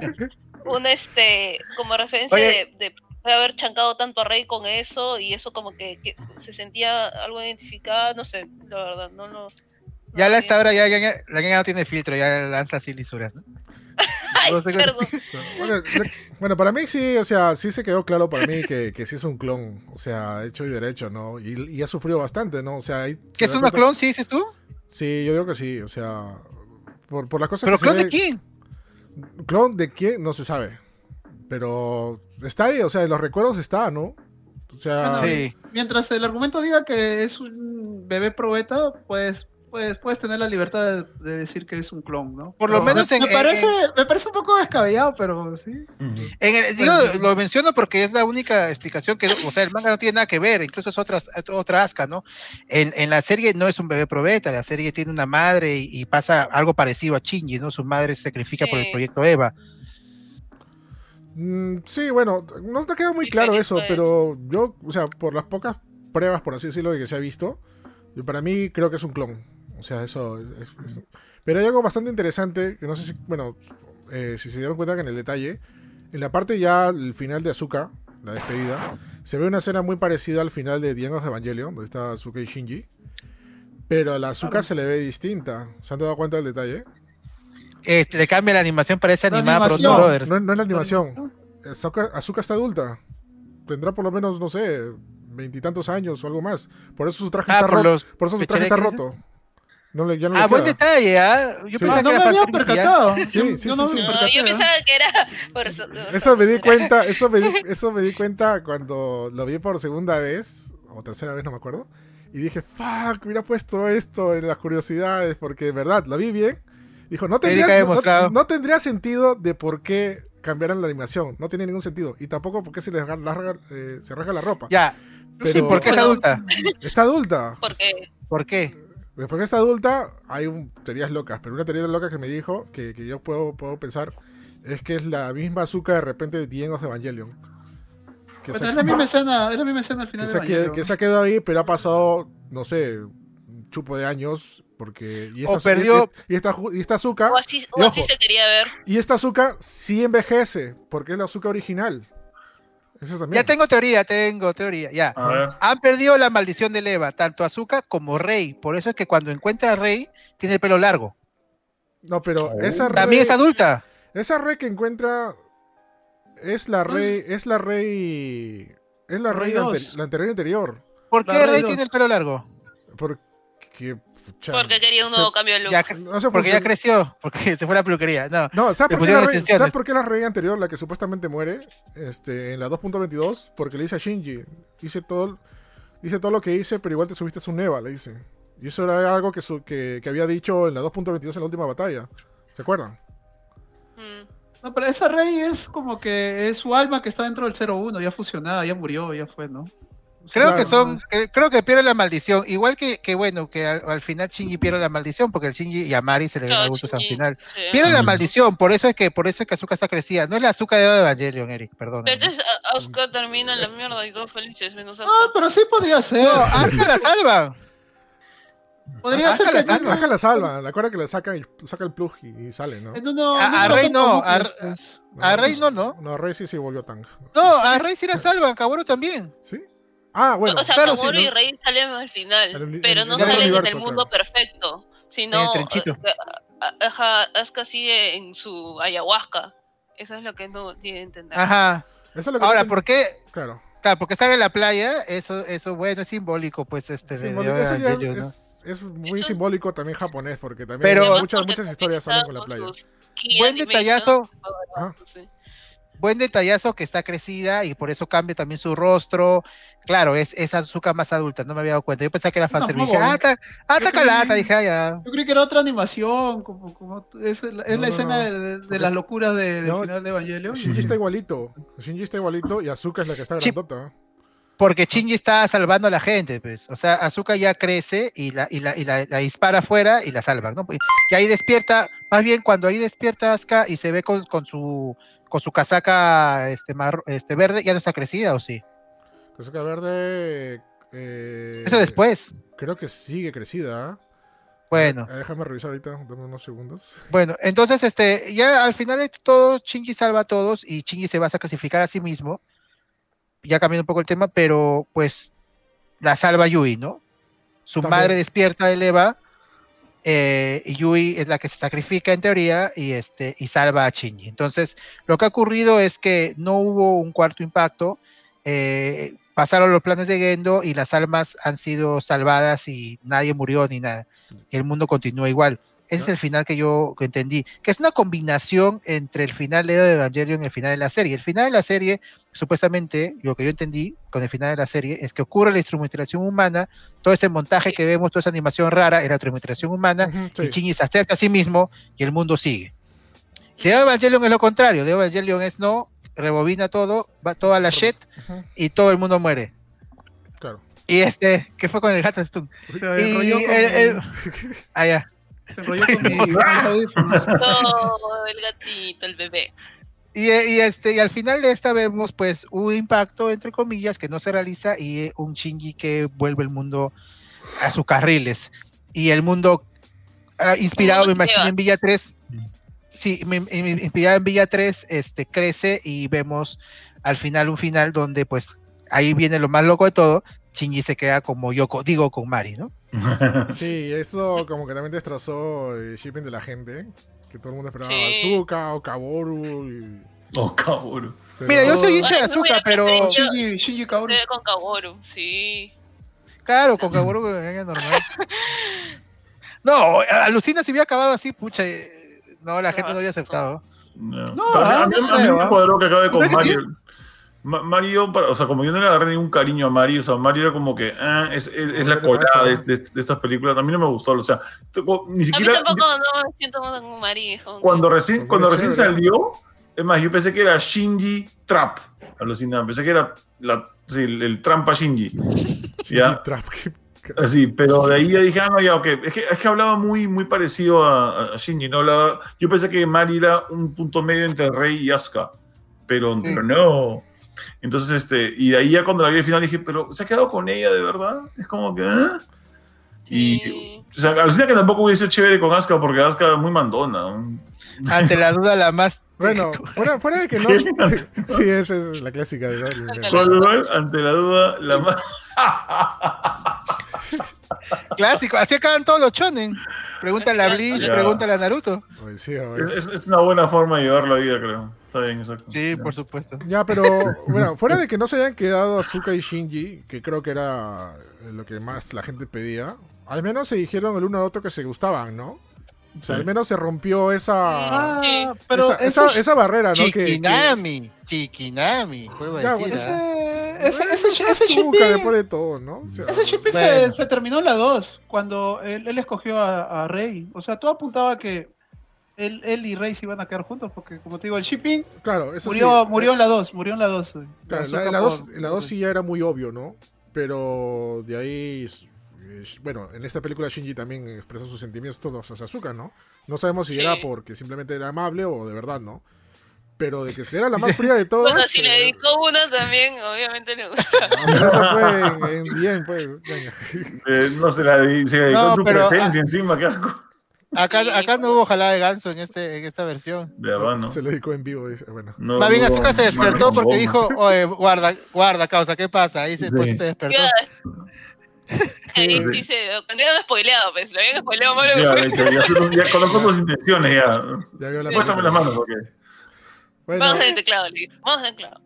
una este, como referencia de, de haber chancado tanto a Rey con eso y eso como que, que se sentía algo identificado, no sé, la verdad, no, no. Ya la esta hora ya, ya, la ya no tiene filtro, ya lanza así lisuras, ¿no? bueno, para mí sí, o sea, sí se quedó claro para mí que, que sí es un clon, o sea, hecho y derecho, ¿no? Y, y ha sufrido bastante, ¿no? O sea, ¿qué es una clon, sí dices tú? Sí, yo digo que sí, o sea, por, por las cosas ¿Pero clon de quién? Clon de quién, no se sabe. Pero está ahí, o sea, en los recuerdos está, ¿no? O sea, sí. mientras el argumento diga que es un bebé probeta, pues pues puedes tener la libertad de, decir que es un clon, ¿no? Por lo menos me, parece, me parece un poco descabellado, pero sí. En digo, lo menciono porque es la única explicación que, o sea, el manga no tiene nada que ver, incluso es otra, otra asca, ¿no? En, en la serie no es un bebé probeta, la serie tiene una madre y, pasa algo parecido a Shinji, ¿no? Su madre se sacrifica por el proyecto Eva. Mm, sí, bueno, no te queda muy claro eso, pero yo, o sea, por las pocas pruebas, por así decirlo, de que se ha visto, para mí creo que es un clon. O sea, eso es, Pero hay algo bastante interesante, que no sé si, bueno, eh, si se dieron cuenta que en el detalle, en la parte ya, el final de Azuka, la despedida, se ve una escena muy parecida al final de of Evangelion, donde está Azuka y Shinji. Pero a la Azuka se le ve distinta. ¿Se han dado cuenta del detalle? Este, le cambia la animación, parece animada por Brothers. No, no, es la animación. Azuka, está adulta. Tendrá por lo menos, no sé, veintitantos años o algo más. Por eso su traje ah, está roto. Por eso su traje está roto. No le, ya no ah, buen detalle, ¿ah? Yo pensaba no que me era había percatado. Sí, sí, sí, no, sí, yo pensaba que era por eso. Eso me di cuenta, eso me di, eso me di cuenta cuando lo vi por segunda vez, o tercera vez, no me acuerdo. Y dije, fuck, hubiera puesto esto en las curiosidades, porque de verdad, lo vi bien. Dijo, no tendría, no, tendría sentido de por qué cambiaran la animación. No tiene ningún sentido. Y tampoco por qué se les larga, eh, se rasga la ropa. Ya. Pero, sí, ¿por qué es adulta? Está adulta. ¿Por qué? ¿Por qué? Después que está adulta, hay un, teorías locas, pero una teoría loca que me dijo, que, que yo puedo, puedo pensar, es que es la misma azúcar de repente de The of Evangelion. Que es, la misma escena, es la misma escena al final que de Evangelion. Que, se ha quedado ahí, pero ha pasado, no sé, un chupo de años, porque... Y esta, o perdió... Y, esta, y esta azúcar... O así, o así se quería ver. Y esta azúcar sí envejece, porque es la azúcar original. Ya tengo teoría, tengo teoría, ya. Han perdido la maldición de Eva, tanto Azuka como Rey. Por eso es que cuando encuentra a Rey, tiene el pelo largo. No, pero oh. esa Rey. También es adulta. Esa Rey que encuentra. Es la Rey. Es la Rey. Es la Rey, la anterior anterior. ¿Por qué Rey, tiene el pelo largo? Porque porque quería un nuevo cambio de look. no sé porque ya creció, porque se fue a la peluquería. No, no ¿sabes, por qué, la rey, ¿sabes por qué la rey anterior, la que supuestamente muere, este, en la 2.22? Porque le dice a Shinji, hice todo, hice todo lo que hice, pero igual te subiste a su neva, le dice. Y eso era algo que, que, que había dicho en la 2.22 en la última batalla. ¿Se acuerdan? Mm. No, pero esa rey es como que es su alma que está dentro del 01, ya fusionada, ya murió, ya fue, ¿no? Creo que son, creo que pierde la maldición. Igual que, que bueno, que al, final Shinji pierde la maldición, porque el Shinji y a Mari se le ven gustos al final. Pierde la maldición, por eso es que, por eso es que Azuka está crecida. No es la Azuka de Evangelion, Eric, perdón. Entonces Azuka termina en la mierda y todos felices, menos Ah, pero sí podría ser. No, Azuka la salva. Podría ser que la, salva. la salva. La acuerda que le saca, saca el plug y, sale, ¿no? a, Rey no. A, Rey no, ¿no? No, a Rey sí se volvió tan. No, a Rey sí la salva, Kaworu también. ¿Sí? Ah, bueno. O sea, claro, y Rey salen al final, pero no salen en el mundo perfecto, sino en es casi en su ayahuasca. Eso es lo que no tiene que entender. Ajá. Eso es lo que Ahora, ¿por qué? Claro. Claro, porque están en la playa, eso, eso bueno, es simbólico, pues, este, simbólico, de, eso ya es, es, muy simbólico también japonés, porque también muchas, muchas historias salen con la playa. Buen detallazo. Ah buen detallazo que está crecida y por eso cambia también su rostro. Claro, es, es Azuka más adulta, no me había dado cuenta. Yo pensaba que era fanservice. dije, ah, está, ah, calata, dije, ah, ya. Yo creí que era otra animación, como, como es, es la escena de, las locuras de, del final de Evangelion. Shinji está igualito, Shinji está igualito y Azuka es la que está grandota. Porque Shinji está salvando a la gente, pues. O sea, Azuka ya crece y la, y la, y la, dispara afuera y la salva, ¿no? Y ahí despierta, más bien cuando ahí despierta Asuka y se ve con, con su con su casaca este, este verde, ¿ya no está crecida o sí? Casaca verde. Eh, Eso después. Creo que sigue crecida. Bueno. Eh, déjame revisar ahorita, dame unos segundos. Bueno, entonces, este, ya al final de todo, Chingy salva a todos y Chingy se va a sacrificar a sí mismo. Ya cambiando un poco el tema, pero pues la salva Yui, ¿no? Su madre despierta de Eva eh, Yui es la que se sacrifica en teoría y, este, y salva a Shinji. Entonces, lo que ha ocurrido es que no hubo un cuarto impacto, eh, pasaron los planes de Gendo y las almas han sido salvadas y nadie murió ni nada. Y el mundo continúa igual. Ese es el final que yo entendí, que es una combinación entre el final de Evangelion y el final de la serie. El final de la serie, supuestamente, lo que yo entendí con el final de la serie, es que ocurre la instrumentación humana, todo ese montaje que vemos, toda esa animación rara, era la instrumentación humana, y Shinji se acepta a sí mismo y el mundo sigue. De Evangelion es lo contrario, de Evangelion es no, rebobina todo, va toda la shit y todo el mundo muere. Claro. Y este, ¿qué fue con el gato Stun? y el, ah, ya. Se enrolló con mi, el gatito, el bebé. Y, y, este, y al final de esta vemos pues un impacto, entre comillas, que no se realiza y un Shinji que vuelve el mundo a sus carriles. Y el mundo ah, inspirado, me imagino, en Villa 3. Sí, en Villa 3, este, crece y vemos al final un final donde pues ahí viene lo más loco de todo, Shinji se queda como yo digo con Mari, ¿no? Sí, eso como que también destrozó el shipping de la gente. Que todo el mundo esperaba Azuka o Kaboru. Y... O Kaboru. Mira, yo soy hincha de Azuka, pero. Shinji, Shinji Kaboru. Con Kaboru, sí. Claro, con Kaboru es normal. No, alucina si hubiera acabado así, pucha. Eh, no, la gente no había aceptado. No, no a, mí, a, mí, me cuadró que acabe con Mario. Mario, o sea, como yo no le agarré ningún cariño a Mario, o sea, Mario era como que ah, es, es, la colada de, de, estas películas. A mí no me gustó, o sea, ni siquiera. A mí tampoco no siento como Mario. Cuando recién, cuando recién salió, es más, yo pensé que era Shinji Trap, alucinante. Pensé que era la, sí, el, trampa Shinji. ¿ya? Trap, Así, pero de ahí ya dije, ah, no, ya, ok. Es que, es que hablaba muy, muy parecido a, a Shinji, ¿no? yo pensé que Mario era un punto medio entre Rey y Asuka, pero, pero no. Entonces, este, y de ahí ya cuando la vi al final dije, pero ¿se ha quedado con ella de verdad? Es como que, ¿eh? Y, o sea, alucina que tampoco hubiese sido chévere con Asuka porque Asuka es muy mandona. Ante la duda, la más. Bueno, fuera, fuera de que no. sí, esa es la clásica. ¿no? Ante la duda, la más. Clásico, así acaban todos los chonen. Pregúntale a Bleach, pregúntale a Naruto. es, es, una buena forma de llevar la vida, creo. Sí, por supuesto. Ya, pero bueno, fuera de que no se hayan quedado Azuka y Shinji, que creo que era lo que más la gente pedía, al menos se dijeron el uno al otro que se gustaban, ¿no? O sea, al menos se rompió esa. Ah, pero esa, esa, barrera, ¿no? Chikinami. Chikinami. Ya, ese, ese, ese, ese después de todo, ¿no? ese shipping se, se, terminó en la 2, cuando él, él escogió a, a, Rey. O sea, todo apuntaba a que él, él y Rey se iban a quedar juntos porque, como te digo, el shipping claro, eso murió, murió en la 2, murió en la 2. Claro, en la 2 sí ya era muy obvio, ¿no? Pero de ahí, bueno, en esta película Shinji también expresa sus sentimientos todos a Sasuka, ¿no? No sabemos si era porque simplemente era amable o de verdad, ¿no? Pero de que era la más fría de todas. Bueno, si le eh, dedicó una también, obviamente le gusta. eso fue en, bien, pues. Eh, no se la dedicó, no, tu presencia encima, qué asco. Acá, acá no hubo ojalá de ganso en, este, en esta versión. De verdad, ¿no? Se le dedicó en vivo. Bueno. No, Más bien Azúcar se despertó porque dijo, oye, guarda, guarda, causa, ¿qué pasa? Ahí se, pues, se despertó. Sí, sí, sí, cuando habían spoileado, pues, lo habían spoileado malo. Ya, ya, ya, ya conozco tus intenciones, ya. Ya vio la Muéstrame las manos, porque... Bueno, Vamos en teclado, Vamos en teclado.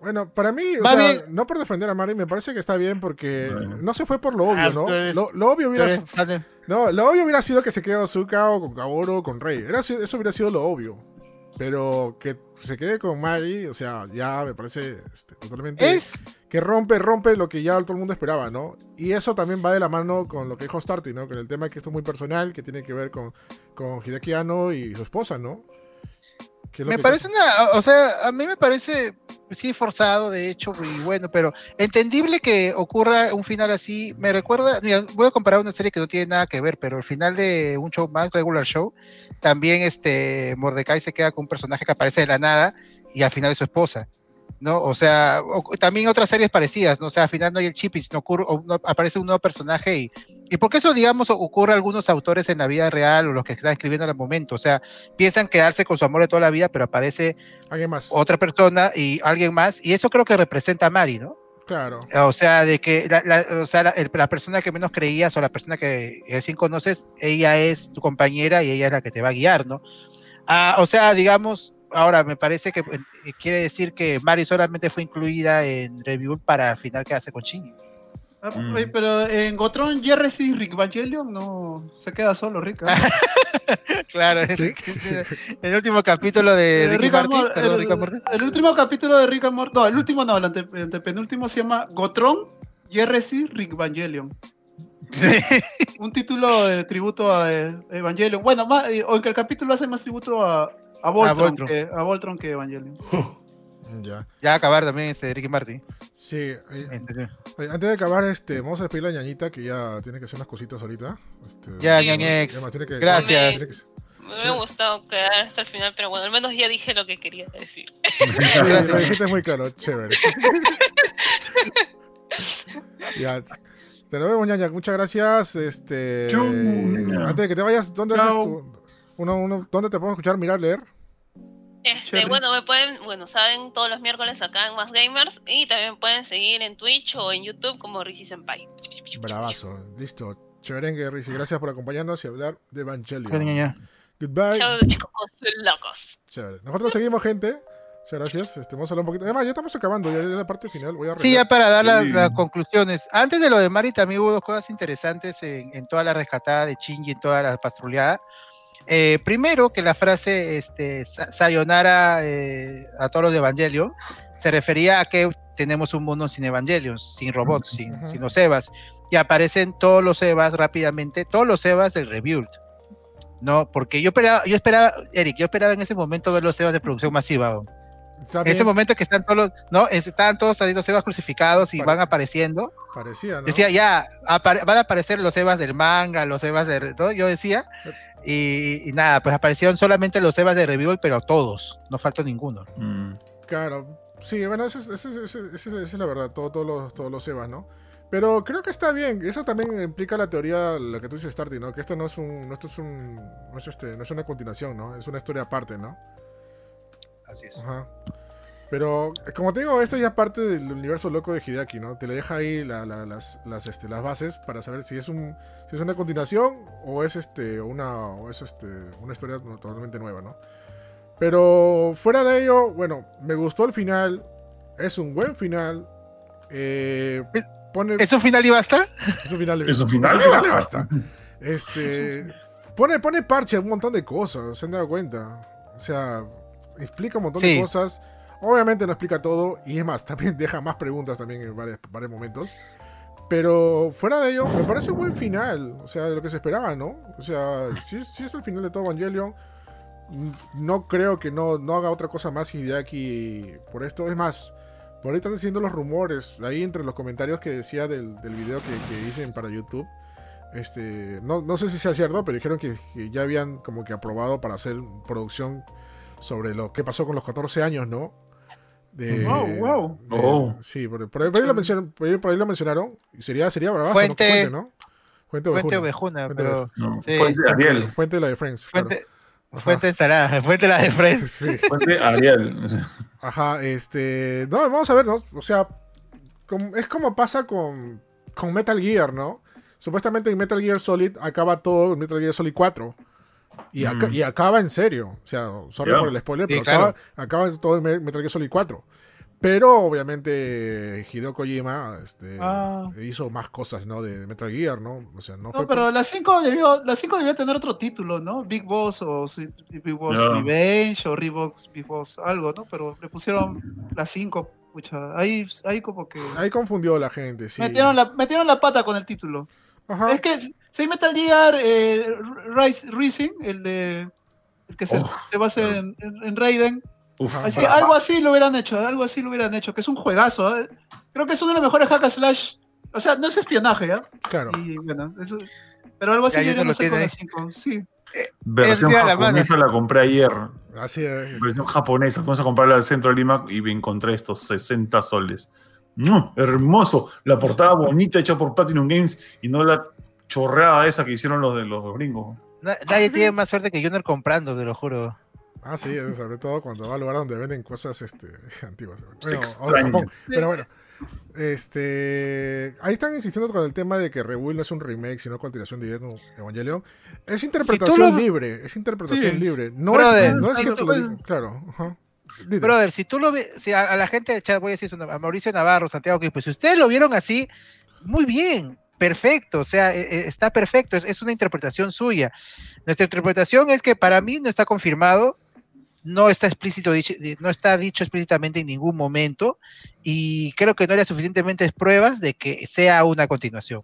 Bueno, para mí, o sea, no por defender a Mari, me parece que está bien porque no se fue por lo obvio, ah, ¿no? lo, obvio hubiera no, lo obvio hubiera sido que se quede Azuka o con Kaoru o con Rey. Era, eso hubiera sido lo obvio. Pero que se quede con Mari, o sea, ya me parece este, totalmente. Es. Que rompe, rompe lo que ya todo el mundo esperaba, ¿no? Y eso también va de la mano con lo que dijo Starty, ¿no? Con el tema que esto es muy personal, que tiene que ver con, con Hideaki y su esposa, ¿no? Me parece una, o sea, a mí me parece, sí, forzado, de hecho, y bueno, pero entendible que ocurra un final así. Me recuerda, voy a comparar una serie que no tiene nada que ver, pero el final de un show más, regular show, también este Mordecai se queda con un personaje que aparece de la nada y al final es su esposa. ¿No? O sea, también otras series parecidas, ¿no? O sea, al final no hay el chip y no, ocurre, no aparece un nuevo personaje y, y porque eso, digamos, ocurre a algunos autores en la vida real o los que están escribiendo en el momento, o sea, piensan quedarse con su amor de toda la vida, pero aparece alguien más. otra persona y alguien más, y eso creo que representa a Mari, ¿no? Claro. O sea, de que la, o sea, la, persona que menos creías o la persona que recién conoces, ella es tu compañera y ella es la que te va a guiar, ¿no? Ah, o sea, digamos, Ahora, me parece que eh, quiere decir que Mari solamente fue incluida en Review para al final quedarse con Shinji. Ah, mm. pero en Gotron, Jerry y Rick Evangelion no se queda solo, Rick. ¿eh? claro, el, último capítulo de Rick, Rick, el, el, último capítulo de Rick and Morty, no, el último no, el antepenúltimo se llama Gotron, Jerry Rick Evangelion. Un título de tributo a Evangelion. Bueno, más, eh, o que el capítulo hace más tributo a, a Voltron, a Que, a Voltron que Evangelion. ya. Ya acabar también este Ricky Martin. Sí. Eh, antes de acabar, este, vamos a despedir a ñañita que ya tiene que hacer unas cositas ahorita. Este, ya, ñañex. Gracias. Me hubiera gustado quedar hasta el final, pero bueno, al menos ya dije lo que quería decir. Gracias, lo dijiste muy claro, chévere. ya. Te lo vemos, ñaña. Muchas gracias. Este, antes de que te vayas, ¿dónde haces tu, uno, uno, ¿Dónde te podemos escuchar, mirar, leer? Este, bueno, me pueden, bueno, saben todos los miércoles acá en Más Gamers y también pueden seguir en Twitch o en YouTube como Rizzi Senpai. Bravazo, listo. Cheverengue, Rizzi, gracias por acompañarnos y hablar de Evangelion. Goodbye. Chao, chicos locos. Chévere. Nosotros seguimos, gente. Muchas gracias. Este, vamos a hablar un poquito. Además, ya estamos acabando, ya es la parte final. Voy a sí, ya para dar las, conclusiones. Antes de lo de Mari, también hubo dos cosas interesantes en, en toda la rescatada de Chingy, en toda la patrullada. Eh, primero que la frase este, Sayonara eh, a todos los de Evangelio se refería a que tenemos un mundo sin Evangelios, sin robots, sin, los Evas. Y aparecen todos los Evas rápidamente, todos los Evas del Rebuild. ¿No? Porque yo esperaba, yo esperaba, Eric, yo esperaba en ese momento ver los Evas de producción masiva. En ese momento que están todos, ¿no? Están todos saliendo Evas crucificados y van apareciendo. Parecía, ¿no? Decía, ya, van a aparecer los Evas del manga, los Evas de. ¿no? Yo decía, y, nada, pues aparecieron solamente los Evas de Revival, pero todos, no faltó ninguno. Mm. Claro, sí, bueno, esa es la verdad, todos los, todos los Evas, ¿no? Pero creo que está bien, eso también implica la teoría, la que tú dices, Starty, ¿no? Que esto no es un, no, esto es un, no es, este, no es una continuación, ¿no? Es una historia aparte, ¿no? Así es. Ajá. Pero, como te digo, esto ya es parte del universo loco de Hideaki, ¿no? Te le deja ahí las, las, este, las bases para saber si es un si es una continuación o es este una o es este una historia totalmente nueva, ¿no? Pero fuera de ello, bueno, me gustó el final, es un buen final. Eh, pone, ¿Es un final y basta? Es un final, ¿Es un final, y basta. Este, pone, pone parche a un montón de cosas, se han dado cuenta. O sea, explica un montón de cosas Obviamente no explica todo y es más, también deja más preguntas también en varios, momentos. Pero fuera de ello, me parece un buen final. O sea, lo que se esperaba, ¿no? O sea, si, es el final de todo Evangelion, no creo que no, no haga otra cosa más Hideaki por esto. Es más, Por ahí están diciendo los rumores, ahí entre los comentarios que decía del, del video que, que hice para YouTube. Este, no, no sé si sea cierto, pero dijeron que, ya habían como que aprobado para hacer producción sobre lo que pasó con los 14 años, ¿no? De, wow, wow. Sí, por, ahí, lo mencionaron, por, ahí, lo mencionaron. Y sería, sería bravazo, Fuente, ¿no? Fuente Fuente Ovejuna, Fuente pero. Sí. Fuente Ariel. Fuente la de Friends. Fuente, Fuente Sarada, Fuente la de Friends. Sí. Fuente Ariel. Ajá, este. No, vamos a ver, ¿no? O sea, es como pasa con, con Metal Gear, ¿no? Supuestamente en Metal Gear Solid acaba todo en Metal Gear Solid 4. Y, mm. y acaba en serio. O sea, sorry por el spoiler, pero acaba, acaba, todo en Metal Gear Solid 4. Pero obviamente Hideo Kojima este, ah. hizo más cosas, ¿no? De Metal Gear, ¿no? O sea, no, no pero la 5 debió, la 5 debió tener otro título, ¿no? Big Boss o Big Boss Revenge o Reeboks Big Boss, algo, ¿no? Pero le pusieron la 5, ahí, ahí como que... Ahí confundió la gente, sí. Metieron la, metieron la pata con el título. Es que si Metal Gear eh, Rise, Rising, el de el que se, oh. se basa en, en, Raiden, algo así lo hubieran hecho, algo así lo hubieran hecho, que es un juegazo. ¿eh? Creo que es uno de los mejores hack slash. O sea, no es espionaje, ¿ya? Claro. pero algo así yo no sé con 5. Sí. Eh, versión japonesa la, compré ayer. Así es. Versión japonesa. Vamos a comprarla al centro de Lima y encontré estos 60 soles hermoso. La portada bonita hecha por Platinum Games y no la chorreada esa que hicieron los de los gringos. Nadie tiene más suerte que Junior comprando, te lo juro. Ah, sí, sobre todo cuando va al lugar donde venden cosas este, antiguas. Bueno, Pero bueno, este, ahí están insistiendo con el tema de que Rebuild no es un remake, sino continuación de Evangelion. Es interpretación libre, es interpretación libre. No, es, no es, que tú Claro. Brother, si tú lo ves, si a, la gente del chat voy a decir a Mauricio Navarro, Santiago, que pues si ustedes lo vieron así, muy bien, perfecto, o sea, e, e, está perfecto, es, una interpretación suya. Nuestra interpretación es que para mí no está confirmado, no está explícito, no está dicho explícitamente en ningún momento, y creo que no hay suficientemente pruebas de que sea una continuación.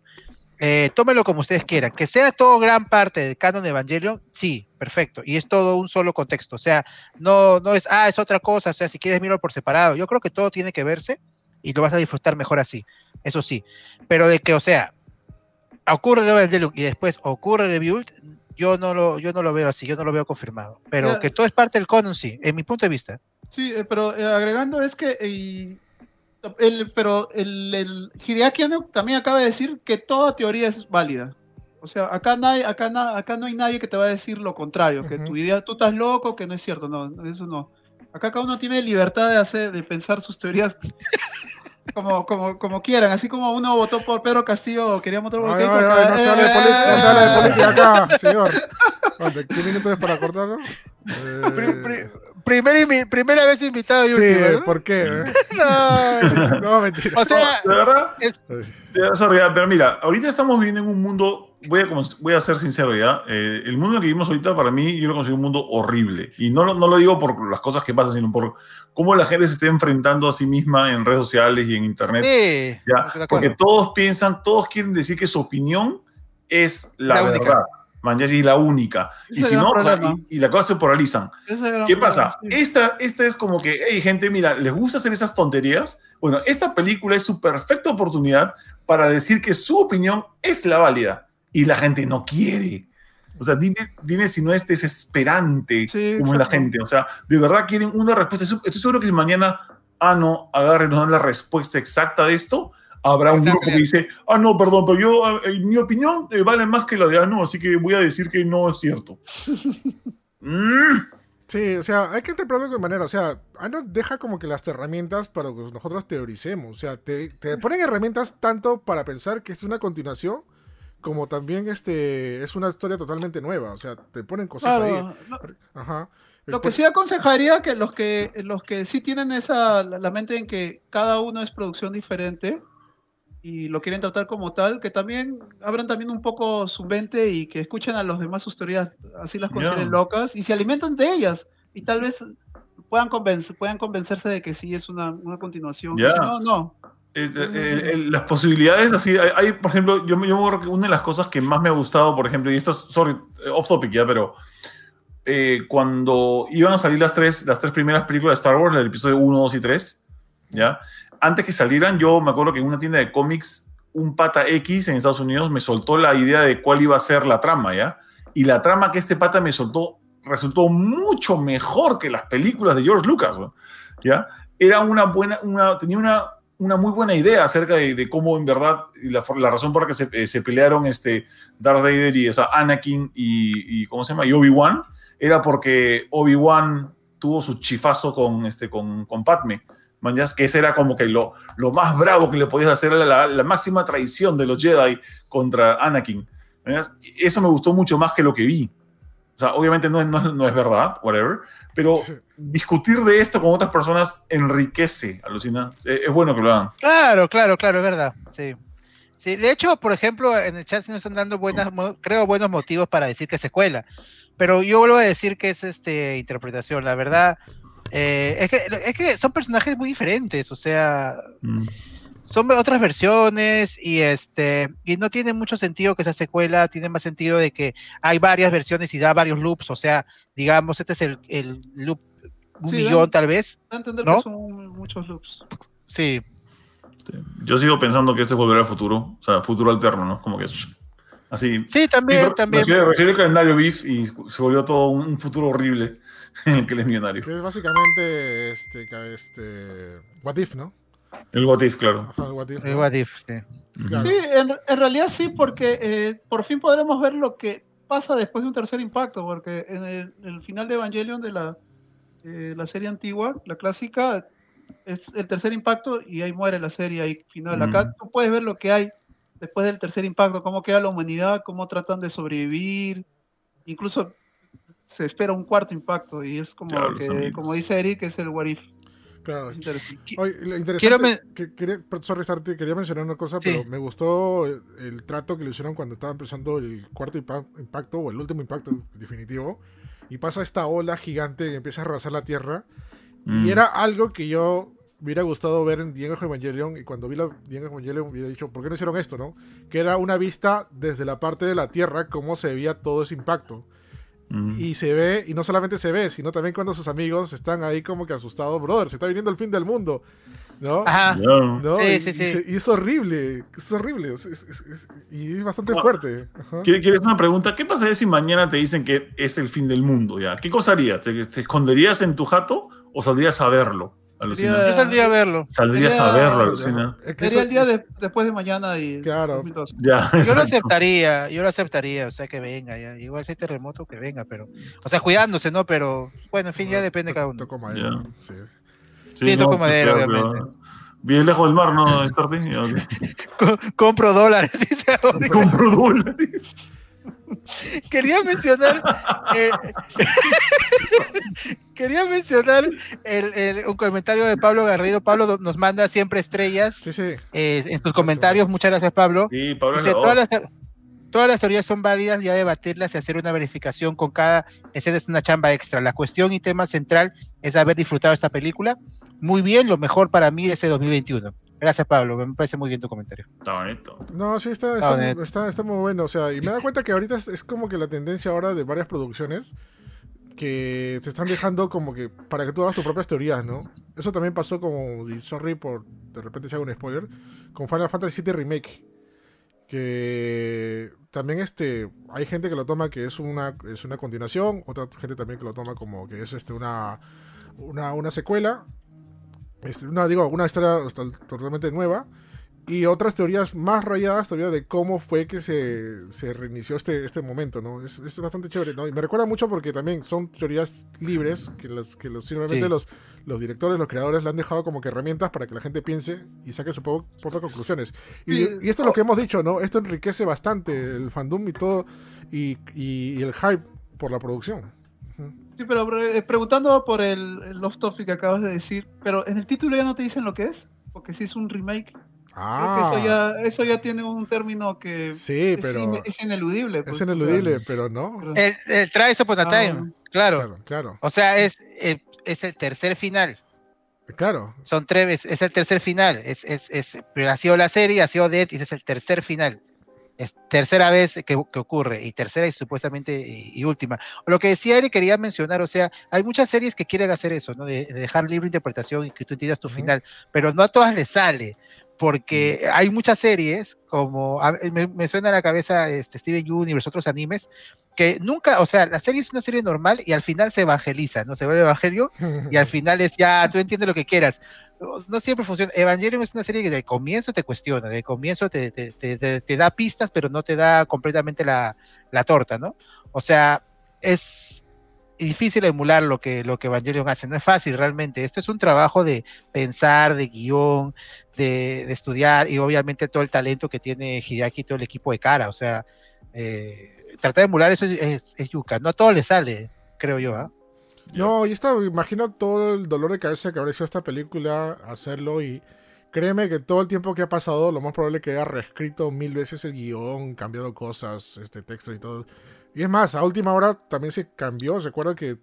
Eh, tómelo como ustedes quieran. Que sea todo gran parte del canon de Evangelion, sí, perfecto. Y es todo un solo contexto. O sea, no, no es, ah, es otra cosa. O sea, si quieres mirarlo por separado. Yo creo que todo tiene que verse y lo vas a disfrutar mejor así. Eso sí. Pero de que, o sea, ocurre de Evangelion y después ocurre Rebuild, yo no lo, yo no lo veo así, yo no lo veo confirmado. Pero que todo es parte del canon, sí, en mi punto de vista. Sí, eh, pero eh, agregando es que pero el, el Hideaki también acaba de decir que toda teoría es válida. O sea, acá, nadie, acá, acá no hay nadie que te va a decir lo contrario, que tu idea, tú estás loco, que no es cierto, no, eso no. Acá cada uno tiene libertad de hacer, de pensar sus teorías como, como, como quieran, así como uno votó por Pedro Castillo, quería votar por Keiko. no, se habla de, de política acá, señor. ¿Qué minutos es para cortarlo? Eh primera vez invitado y sí, ¿por qué? no, no, mentira. O sea, de verdad, pero mira, ahorita estamos viviendo en un mundo, voy a, voy a ser sincero ya, eh, el mundo que vivimos ahorita para mí yo lo considero un mundo horrible. Y no, no lo digo por las cosas que pasan, sino por cómo la gente se está enfrentando a sí misma en redes sociales y en internet. Sí, ¿ya? Porque todos piensan, todos quieren decir que su opinión es la, verdad. Manjasi es la única. y si no, y, la cosa se polarizan. ¿Qué pasa? Esta, esta es como que, hey, gente, mira, ¿les gusta hacer esas tonterías? Bueno, esta película es su perfecta oportunidad para decir que su opinión es la válida y la gente no quiere. O sea, dime, dime si no es desesperante como la gente. O sea, de verdad quieren una respuesta. Estoy seguro que si mañana, ah, no, agarren nos dan la respuesta exacta de esto, habrá un grupo que dice, ah, no, perdón, pero yo, eh, mi opinión eh, vale más que la de Ano, así que voy a decir que no es cierto. Mm. Sí, o sea, hay que interpretarlo de manera, o sea, Ano deja como que las herramientas para que nosotros teoricemos, o sea, te, te ponen herramientas tanto para pensar que es una continuación, como también este es una historia totalmente nueva, o sea, te ponen cosas ahí. Ajá. Lo que sí aconsejaría que los que los que sí tienen esa la mente en que cada uno es producción diferente, y lo quieren tratar como tal, que también abran también un poco su mente y que escuchen a los demás sus teorías, así las consideren locas, y se alimentan de ellas, y tal vez puedan, convencer, puedan convencerse de que sí es una, una continuación. no, no. Eh, eh, las posibilidades así, hay, por ejemplo, yo, yo me acuerdo que una de las cosas que más me ha gustado, por ejemplo, y esto es, sorry, off topic ya, pero eh, cuando iban a salir las tres, las tres primeras películas de Star Wars, el episodio 1, 2 y 3, ¿ya? antes que salieran, yo me acuerdo que en una tienda de cómics, un pata X en Estados Unidos me soltó la idea de cuál iba a ser la trama, ¿ya? Y la trama que este pata me soltó resultó mucho mejor que las películas de George Lucas, ¿ya? Era una buena, una, tenía una, una muy buena idea acerca de, cómo en verdad, la, la, razón por la que se, eh, se, pelearon este Darth Vader y esa Anakin y, y ¿cómo se llama? Y Obi-Wan, era porque Obi-Wan tuvo su chifazo con, este, con, con Padme. Mañas, que ese era como que lo, lo más bravo que le podías hacer, la, la máxima traición de los Jedi contra Anakin. Eso me gustó mucho más que lo que vi. O sea, obviamente no, no, no es verdad, whatever, pero discutir de esto con otras personas enriquece, alucina. Es, bueno que lo hagan. Claro, claro, claro, es verdad. Sí. Sí, de hecho, por ejemplo, en el chat nos están dando buenas, creo, buenos motivos para decir que es secuela. Pero yo vuelvo a decir que es este interpretación. La verdad, eh, es, que, es que son personajes muy diferentes. O sea, mm. Son otras versiones y este y no tiene mucho sentido que esa secuela. Tiene más sentido de que hay varias versiones y da varios loops. O sea, digamos, este es el, el loop un millón, tal vez. entender ¿no? que son muchos loops. Sí. Yo sigo pensando que este es volver al futuro. O sea, futuro alterno, ¿no? Como que Así. Sí, también, también. Recibe el calendario BIF y se volvió todo un, futuro horrible en el que él es millonario. es básicamente este, este, What If, ¿no? El What If, claro. el What If, sí. Sí, en, realidad sí, porque eh, por fin podremos ver lo que pasa después de un tercer impacto, porque en el, final de Evangelion de la, eh, la serie antigua, la clásica, es el tercer impacto y ahí muere la serie, ahí final. Acá tú puedes ver lo que hay después del tercer impacto, cómo queda la humanidad, cómo tratan de sobrevivir, incluso se espera un cuarto impacto y es como que, como dice Eric, es el what if. Claro. interesante. Que, quería, sorry, quería mencionar una cosa, pero me gustó el, trato que le hicieron cuando estaba empezando el cuarto impacto o el último impacto definitivo. Y pasa esta ola gigante y empieza a arrasar la tierra. Y mm. era algo que yo hubiera gustado ver en Diego Evangelion y cuando vi la Diego Evangelion hubiera dicho, ¿por qué no hicieron esto, no? Que era una vista desde la parte de la Tierra, cómo se veía todo ese impacto. Mm. Y se ve, y no solamente se ve, sino también cuando sus amigos están ahí como que asustados, brother, se está viniendo el fin del mundo. ¿No? Ajá. Sí, sí, sí. Y, es horrible, es horrible, y es bastante fuerte. ¿Quieres una pregunta? ¿Qué pasaría si mañana te dicen que es el fin del mundo ya? ¿Qué cosa harías? ¿Te, te esconderías en tu jato o saldrías a verlo? Yo saldría a verlo. Saldrías a verlo, alucina. Sería el día después de mañana y. Claro. yo lo aceptaría, yo lo aceptaría, o sea, que venga, ya. Igual si es terremoto, que venga, pero. O sea, cuidándose, ¿no? Pero, bueno, en fin, ya depende cada uno. Toco madera. Sí, sí, toco madera, obviamente. Bien lejos del mar, ¿no, Compro dólares, dice Compro dólares. Quería mencionar. Eh, quería mencionar un comentario de Pablo Garrido. Pablo nos manda siempre estrellas eh, en sus comentarios. Muchas gracias, Pablo. todas, las, teorías son válidas, ya debatirlas y hacer una verificación con cada escena es una chamba extra. La cuestión y tema central es haber disfrutado esta película. Muy bien, lo mejor para mí de este 2021. Gracias, Pablo. Me parece muy bien tu comentario. Está bonito. No, sí, está, está, está, muy bueno. O sea, y me da cuenta que ahorita es, como que la tendencia ahora de varias producciones que te están dejando como que para que tú hagas tus propias teorías, ¿no? Eso también pasó como, y sorry por de repente si hago un spoiler, con Final Fantasy VII Remake. Que también este, hay gente que lo toma que es una, es una continuación, otra gente también que lo toma como que es este, una, una, una secuela una, digo, una historia totalmente nueva. Y otras teorías más rayadas todavía de cómo fue que se, se reinició este, este momento, ¿no? Es, es, bastante chévere, ¿no? Y me recuerda mucho porque también son teorías libres que, las, que los, simplemente los, los directores, los creadores le han dejado como que herramientas para que la gente piense y saque sus propias conclusiones. Y, y, esto es lo que hemos dicho, ¿no? Esto enriquece bastante el fandom y todo, y, y el hype por la producción. Sí, pero eh, preguntando por el, Lost Topic que acabas de decir, pero en el título ya no te dicen lo que es, porque si es un remake. Ah. eso ya, eso ya tiene un término que sí, pero es, ineludible. Pues, es ineludible, pero no. El, el Try Upon a Time, claro. claro. O sea, es, eh, es el tercer final. Claro. Son tres, es el tercer final. Es, es, es, ha sido la serie, ha sido Dead y es el tercer final. Es tercera vez que, ocurre, y tercera y supuestamente y, última. Lo que decía Eric quería mencionar, o sea, hay muchas series que quieren hacer eso, ¿no? De, dejar libre interpretación y que tú entiendas tu final, pero no a todas les sale, porque hay muchas series, como me, suena a la cabeza este, Steven Universe, otros animes, que nunca, o sea, la serie es una serie normal y al final se evangeliza, ¿no? Se vuelve evangelio y al final es ya, tú entiendes lo que quieras. No, siempre funciona. Evangelion es una serie que de comienzo te cuestiona, de comienzo te, te, te, te da pistas, pero no te da completamente la, la, torta, ¿no? O sea, es difícil emular lo que, lo que Evangelion hace, no es fácil realmente. Esto es un trabajo de pensar, de guion, de, de estudiar y obviamente todo el talento que tiene Hideaki y todo el equipo de cara, o sea, eh, tratar de emular eso es, yuca. No a todo le sale, creo yo. ¿ah? No, y esta, imagino todo el dolor de cabeza que habrá sido esta película hacerlo y créeme que todo el tiempo que ha pasado, lo más probable es que haya reescrito mil veces el guion, cambiado cosas, este texto y todo. Y es más, a última hora también se cambió. Se acuerda que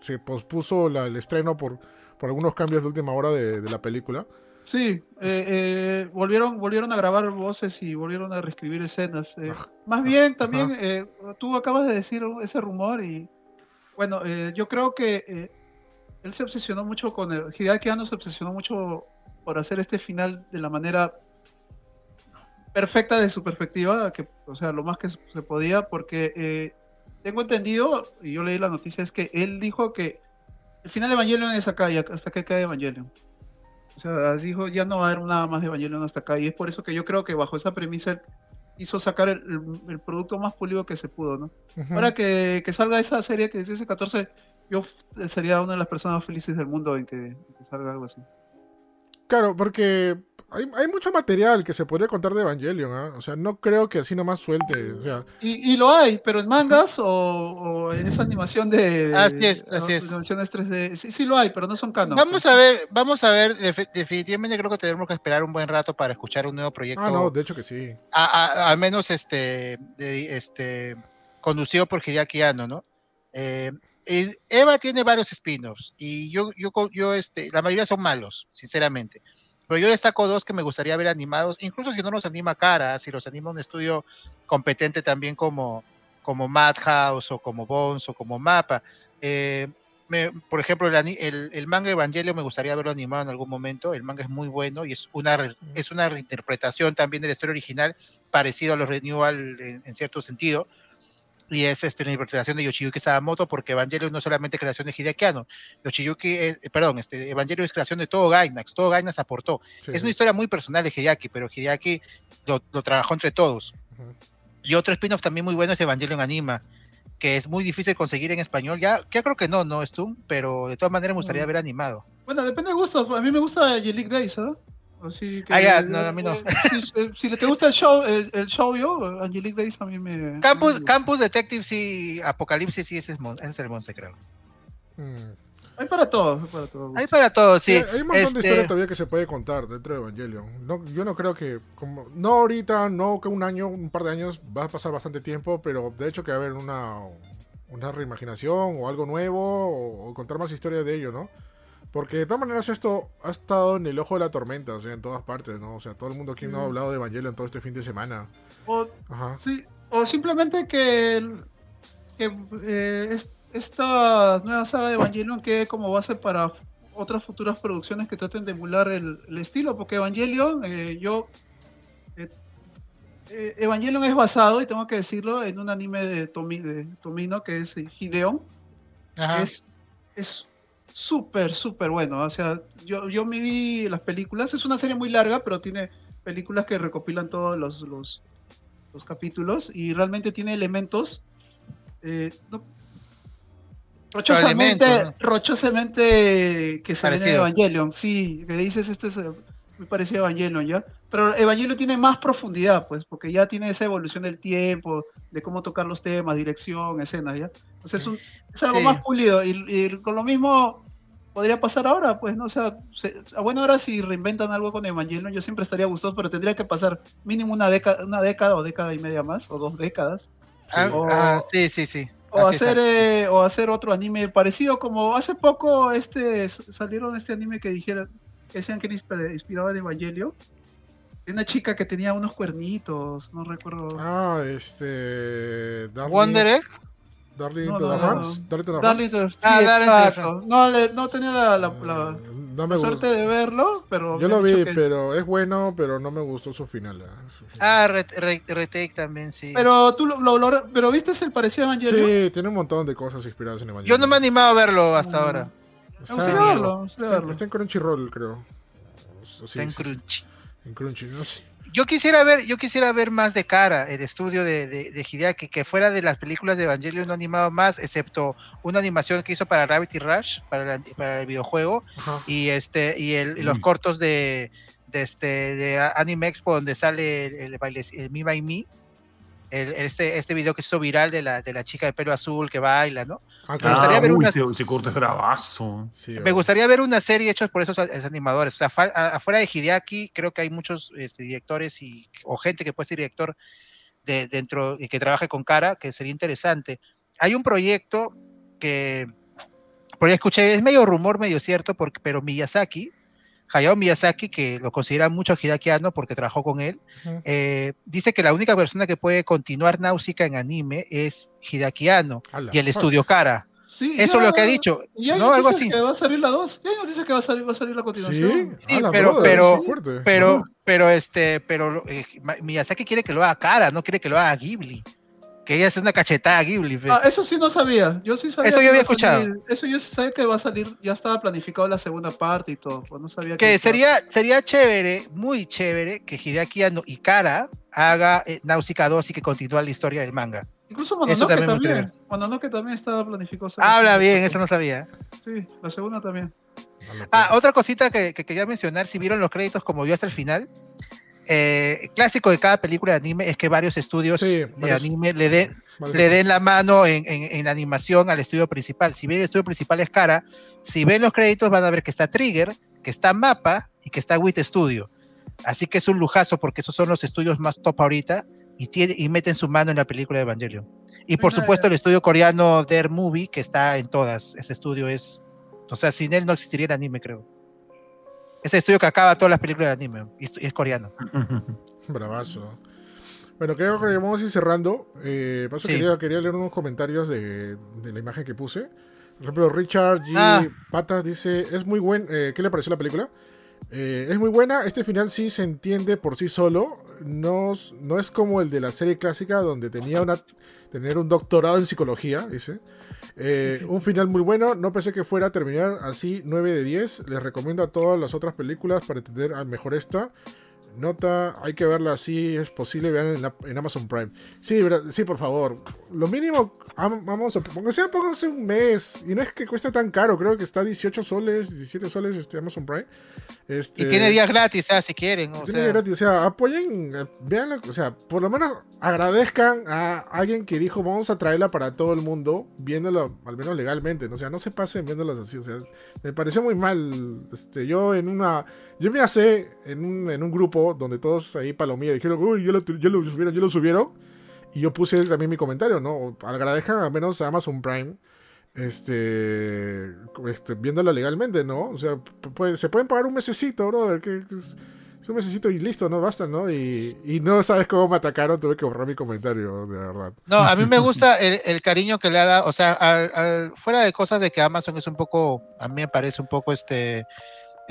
se, pospuso el estreno por, por algunos cambios de última hora de la película. Sí, eh, eh, volvieron, volvieron a grabar voces y volvieron a reescribir escenas. Eh, más bien, también, tú acabas de decir ese rumor y, bueno, yo creo que él se obsesionó mucho con el, Hideaki Anno se obsesionó mucho por hacer este final de la manera perfecta de su perspectiva, que, o sea, lo más que se podía, porque tengo entendido, y yo leí la noticia, es que él dijo que el final de Evangelion es acá y hasta que cae Evangelion. O sea, dijo, ya no va a haber nada más de Evangelion hasta acá. Y es por eso que yo creo que bajo esa premisa hizo sacar el, producto más pulido que se pudo, ¿no? Ahora que, salga esa serie que ese 14, yo sería una de las personas felices del mundo en que salga algo así. Claro, porque hay, mucho material que se podría contar de Evangelion, ¿ah? O sea, no creo que así nomás suelte. O sea. y, lo hay, pero en mangas o, en esa animación de. Así es, así es. Animaciones 3D. Sí, sí lo hay, pero no son canon. Vamos a ver, vamos a ver. definitivamente creo que tenemos que esperar un buen rato para escuchar un nuevo proyecto. Ah, no, de hecho que sí. al menos este, este, conducido por Hideaki Anno, ¿no? Eh, Eva tiene varios spin-offs y yo, yo, yo, este, la mayoría son malos, sinceramente. Pero yo destaco dos que me gustaría ver animados, incluso si no los anima Cara, si los anima un estudio competente también como, como Madhouse o como Bones o como Mapa. Eh, por ejemplo, el, el, manga Evangelio me gustaría verlo animado en algún momento. El manga es muy bueno y es una, es una reinterpretación también de la historia original, parecido a los Renewal en cierto sentido y es este, la interpretación de Yoshiyuki Sadamoto, porque Evangelion no es solamente creación de Hideaki Anno, Yoshiyuki es, eh, perdón, este, Evangelion es creación de todo Gainax, todo Gainax aportó. es una historia muy personal de Hideaki, pero Hideaki lo, trabajó entre todos. Y otro spin-off también muy bueno es Evangelion Anima, que es muy difícil conseguir en español. Ya, ya creo que no, no es tú, pero de todas maneras me gustaría mm. ver animado. Bueno, depende de gusto. A mí me gusta Yelik Days, ¿eh? Así que, ah, ya, no, a mí no. Si, te gusta el show, el, el show yo, Angelique Days a mí me. Campus, Campus Detective sí, Apocalipsis sí, ese es, es el monte, creo. Hmm. Hay para todos, hay para todos. Hay para todos, sí. Hay, un montón de este historias todavía que se puede contar dentro de Evangelion. No, yo no creo que, como, no ahorita, no que un año, un par de años, va a pasar bastante tiempo, pero de hecho que va a haber una, una reimaginación o algo nuevo o, o contar más historias de ello, ¿no? Porque de todas maneras esto ha estado en el ojo de la tormenta, o sea, en todas partes, ¿no? O sea, todo el mundo aquí no ha hablado de Evangelion todo este fin de semana. O, Sí, o simplemente que, que eh, esta nueva saga de Evangelion quede como base para otras futuras producciones que traten de emular el, estilo, porque Evangelion, eh, yo... Eh, Evangelion es basado, y tengo que decirlo, en un anime de, de Tomino que es Hideon. Es, es súper, súper bueno. O sea, yo, yo me vi las películas. Es una serie muy larga, pero tiene películas que recopilan todos los, los, capítulos y realmente tiene elementos. Eh, rochosamente, rochosamente que se de Evangelion. Sí, que dices, este es eh, muy parecido a Evangelion, ¿ya? Pero Evangelion tiene más profundidad, pues, porque ya tiene esa evolución del tiempo, de cómo tocar los temas, dirección, escena, ¿ya? Entonces es, es algo más pulido. y, con lo mismo, podría pasar ahora, pues, ¿no? O sea, a buena hora si reinventan algo con Evangelion, yo siempre estaría gustoso, pero tendría que pasar mínimo una década, una década o década y media más, o dos décadas. Ah, ah, sí, sí, sí. O hacer, eh, o hacer otro anime parecido, como hace poco este salieron este anime que dijeron, que decían que inspiraba de Evangelio, Una chica que tenía unos cuernitos, no recuerdo. Ah, este. Wonder Egg. Darling no, to the Hearts. Darling to the Hearts. Sí, ah, exacto. No, le, no tenía la, la, la, no me suerte de verlo, pero. Yo lo vi, pero es bueno, pero no me gustó su final. Ah, Retake también, sí. Pero tú lo, lo, pero viste el parecido a Evangelion. Sí, tiene un montón de cosas inspiradas en Evangelion. Yo no me he animado a verlo hasta ahora. Está, Vamos a verlo, está, está, en Crunchyroll, creo. está en Crunchy. En Crunchy, no sé yo quisiera ver, yo quisiera ver más de cara el estudio de, de, Hideaki, que fuera de las películas de Evangelion no animaba más, excepto una animación que hizo para Gravity Rush, para, para el videojuego, y este, y el, los mm. cortos de, de este de Anime Expo donde sale el, baile el Me by Me, el, este, este video que se hizo viral de la, de la chica de pelo azul que baila, ¿no? Ah, me gustaría ver una, se, me gustaría ver una serie hecha por esos, animadores. O sea, afuera de Hideaki, creo que hay muchos este, directores y, o gente que puede ser director de, dentro y que trabaje con cara, que sería interesante. Hay un proyecto que, por ahí escuché, es medio rumor, medio cierto, porque, pero Miyazaki, Hayao Miyazaki, que lo considera mucho hideakiano porque trabajó con él, eh, dice que la única persona que puede continuar Náusica en anime es Hideakiano y el estudio Kara. Eso es lo que ha dicho. ¿no? Algo así. Que va a salir la 2. Ya dice que va a salir, va a salir la continuación. Sí, pero, pero, pero, pero, este, pero eh, Miyazaki quiere que lo haga Kara, no quiere que lo haga Ghibli que ella es una cachetada a Ghibli. Ah, eso sí no sabía. Yo sí sabía. Eso yo había escuchado. eso yo sí sabía que va a salir, ya estaba planificado la segunda parte y todo. Pues no sabía que, sería, sería chévere, muy chévere, que Hideaki Anno y Kara haga eh, Nausicaa 2 y que continúe la historia del manga. Incluso Mononoke también, también Mononoke también estaba planificado. Habla bien, eso no sabía. Sí, la segunda también. Ah, otra cosita que, que, quería mencionar, si vieron los créditos como yo hasta el final, eh, clásico de cada película de anime es que varios estudios de anime le den, le den la mano en, en, la animación al estudio principal. Si bien el estudio principal es cara, si ven los créditos van a ver que está Trigger, que está Mapa y que está WIT Studio. Así que es un lujazo porque esos son los estudios más top ahorita y, tiene, y meten su mano en la película de Evangelion. Y por supuesto el estudio coreano Dare Movie, que está en todas. Ese estudio es, o sea, sin él no existiría el anime, creo. Ese estudio que acaba todas las películas de anime y es, coreano. Bravazo. Bueno, creo que vamos a ir cerrando. Eh, paso quería, leer unos comentarios de, la imagen que puse. Por ejemplo, Richard G. Ah. Patas dice: Es muy buen. Eh, ¿Qué le pareció la película? Eh, es muy buena. Este final sí se entiende por sí solo. No, no es como el de la serie clásica donde tenía una, tener un doctorado en psicología, dice. Eh, un final muy bueno, no pensé que fuera a terminar así 9 de 10. Les recomiendo a todas las otras películas para entender mejor esta. Nota, hay que verla así, es posible, vean en, Amazon Prime. Sí, sí, por favor. Lo mínimo, vamos, a sea, pónganse un mes. Y no es que cueste tan caro, creo que está 18 soles, 17 soles este Amazon Prime. Este, y tiene días gratis, si quieren. O tiene sea. gratis, o sea, apoyen, eh, vean, o sea, por lo menos agradezcan a alguien que dijo vamos a traerla para todo el mundo, viéndolo al menos legalmente. O sea, no se pasen viéndolas así. O sea, me pareció muy mal. Este, yo en una yo me hace en un, en un grupo donde todos ahí palomía dijeron, uy, yo lo, yo lo subieron, yo lo subieron. Y yo puse también mi comentario, ¿no? Agradezcan al menos a Amazon Prime este, este viéndolo legalmente, ¿no? O sea, se pueden pagar un mesecito, brother, que, es, un mesecito y listo, ¿no? Basta, ¿no? Y, no sabes cómo me atacaron, tuve que borrar mi comentario, de verdad. No, a mí me gusta el, cariño que le ha dado, o sea, fuera de cosas de que Amazon es un poco, a mí me parece un poco este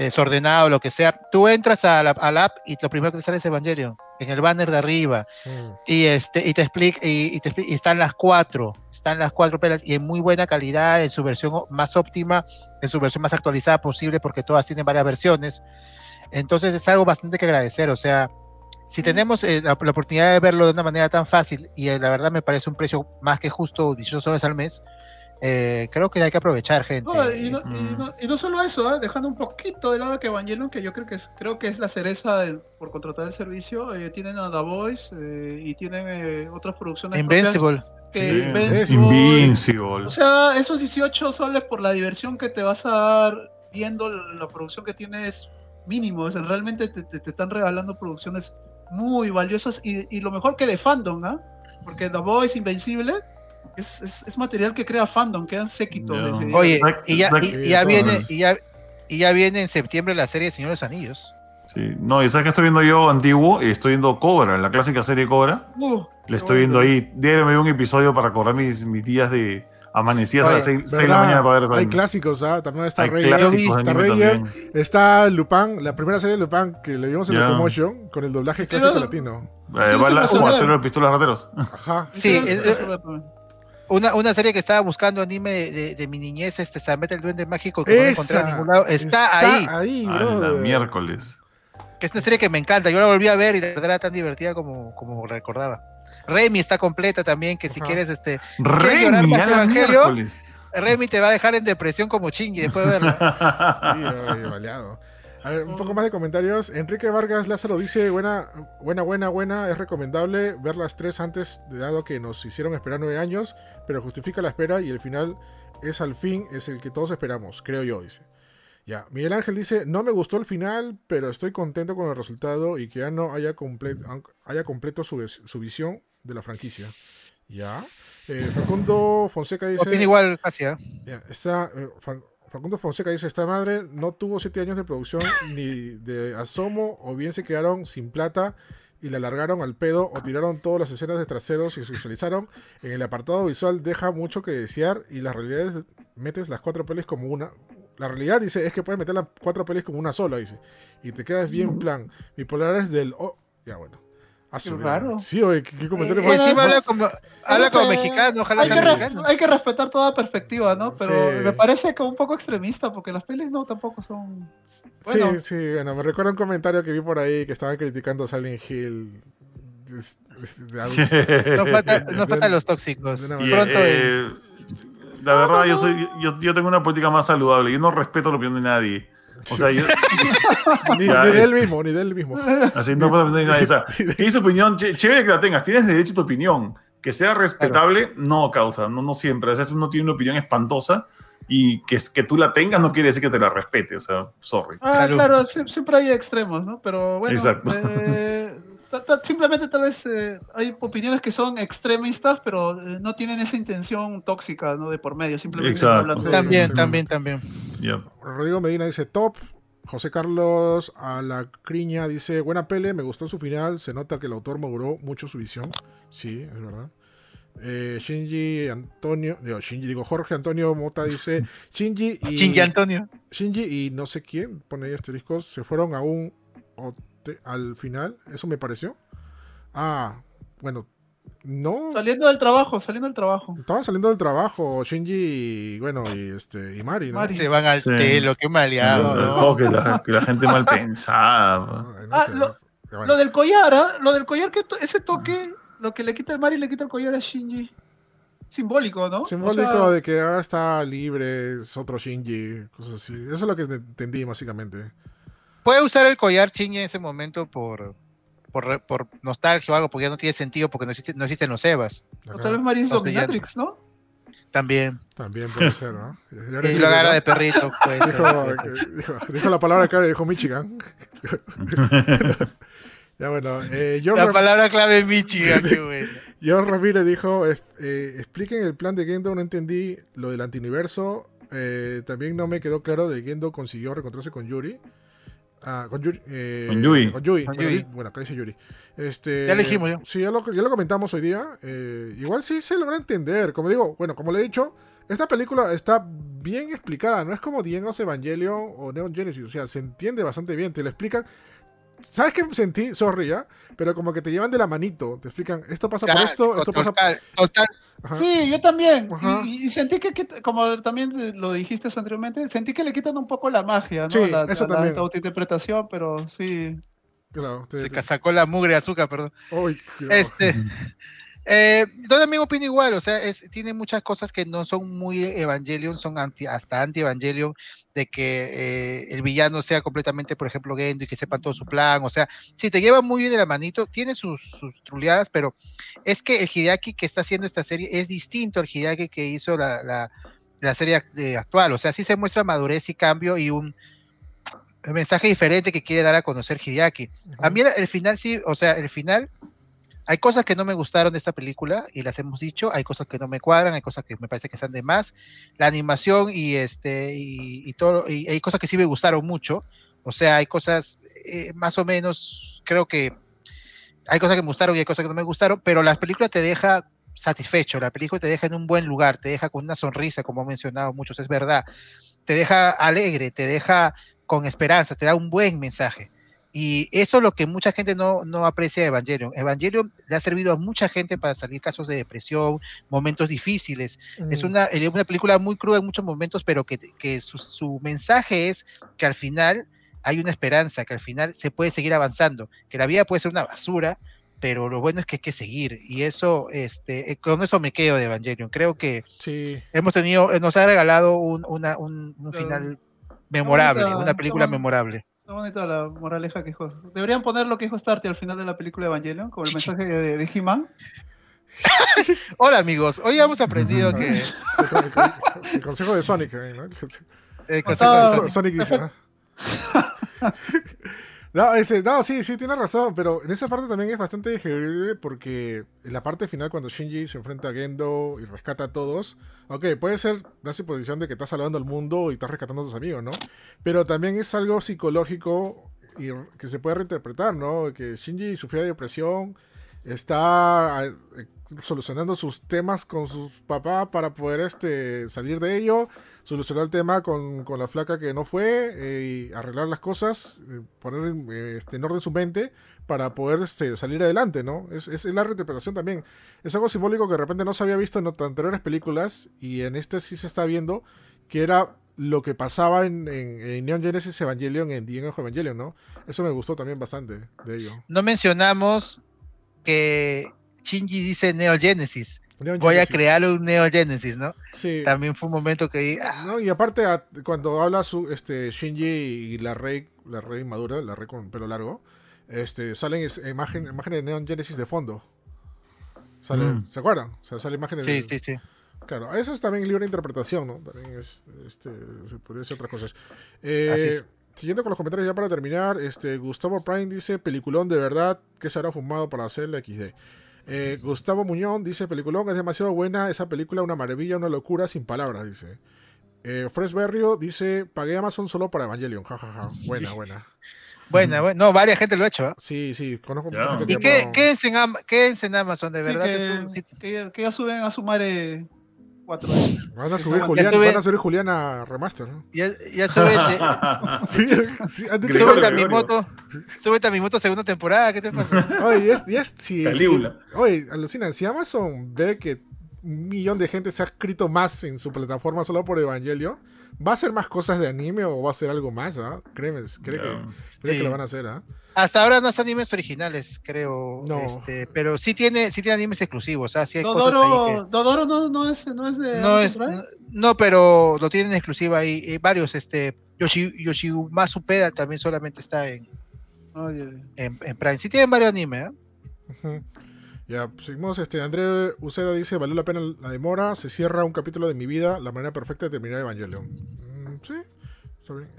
desordenado, lo que sea, tú entras a la, app y lo primero que te sale es Evangelion, en el banner de arriba, mm. y, este, y te explica, y, te y están las cuatro, están las cuatro pelas, y en muy buena calidad, en su versión más óptima, en su versión más actualizada posible, porque todas tienen varias versiones. Entonces es algo bastante que agradecer, o sea, si mm. tenemos eh, la, oportunidad de verlo de una manera tan fácil, y eh, la verdad me parece un precio más que justo, 18 soles al mes, eh, creo que hay que aprovechar, gente. y, no, solo eso, ¿eh? dejando un poquito de lado que Evangelion, que yo creo que es, creo que es la cereza por contratar el servicio, eh, tienen a The Voice y tienen otras producciones. Invincible. Invincible. O sea, esos 18 soles por la diversión que te vas a dar viendo la producción que tienes mínimo. realmente te, están regalando producciones muy valiosas y, lo mejor que de fandom, ¿ah? Porque The Voice, Invencible es, material que crea fandom, quedan séquito. Oye, y ya, viene, y ya, viene en septiembre la serie de Señor de los Anillos. Sí, no, y sabes que estoy viendo yo antiguo, y estoy viendo Cobra, la clásica serie Cobra. Uh, Le estoy viendo ahí, déjame un episodio para correr mis, mis días de, amanecidas a las 6 de la mañana para ver Hay clásicos, ¿ah? También está Rey. Está está Lupin, la primera serie de Lupin que le vimos en yeah. Locomotion con el doblaje clásico latino. Eh, va la, uh, de pistolas rateros. Ajá. Sí, una, una serie que estaba buscando anime de, de, mi niñez, este, se mete el duende mágico que no encontré en ningún lado. Está, ahí. ahí bro. miércoles. Es una serie que me encanta. Yo la volví a ver y la verdad era tan divertida como, como recordaba. Remy está completa también, que si quieres este Remy, Evangelio, Remy te va a dejar en depresión como chingue después de verlo. sí, A ver, un poco más de comentarios. Enrique Vargas Lázaro dice, buena, buena, buena, buena, es recomendable ver las tres antes, de dado que nos hicieron esperar nueve años, pero justifica la espera y el final es al fin, es el que todos esperamos, creo yo, dice. Ya, Miguel Ángel dice, no me gustó el final, pero estoy contento con el resultado y que ya no haya, haya completo su, su visión de la franquicia. Ya. Eh, Facundo Fonseca dice. Opina igual, casi, ¿eh? está, eh, Facundo Fonseca dice: Esta madre no tuvo siete años de producción ni de asomo, o bien se quedaron sin plata y la largaron al pedo, o tiraron todas las escenas de traseros y se visualizaron. En el apartado visual deja mucho que desear, y las realidades metes las cuatro pelis como una. La realidad dice es que puedes meter las cuatro pelis como una sola, dice. Y te quedas bien plan. Bipolares del. Oh, ya bueno. Raro. Sí, oye, ¿qué, comentario eh, encima habla como, habla como mexicano, ojalá hay que, mexicano. hay que respetar toda perspectiva, ¿no? Pero me parece como un poco extremista, porque las pelis no tampoco son. Sí, sí, bueno, me recuerda un comentario que vi por ahí que estaban criticando a Silent Hill. no falta, no falta los tóxicos. Pronto. Eh, la verdad, yo, soy, yo, yo tengo una política más saludable. Yo no respeto la opinión de nadie. O sea, yo, ni, ni del este, mismo, ni del mismo. Así no puedo nada. O sea, tienes tu opinión, chévere que la tengas, tienes derecho a tu opinión. Que sea respetable, no causa, no, no siempre. A veces uno tiene una opinión espantosa y que, que tú la tengas no quiere decir que te la respete. O sea, sorry. Ah, claro, siempre hay extremos, ¿no? Pero bueno, Exacto. Eh, simplemente tal vez eh, hay opiniones que son extremistas, pero eh, no tienen esa intención tóxica, ¿no? De por medio, simplemente hablando También, también, también. Rodrigo Medina dice top. José Carlos a la criña dice, buena pele, me gustó su final, se nota que el autor maduró mucho su visión. Sí, es verdad. Eh, Shinji Antonio, digo, Shinji, digo Jorge Antonio Mota dice, Shinji y... Shinji Antonio. Shinji y no sé quién, pone ahí asteriscos, se fueron a un al final, eso me pareció. Ah, bueno, no. Saliendo del trabajo, saliendo del trabajo. Estaban saliendo del trabajo, Shinji y, bueno, y este y Mari, ¿no? Se van al telo, qué maleado. ¿no? que, la, gente mal pensada. ah, lo, del collar, ¿ah? lo del collar, que ese toque, lo que le quita el Mari le quita el collar a Shinji. Simbólico, ¿no? Simbólico de que ahora está libre, es otro Shinji, cosas así. Eso es lo que entendí, básicamente puede usar el collar Chingy en ese momento por, por, por, nostalgia o algo, porque ya no tiene sentido porque no, existe, no existen los Evas. O tal vez Marin Dominatrix, ¿no? También. También puede ser, ¿no? Y lo agarra de perrito. Pues, dijo, dijo, la palabra clave, dijo Michigan. ya bueno, eh, La palabra clave es Michigan, qué bueno. George Ramírez dijo, eh, expliquen el plan de Gendo, no entendí lo del antiuniverso. Eh, también no me quedó claro de Gendo consiguió reencontrarse con Yuri. Ah, con Yuri. Eh, con Yui. Con Yui. Bueno, acá dice Yuri. Este, ya elegimos yo. Sí, ya lo, ya lo comentamos hoy día. Eh, igual sí se logra entender. Como digo, bueno, como le he dicho, esta película está bien explicada. No es como The Evangelion o Neon Genesis. O sea, se entiende bastante bien. Te lo explican ¿Sabes qué sentí? Sorry, ¿ya? Pero como que te llevan de la manito, te explican, esto pasa por esto, esto pasa por... Sí, yo también. Y, sentí que, como también lo dijiste anteriormente, sentí que le quitan un poco la magia, ¿no? Sí, eso también. La autointerpretación, pero sí. Claro, Se sacó la mugre de azúcar, perdón. este, eh, yo también opino igual, o sea, tiene muchas cosas que no son muy Evangelion, son anti, hasta anti-Evangelion, de que eh, el villano sea completamente, por ejemplo, Gendo y que sepan todo su plan, o sea, sí, te lleva muy bien de la manito, tiene sus, sus truleadas, pero es que el Hideaki que está haciendo esta serie es distinto al Hideaki que hizo la, la, serie actual, o sea, sí se muestra madurez y cambio y un mensaje diferente que quiere dar a conocer Hideaki. A mí el final sí, o sea, el final hay cosas que no me gustaron de esta película y las hemos dicho, hay cosas que no me cuadran, hay cosas que me parece que están de más. La animación y este y, todo y hay cosas que sí me gustaron mucho. O sea, hay cosas eh, más o menos, creo que hay cosas que me gustaron y hay cosas que no me gustaron, pero la película te deja satisfecho, la película te deja en un buen lugar, te deja con una sonrisa, como han mencionado muchos, es verdad, te deja alegre, te deja con esperanza, te da un buen mensaje. Y eso es lo que mucha gente no, no aprecia de Evangelion. Evangelion le ha servido a mucha gente para salir casos de depresión, momentos difíciles. Es mm. una, una película muy cruda en muchos momentos, pero que, que su, su, mensaje es que al final hay una esperanza, que al final se puede seguir avanzando, que la vida puede ser una basura, pero lo bueno es que hay que seguir. Y eso, este, eh, con eso me quedo de Evangelion. Creo que sí. hemos tenido, nos ha regalado un, una, un, un final memorable, una película memorable. Está bonita la moraleja que dijo. Deberían poner lo que dijo Starty al final de la película Evangelion, como el mensaje de, de He-Man. Hola amigos, hoy hemos aprendido que. El, consejo de Sonic, ¿no? El consejo de Sonic dice, ¿no? No, ese, no, sí, sí, tiene razón, pero en esa parte también es bastante digerible porque en la parte final cuando Shinji se enfrenta a Gendo y rescata a todos, ok, puede ser la suposición de que estás salvando al mundo y estás rescatando a tus amigos, ¿no? Pero también es algo psicológico y que se puede reinterpretar, ¿no? Que Shinji sufría de depresión, está eh, solucionando sus temas con sus papás para poder este, salir de ello solucionar el tema con, la flaca que no fue eh, y arreglar las cosas, eh, poner este, en orden su mente para poder este, salir adelante, ¿no? Es, es, la reinterpretación también. Es algo simbólico que de repente no se había visto en anteriores películas y en este sí se está viendo, que era lo que pasaba en, en, Neon Genesis Evangelion, en The Evangelion, ¿no? Eso me gustó también bastante de ello. No mencionamos que Shinji dice Neo Genesis. Voy a crear un Neo Genesis, ¿no? Sí. También fue un momento que... Ah. No, y aparte, cuando habla su, este, Shinji y la rey, la rey madura, la rey con pelo largo, este, salen imagen, imágenes de Neon Genesis de fondo. Mm. ¿Se acuerdan? O sea, salen imágenes sí, de... Sí, sí, Claro, eso es también libre interpretación, ¿no? También es, este, se podría decir otras cosas. Eh, siguiendo con los comentarios ya para terminar, este, Gustavo Prime dice, peliculón de verdad, que se habrá fumado para hacer la XD? Eh, Gustavo Muñón dice, peliculón, es demasiado buena esa película, una maravilla, una locura, sin palabras, dice. Eh, Fresh Berrio dice, pagué Amazon solo para Evangelion, jajaja. Ja, ja. Buena, buena. Buena, mm. bueno, no, varias gente lo ha hecho. ¿eh? Sí, sí, conozco mucha gente. Y que, quédense, en Am quédense en Amazon, de verdad. Sí, que, que, suben a sumar eh, 4 años. Van a subir, Julián, a remaster. Ya, ya sube. sí, sí, súbete, a mi moto, súbete a mi moto segunda temporada. ¿Qué te pasa? Oye, es, oye, alucina. Si Amazon ve que un millón de gente se ha escrito más en su plataforma solo por Evangelio, ¿va a hacer más cosas de anime o va a hacer algo más? ¿eh? Créeme, creo, yeah. que, lo van a hacer. ¿ah? Hasta ahora no es animes originales, creo. No. Este, pero sí tiene, sí tiene animes exclusivos. ¿ah? Sí hay Dodoro, cosas ahí Dodoro no, no, es, no es de. No, es, no, pero lo tienen exclusiva ahí. Eh, varios. Este, Yoshi, Yoshimasu Pedal también solamente está en, en, en, Prime. Sí tienen varios animes. ¿eh? Ya, seguimos. Este, André Uceda dice: Valió la pena la demora. Se cierra un capítulo de mi vida. La manera perfecta de terminar Evangelion. Mm, sí,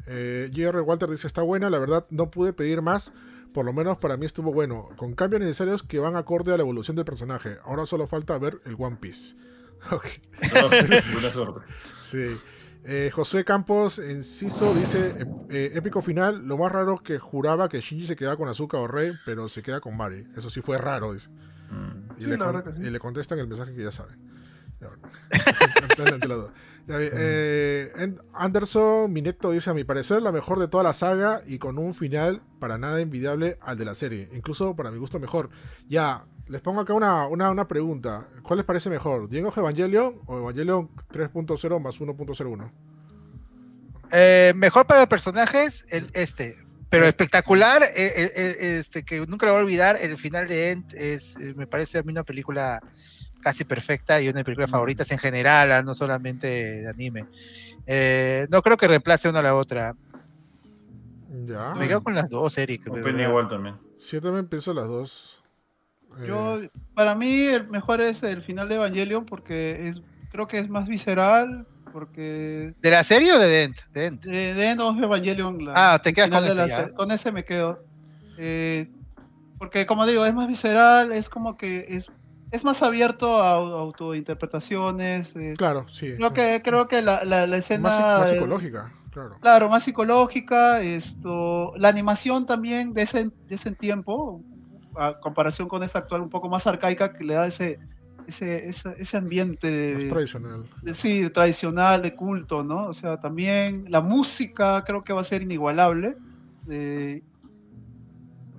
eh, J.R. Walter dice, está buena, la verdad no pude pedir más, por lo menos para mí estuvo bueno, con cambios necesarios que van acorde a la evolución del personaje. Ahora solo falta ver el One Piece. sí. Eh, José Campos Enciso dice, eh, épico final, lo más raro que juraba que Shinji se quedaba con Azuka o Rey, pero se queda con Mari. Eso sí fue raro, dice. Mm. Y, le y, le contestan el mensaje que ya saben. Eh, Anderson Mineto dice: A mi parecer, la mejor de toda la saga y con un final para nada envidiable al de la serie. Incluso para mi gusto, mejor. Ya, les pongo acá una, una, pregunta: ¿Cuál les parece mejor? ¿Diego Evangelion o Evangelion 3.0 más 1.01? Eh, mejor para los personajes, el, este. Pero espectacular, eh, este, que nunca lo voy a olvidar. El final de End es, me parece a mí una película casi perfecta y una de mis películas favoritas en general, ah, no solamente de anime. Eh, no creo que reemplace una a la otra. Ya. Me quedo con las dos, Eric. igual también. Sí, yo también pienso las dos. Yo, eh, para mí, el mejor es el final de Evangelion porque es, creo que es más visceral. Porque... ¿De la serie o de Dent? De Dent, de, Dent o Evangelion. ah, te quedas con ese. con ese me quedo. Eh, porque, como digo, es más visceral, es como que es es más abierto a, autointerpretaciones. Eh. Claro, sí. Creo que, creo que la, la, escena. Más, psicológica. Claro. más psicológica, esto, la animación también de ese, de ese tiempo, a comparación con esta actual un poco más arcaica, que le da ese, ese, ese, ambiente tradicional. sí, tradicional, de culto, ¿no? O sea, también la música creo que va a ser inigualable. Eh,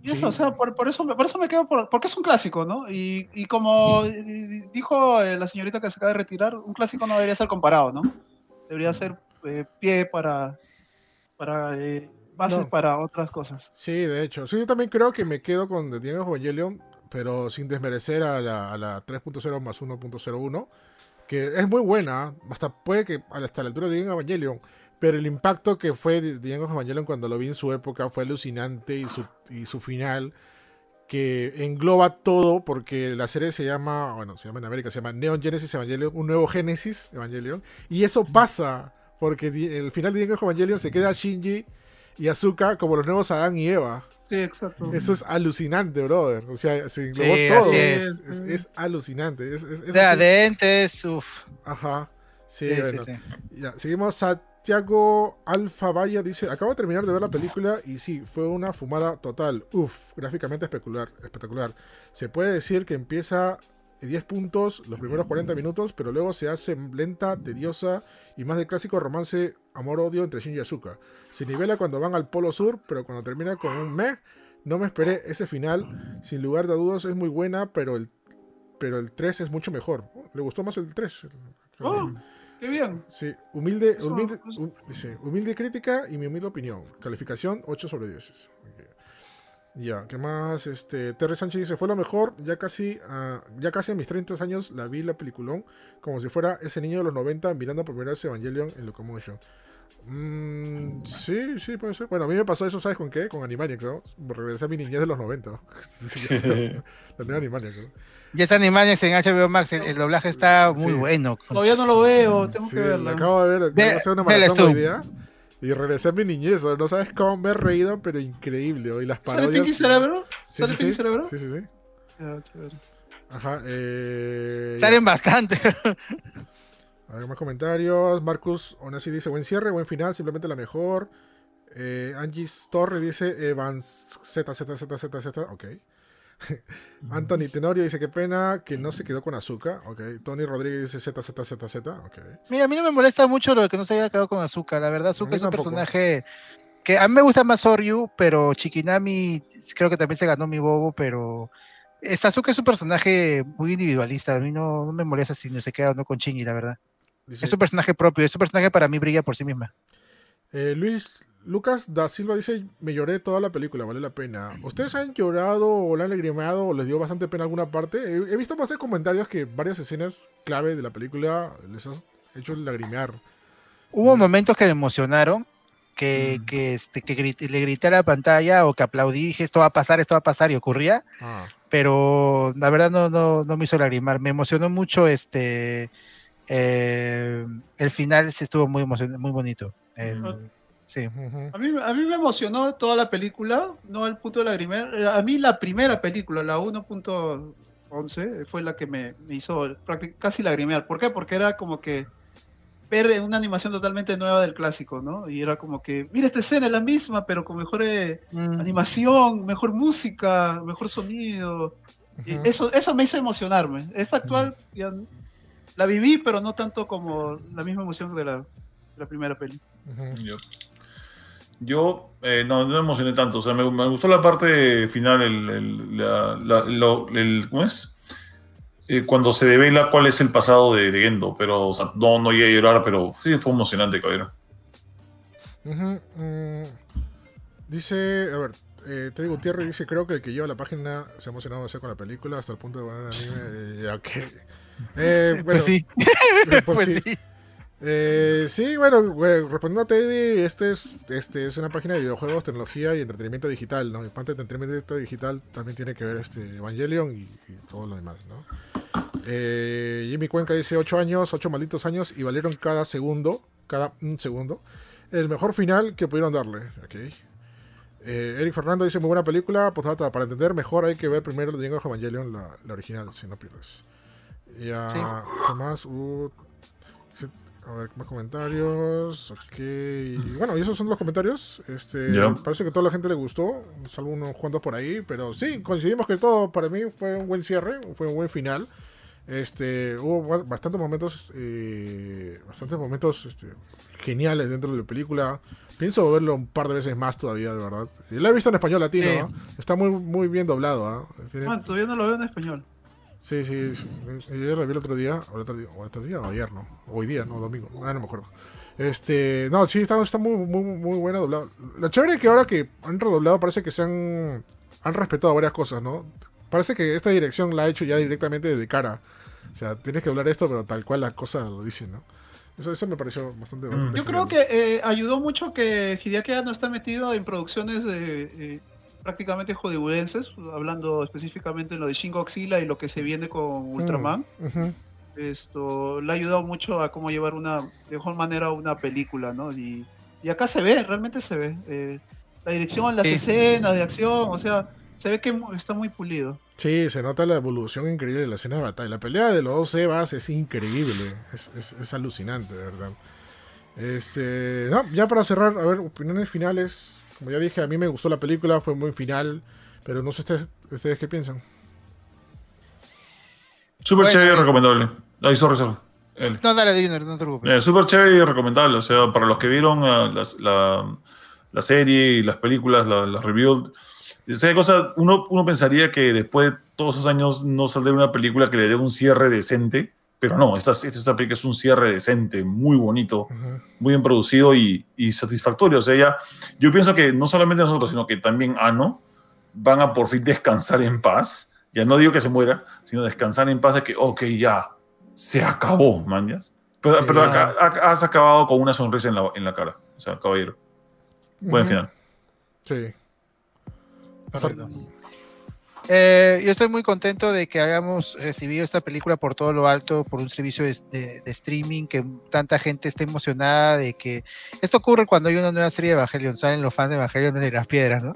y eso, o sea, por, eso, por eso me quedo, porque es un clásico, ¿no? Y, y como dijo eh, la señorita que se acaba de retirar, un clásico no debería ser comparado, ¿no? Debería ser eh, pie para, para base para otras cosas. Sí, de hecho. Sí, yo también creo que me quedo con The Diego Evangelion pero sin desmerecer a la, la 3.0 más 1.01, que es muy buena, hasta puede que hasta la altura de Evangelion, pero el impacto que fue Diego Evangelion cuando lo vi en su época fue alucinante y su, y su final, que engloba todo, porque la serie se llama, bueno, se llama en América, se llama Neon Genesis Evangelion, un nuevo Genesis Evangelion, y eso pasa, porque el final de Diego Evangelion se queda Shinji y Asuka como los nuevos Adán y Eva. Sí, exacto. Eso es alucinante, brother. O sea, se englobó todo. Es. Es, alucinante. Es, o sea, de entes, uff. Ajá. Sí, bueno. Ya, seguimos. Santiago Alfa Vaya dice: Acabo de terminar de ver la película y sí, fue una fumada total. Uf, gráficamente espectacular. espectacular. Se puede decir que empieza 10 puntos los primeros 40 minutos, pero luego se hace lenta, tediosa y más de clásico romance amor-odio entre Shin y Asuka. Se nivela cuando van al polo sur, pero cuando termina con un meh, no me esperé ese final. Sin lugar de dudas es muy buena, pero el, pero el 3 es mucho mejor. Le gustó más el 3. Oh, qué bien. Sí, humilde, humilde, humilde crítica y mi humilde opinión. Calificación 8 sobre 10. Ya, ¿qué más? Este, Terry Sánchez dice, fue lo mejor, ya casi, uh, ya casi a mis 30 años la vi la peliculón, como si fuera ese niño de los 90 mirando por primera vez Evangelion en Locomotion. Mm, sí, sí, puede ser. Bueno, a mí me pasó eso, ¿sabes con qué? Con Animaniacs, ¿no? Regresé a mi niñez de los 90. la nueva Animaniacs, ¿no? Y esa Animaniacs en HBO Max, el, doblaje está muy bueno. Todavía no lo veo, tengo que verlo. acabo de ver, a hacer una maratón hoy día. Y regresé a mi niñez, no sabes cómo me he reído, pero increíble. Y las parodias... ¿Sale Pinky Cerebro? Sí, ¿Sale sí, Pinky Cerebro? Sí, sí, sí. Ah, Ajá, eh... Salen bastante. A ver, más comentarios. Marcus Onesi dice, buen cierre, buen final, simplemente la mejor. Eh, Angie Torre dice, Evans Z, Z, Z, Z, Z, ok. Anthony Tenorio dice que pena que no se quedó con Azúcar. Ok. Tony Rodríguez dice Z, Z, Z, Z. Ok. Mira, a mí no me molesta mucho lo de que no se haya quedado con Azúcar. La verdad, Azúcar es un personaje que a mí me gusta más Soryu, pero Chikinami creo que también se ganó mi bobo, pero Azúcar es un personaje muy individualista. A mí no, me molesta si no se queda o no con Chingy, la verdad. Es un personaje propio, es un personaje para mí brilla por sí misma. Eh, Luis Lucas da Silva dice, me lloré toda la película, vale la pena. ¿Ustedes han llorado o la han lagrimado o les dio bastante pena alguna parte? He, visto bastantes comentarios que varias escenas clave de la película les han hecho lagrimear. Hubo momentos que me emocionaron, que, mm. este, que le grité a la pantalla o que aplaudí, dije esto va a pasar, esto va a pasar y ocurría. Ah. Pero la verdad no, no, no me hizo lagrimar. Me emocionó mucho este... Eh, el final sí estuvo muy, muy bonito. Sí. a, mí, a mí me emocionó toda la película, no el punto de la A mí la primera película, la 1.11, fue la que me, hizo casi lagrimear. ¿Por qué? Porque era como que ver una animación totalmente nueva del clásico, ¿no? Y era como que, mira, esta escena es la misma, pero con mejor eh, mm. animación, mejor música, mejor sonido. eso, eso me hizo emocionarme. Esta actual ya, la viví, pero no tanto como la misma emoción de la, la primera peli. Yo eh, no, no me emocioné tanto, o sea, me, gustó la parte final, el, el, ¿cómo es? Eh, cuando se devela cuál es el pasado de, Gendo, pero o sea, no, no llegué a llorar, pero sí fue emocionante, cabrón. Mm, dice, a ver, eh, Teddy Gutiérrez dice, creo que el que lleva la página se ha emocionado con la película hasta el punto de poner anime. Eh, okay. Eh, pues sí. Pues, pues sí. Eh, sí, bueno, respondiendo a Teddy, este es, este es una página de videojuegos, tecnología y entretenimiento digital, ¿no? Y parte de entretenimiento digital también tiene que ver este Evangelion y, todo lo demás, ¿no? Eh, Jimmy Cuenca dice 8 años, 8 malditos años y valieron cada segundo, cada un segundo. El mejor final que pudieron darle, ok. Eh, Eric Fernando dice muy buena película, pues para entender mejor hay que ver primero de Evangelion, la, la original, si no pierdes. Ya, ¿qué más? Uh, A ver, más comentarios. Ok. Bueno, y esos son los comentarios. Este, Parece que a toda la gente le gustó, salvo unos cuantos por ahí. Pero sí, coincidimos que todo para mí fue un buen cierre, fue un buen final. Este, hubo bastantes momentos, eh, bastantes momentos este, geniales dentro de la película. Pienso verlo un par de veces más todavía, de verdad. Y lo he visto en español latino, Está muy, muy bien doblado, ¿ah? Ah, todavía no lo veo en español. Sí, sí, Yo lo vi el otro día, o el otro día, o, el otro día, o ayer, ¿no? Hoy día, no, domingo, ah, no me acuerdo. Este, no, sí, está, está muy, muy, muy buena doblado. Lo chévere es que ahora que han redoblado parece que se han, han respetado varias cosas, ¿no? Parece que esta dirección la ha hecho ya directamente de cara. O sea, tienes que hablar esto, pero tal cual la cosa lo dice, ¿no? Eso, eso me pareció bastante. Mm. Yo creo que eh, ayudó mucho que Hideaki no está metido en producciones de, eh, prácticamente hollywoodenses, hablando específicamente en lo de Shin Godzilla y lo que se viene con mm, Ultraman. Esto le ha ayudado mucho a cómo llevar una de mejor manera una película, ¿no? Y, y acá se ve, realmente se ve. Eh, la dirección, las escenas de acción, o sea, se ve que está muy pulido. Sí, se nota la evolución increíble de la escena de batalla. La pelea de los dos Evas es increíble. Es, alucinante, de verdad. Este, no, ya para cerrar, a ver, opiniones finales. Como ya dije, a mí me gustó la película, fue muy final. Pero no sé ustedes, ustedes qué piensan. Súper chévere y recomendable. Ahí sorry, sorry. No, dale, no te preocupes. Eh, Súper chévere y recomendable. O sea, para los que vieron uh, la, la, serie y las películas, la, la rebuild cosa, uno, uno pensaría que después de todos esos años no saldría una película que le dé un cierre decente, pero no, esta, esta, película es un cierre decente, muy bonito, muy bien producido y, y, satisfactorio. O sea, ya, yo pienso que no solamente nosotros, sino que también Ano van a por fin descansar en paz. Ya no digo que se muera, sino descansar en paz de que, ok, ya, se acabó, manjas. Pero, pero has acabado con una sonrisa en la, en la cara. O sea, caballero. Buen final. Sí. Eh, yo estoy muy contento de que hayamos recibido esta película por todo lo alto, por un servicio de, streaming, que tanta gente esté emocionada de que esto ocurre cuando hay una nueva serie de Evangelion, salen los fans de Evangelion de las piedras, ¿no?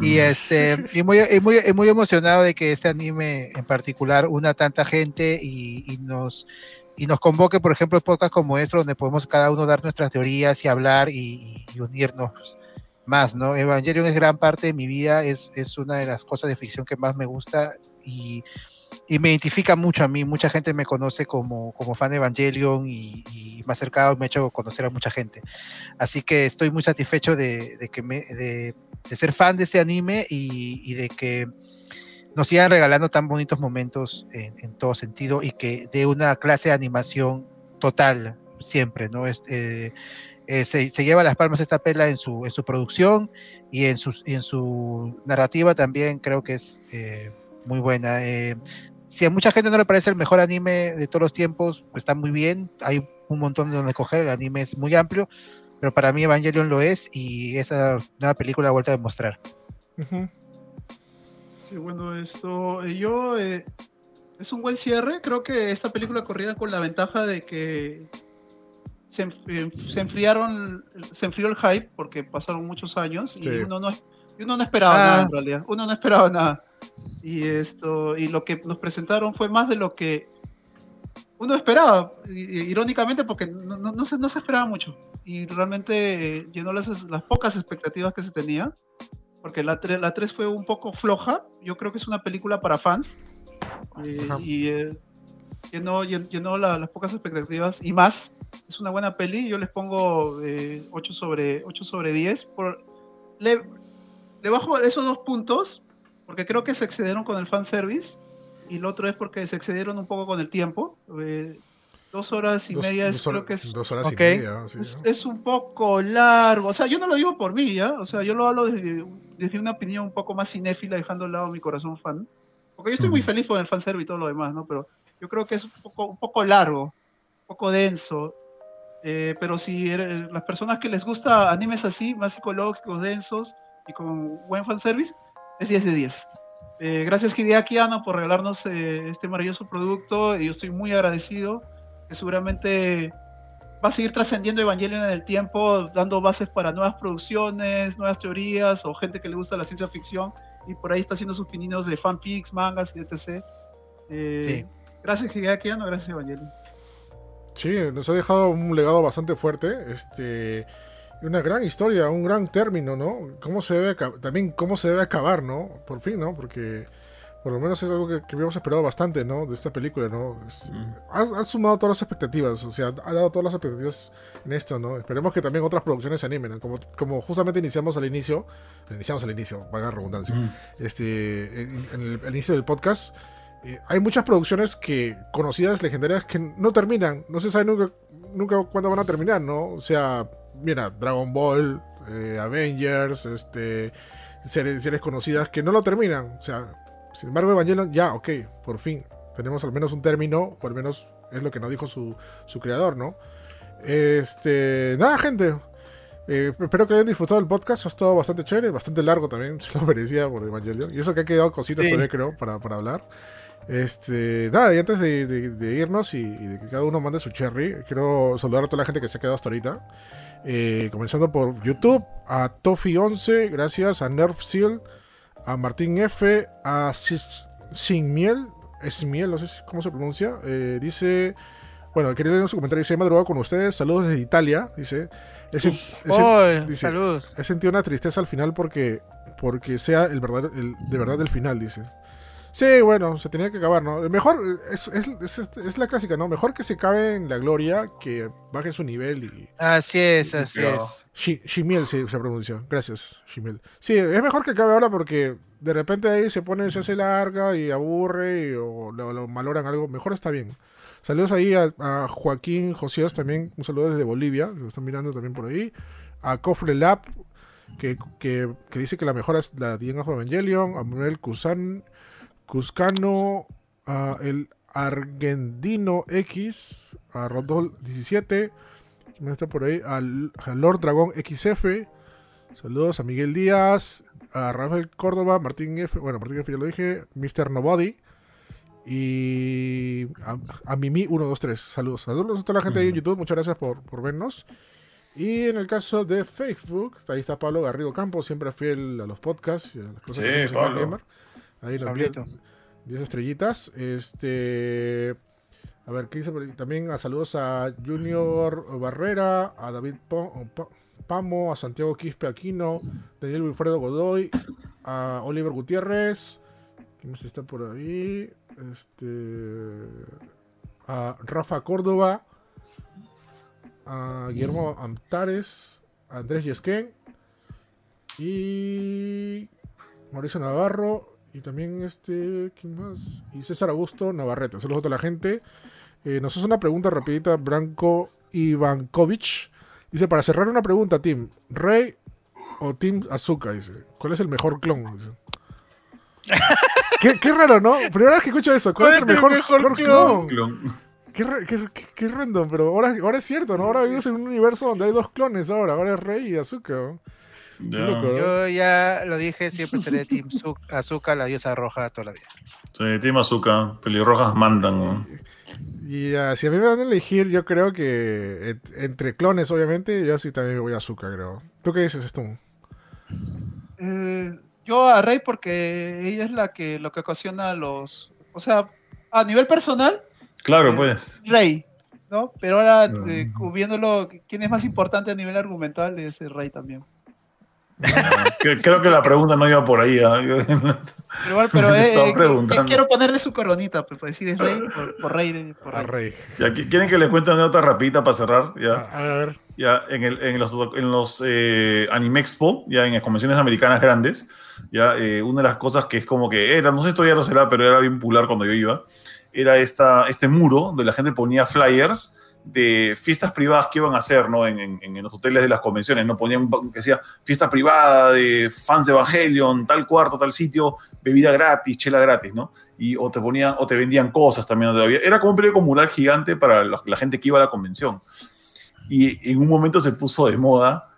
Y, este, y muy, muy, muy emocionado de que este anime en particular una tanta gente y, nos, y nos convoque, por ejemplo, podcast como esto, donde podemos cada uno dar nuestras teorías y hablar y, y unirnos más, ¿no? Evangelion es gran parte de mi vida, es, es una de las cosas de ficción que más me gusta y, y, me identifica mucho a mí. Mucha gente me conoce como, como fan de Evangelion y, y, más cercano me ha hecho conocer a mucha gente. Así que estoy muy satisfecho de, de que me, de, de, ser fan de este anime y, y, de que nos sigan regalando tan bonitos momentos en, en todo sentido y que de una clase de animación total siempre, ¿no? Este, eh, se, lleva las palmas esta pela en su, en su producción y en, sus, en su narrativa también creo que es eh, muy buena. Eh, si a mucha gente no le parece el mejor anime de todos los tiempos, está muy bien, hay un montón de donde coger, el anime es muy amplio, pero para mí Evangelion lo es y esa nueva película ha vuelto a demostrar. Sí, bueno, esto, yo, es un buen cierre, creo que esta película corría con la ventaja de que se, enfriaron, se enfrió el hype porque pasaron muchos años y uno no, uno no esperaba nada en ah. realidad. Uno no esperaba nada. Y esto, y lo que nos presentaron fue más de lo que uno esperaba, irónicamente, porque no, no, no, se, no se, esperaba mucho. Y realmente llenó las, las, pocas expectativas que se tenía. Porque la 3, la 3 fue un poco floja. Yo creo que es una película para fans. Eh, y eh, llenó, llenó las pocas expectativas y más. Es una buena peli. Yo les pongo 8, eh, sobre, 8 sobre 10. Por, le, le bajo esos dos puntos porque creo que se excedieron con el fanservice y lo otro es porque se excedieron un poco con el tiempo. Eh, dos horas y media es, creo que es. Dos horas y media. es, un poco largo. O sea, yo no lo digo por mí, ¿ya? O sea, yo lo hablo desde, desde una opinión un poco más cinéfila, dejando al lado mi corazón fan. Porque yo estoy muy feliz con el fanservice y todo lo demás, ¿no? Pero yo creo que es un poco, un poco largo, un poco denso. Eh, pero si las personas que les gusta animes así, más psicológicos, densos y con buen fanservice, es 10 de 10. Eh, gracias Hideaki Anno por regalarnos eh, este maravilloso producto y yo estoy muy agradecido que seguramente va a seguir trascendiendo Evangelion en el tiempo, dando bases para nuevas producciones, nuevas teorías o gente que le gusta la ciencia ficción y por ahí está haciendo sus pininos de fanfics, mangas y etc. sí. Gracias, Hideaki, no gracias, Evangelion. Sí, nos ha dejado un legado bastante fuerte. Este una gran historia, un gran término, ¿no? Cómo se debe también cómo se debe acabar, ¿no? Por fin, ¿no? Porque por lo menos es algo que, habíamos esperado bastante, ¿no? De esta película, ¿no? Mm. ha, sumado todas las expectativas, o sea, ha dado todas las expectativas en esto, ¿no? Esperemos que también otras producciones se animen, como, como justamente iniciamos al inicio, iniciamos al inicio, valga la redundancia, mm. este, en, el, inicio del podcast, eh, hay muchas producciones que conocidas, legendarias, que no terminan, no se sabe nunca, nunca cuándo van a terminar, ¿no? O sea, mira, Dragon Ball, eh, Avengers, este, series, series conocidas que no lo terminan, o sea sin embargo, Evangelion, ya, ok, por fin. Tenemos al menos un término, o al menos es lo que nos dijo su, creador, ¿no? Este. Nada, gente. Eh, espero que hayan disfrutado del podcast. Ha estado bastante chévere, bastante largo también. Se lo merecía por Evangelion. Y eso que ha quedado cositas todavía, creo, para, hablar. Este, nada, y antes de, irnos y, de que cada uno mande su cherry, quiero saludar a toda la gente que se ha quedado hasta ahorita. Eh, comenzando por YouTube, a Tofi11, gracias, a Nerf Seal, a Martín F, a Sin Miel, es Miel, no sé cómo se pronuncia, eh, dice, bueno, quería leer su comentario, dice, madrugada con ustedes, saludos desde Italia, dice, saludos. he sentido una tristeza al final porque, porque sea el, verdad, el de verdad el final, dice. Sí, bueno, se tenía que acabar, ¿no? Mejor, es, es, es, la clásica, ¿no? Mejor que se acabe en la gloria que baje su nivel y... Así es, así es. Shimiel se, se pronuncia. Gracias, Shimiel. Sí, es mejor que acabe ahora porque de repente ahí se pone, se hace larga y aburre o lo, maloran algo. Mejor está bien. Saludos ahí a, Joaquín Josías también, un saludo desde Bolivia, lo están mirando también por ahí. A Cofre Lab, que, que, que dice que la mejor es la de Evangelion. A Manuel Cusan Cuscano, el Argentino X, a Rodol 17, ¿quién está por ahí? Al, Lord Dragón XF, saludos a Miguel Díaz, a Rafael Córdoba, Martín F, bueno, Martín F ya lo dije, Mr. Nobody. Y a, Mimi 123, saludos. Saludos a toda la gente ahí en YouTube, muchas gracias por, vernos. Y en el caso de Facebook, ahí está Pablo Garrido Campos, siempre fiel a los podcasts y a las cosas que Pablo. Ahí lo 10 estrellitas. Este. A ver, ¿qué dice También a saludos a Junior Barrera, a David Pamo, a Santiago Quispe Aquino, Daniel Wilfredo Godoy, a Oliver Gutiérrez. ¿Quién más está por ahí? Este. A Rafa Córdoba, a Guillermo Antares, a Andrés Yesquén y Mauricio Navarro y también este, ¿quién más? Y César Augusto Navarrete. Saludos a toda la gente. Eh, nos hace una pregunta rapidita, Branko Ivankovic. Dice, para cerrar una pregunta, Tim, ¿Rey o Tim Azuka? Dice, ¿cuál es el mejor clon? ¿Qué, raro, ¿no? Primera vez que escucho eso. ¿Cuál, es el mejor, clon? Qué, qué, random, pero ahora, ahora es cierto, ¿no? Ahora vivimos en un universo donde hay dos clones ahora. Ahora es Rey y Azuka. Yo ya lo dije, siempre seré Team Azúcar, la diosa roja toda la vida. Sí, Team Azúcar, pelirrojas mandan. Y si a mí me dan a elegir, yo creo que entre clones, obviamente, yo sí también me voy a Azúcar, creo. ¿Tú qué dices, Stone? Eh, yo a Rey porque ella es la que lo que ocasiona los. O sea, a nivel personal. Claro, eh, pues. Rey. ¿no? Pero ahora, eh, viéndolo, ¿quién es más importante a nivel argumental? Es el Rey también. Creo que la pregunta no iba por ahí. ¿ah? Pero, pero eh, eh, quiero ponerle su coronita, pues, decir es rey, por, rey. Por rey. ¿Quieren que les cuente una nota rapidita para cerrar? ¿Ya? A ver. Ya, en, el, en los, en los eh, Anime Expo, ya en las convenciones americanas grandes, ya una de las cosas que es como que era, no sé si esto ya lo será, pero era bien popular cuando yo iba, era esta, este muro donde la gente ponía flyers de fiestas privadas que iban a hacer ¿no? en, los hoteles de las convenciones. ¿no? Ponían que decía fiesta privada de fans de Evangelion, tal cuarto, tal sitio, bebida gratis, chela gratis, ¿no? Y o te ponían, o te vendían cosas también. Era como un periódico mural gigante para la, gente que iba a la convención. Y en un momento se puso de moda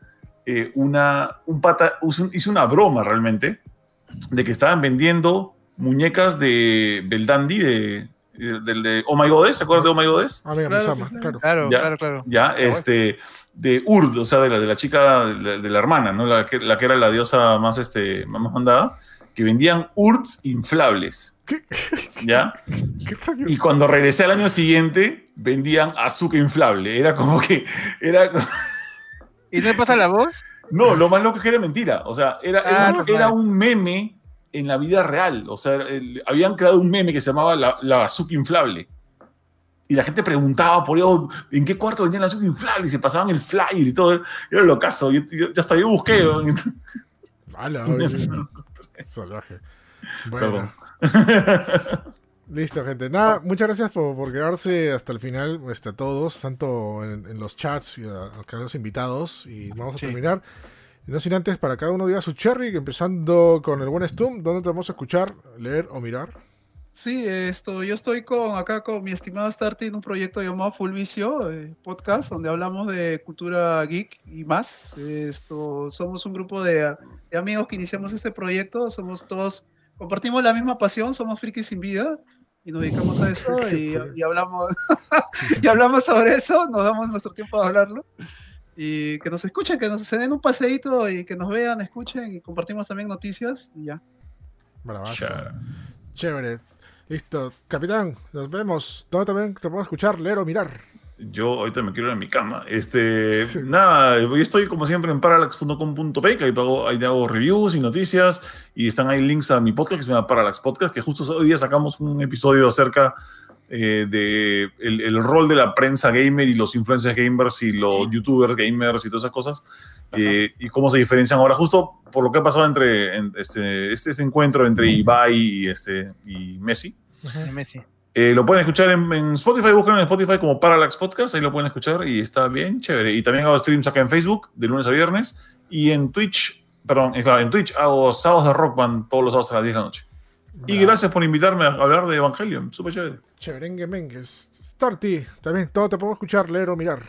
eh, una, hizo una broma realmente, de que estaban vendiendo muñecas de Beldandi, de, del de Oh My Goddess, ¿se acuerdan de Oh My Goddess? Ah, claro, claro, claro, claro, Ya, este, de Urd, o sea, de la, de la chica, de la, hermana, ¿no? La que, la que era la diosa más, este, más mandada, que vendían Urds inflables. ¿Ya? y cuando regresé al año siguiente, vendían azúcar inflable. Era como que. Era... ¿Y no pasa la voz? No, lo más loco es que era mentira. O sea, era, ah, era, un meme en la vida real. O sea, habían creado un meme que se llamaba la, la azúcar inflable. Y la gente preguntaba por ello, ¿en qué cuarto vendían la azúcar inflable? Y se pasaban el flyer y todo. Era lo caso. Yo, yo, hasta yo busqué. Mala, Salvaje. Bueno. Listo, gente. Nada, muchas gracias por, quedarse hasta el final, este, a todos, tanto en, los chats y a, a los invitados. Y vamos a terminar. No sin antes, para cada uno diga su cherry, empezando con el buen Stum, ¿dónde te vamos a escuchar, leer o mirar? Sí, esto, yo estoy con acá con mi estimado Starty en un proyecto llamado Full Vicio, eh, podcast, donde hablamos de cultura geek y más. Esto, somos un grupo de, de amigos que iniciamos este proyecto, somos todos, compartimos la misma pasión, somos frikis sin vida y nos dedicamos a eso y, hablamos y hablamos sobre eso, nos damos nuestro tiempo a hablarlo y que nos escuchen, que nos se den un paseíto y que nos vean, escuchen y compartimos también noticias y ya. Bravazo. Chévere. Listo. Capitán, nos vemos. ¿Dónde también te puedo escuchar, leer o mirar? Yo ahorita me quiero ir a mi cama. Este, nada, yo estoy como siempre en parallax.com.p, que ahí hago, ahí hago reviews y noticias, y están ahí links a mi podcast que se llama Parallax Podcast, que justo hoy día sacamos un episodio acerca eh, de el, rol de la prensa gamer y los influencers gamers y los youtubers gamers y todas esas cosas, eh, y cómo se diferencian ahora, justo por lo que ha pasado entre este, este, este, encuentro entre Ibai y, este, y Messi. Messi. Eh, lo pueden escuchar en, Spotify, buscan en Spotify como Parallax Podcast, ahí lo pueden escuchar y está bien chévere. Y también hago streams acá en Facebook de lunes a viernes y en Twitch, perdón, en Twitch hago sábados de Rock Band todos los sábados a las 10 de la noche. Y gracias por invitarme a hablar de Evangelion, súper chévere. Chévere, Mengues. Starty, también todo te puedo escuchar, leer o mirar.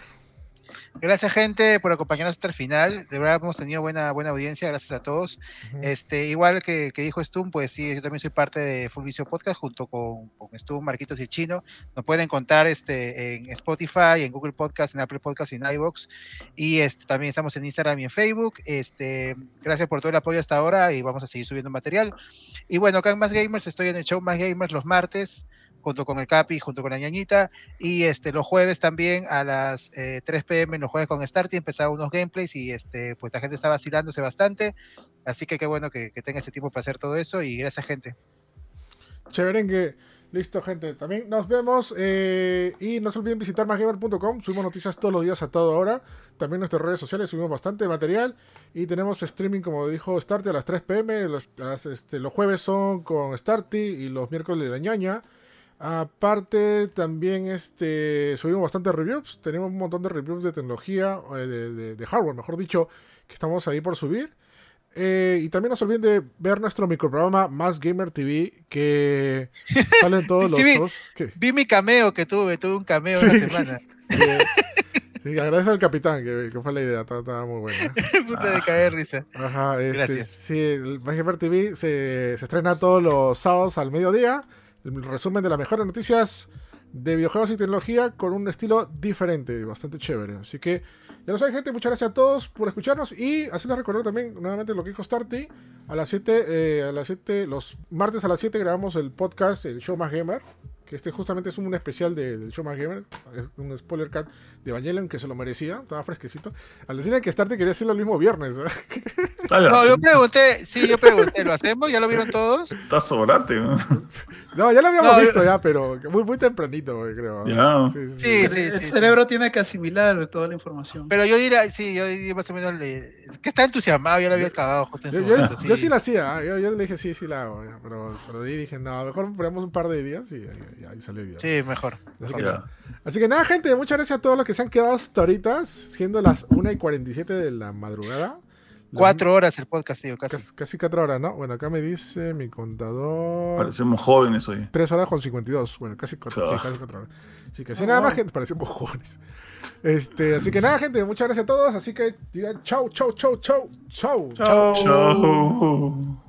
Gracias, gente, por acompañarnos hasta el final. De verdad hemos tenido buena, buena audiencia, gracias a todos. este, igual que, que, dijo Stum, pues sí, yo también soy parte de Full Vicio Podcast junto con, con Stum, Marquitos y Chino. Nos pueden contar este, en Spotify, en Google Podcast, en Apple Podcast y en iVoox. Y este, también estamos en Instagram y en Facebook. Este, gracias por todo el apoyo hasta ahora y vamos a seguir subiendo material. Y bueno, acá en Más Gamers estoy en el show Más Gamers los martes junto con el Capi, junto con la ñañita. Y este, los jueves también a las 3 eh, pm, los jueves con Starty, empezaba unos gameplays y este, pues la gente está vacilándose bastante. Así que qué bueno que, tenga ese tiempo para hacer todo eso y gracias, gente. Chéverengue. Listo, gente. También nos vemos. Eh, y no se olviden visitar másgamer.com. Subimos noticias todos los días a toda hora. También nuestras redes sociales subimos bastante material. Y tenemos streaming, como dijo Starty, a las 3 pm. Los, este, los jueves son con Starty y los miércoles de la ñaña. Aparte, también este, subimos bastante reviews. Tenemos un montón de reviews de tecnología, eh, de, hardware, mejor dicho, que estamos ahí por subir. Eh, y también no se olviden de ver nuestro microprograma Más Gamer TV, que salen todos los vi, vi, mi cameo que tuve, tuve un cameo sí. una semana. Sí, agradezco al capitán, que, fue la idea, estaba, muy buena. Puta de caer risa. Ajá, este, Gracias. Sí, Más Gamer TV se, se estrena todos los sábados al mediodía el resumen de las mejores noticias de videojuegos y tecnología con un estilo diferente, bastante chévere. Así que ya lo saben, gente, muchas gracias a todos por escucharnos y haciendo recordar también nuevamente lo que dijo Starty. A las 7, eh, a las 7, los martes a las 7 grabamos el podcast, el Show Más Gamer que este justamente es un especial de, del Show Gamer, un spoiler cat de Evangelion que se lo merecía, estaba fresquecito. Al decir que Starte quería hacerlo el mismo viernes. ¿eh? No, yo pregunté, sí, yo pregunté, ¿lo hacemos? ¿Ya lo vieron todos? Está sobrante. ¿no? ya lo habíamos visto ya, pero muy, muy tempranito, creo. Ya. Sí, sí, sí, el cerebro tiene que asimilar toda la información. Pero yo diría, sí, yo diría más o menos, que está entusiasmado, yo lo había acabado justo en yo, momento, yo, sí. la hacía, ¿eh? yo, yo, le dije sí, sí la hago, pero, pero dije, no, mejor ponemos un par de días y y ahí salió Sí, mejor. Así, que, nada, gente, muchas gracias a todos los que se han quedado hasta ahorita, siendo las 1 y 47 de la madrugada. Cuatro horas el podcast, tío, casi. casi. cuatro horas, ¿no? Bueno, acá me dice mi contador. Parecemos jóvenes hoy. Tres horas con 52. Bueno, casi cuatro, sí, casi cuatro horas. Así que, así nada más, gente, parecemos jóvenes. Este, así que nada, gente, muchas gracias a todos. Así que digan chau, chau, chau, chau, chau. Chau. chau.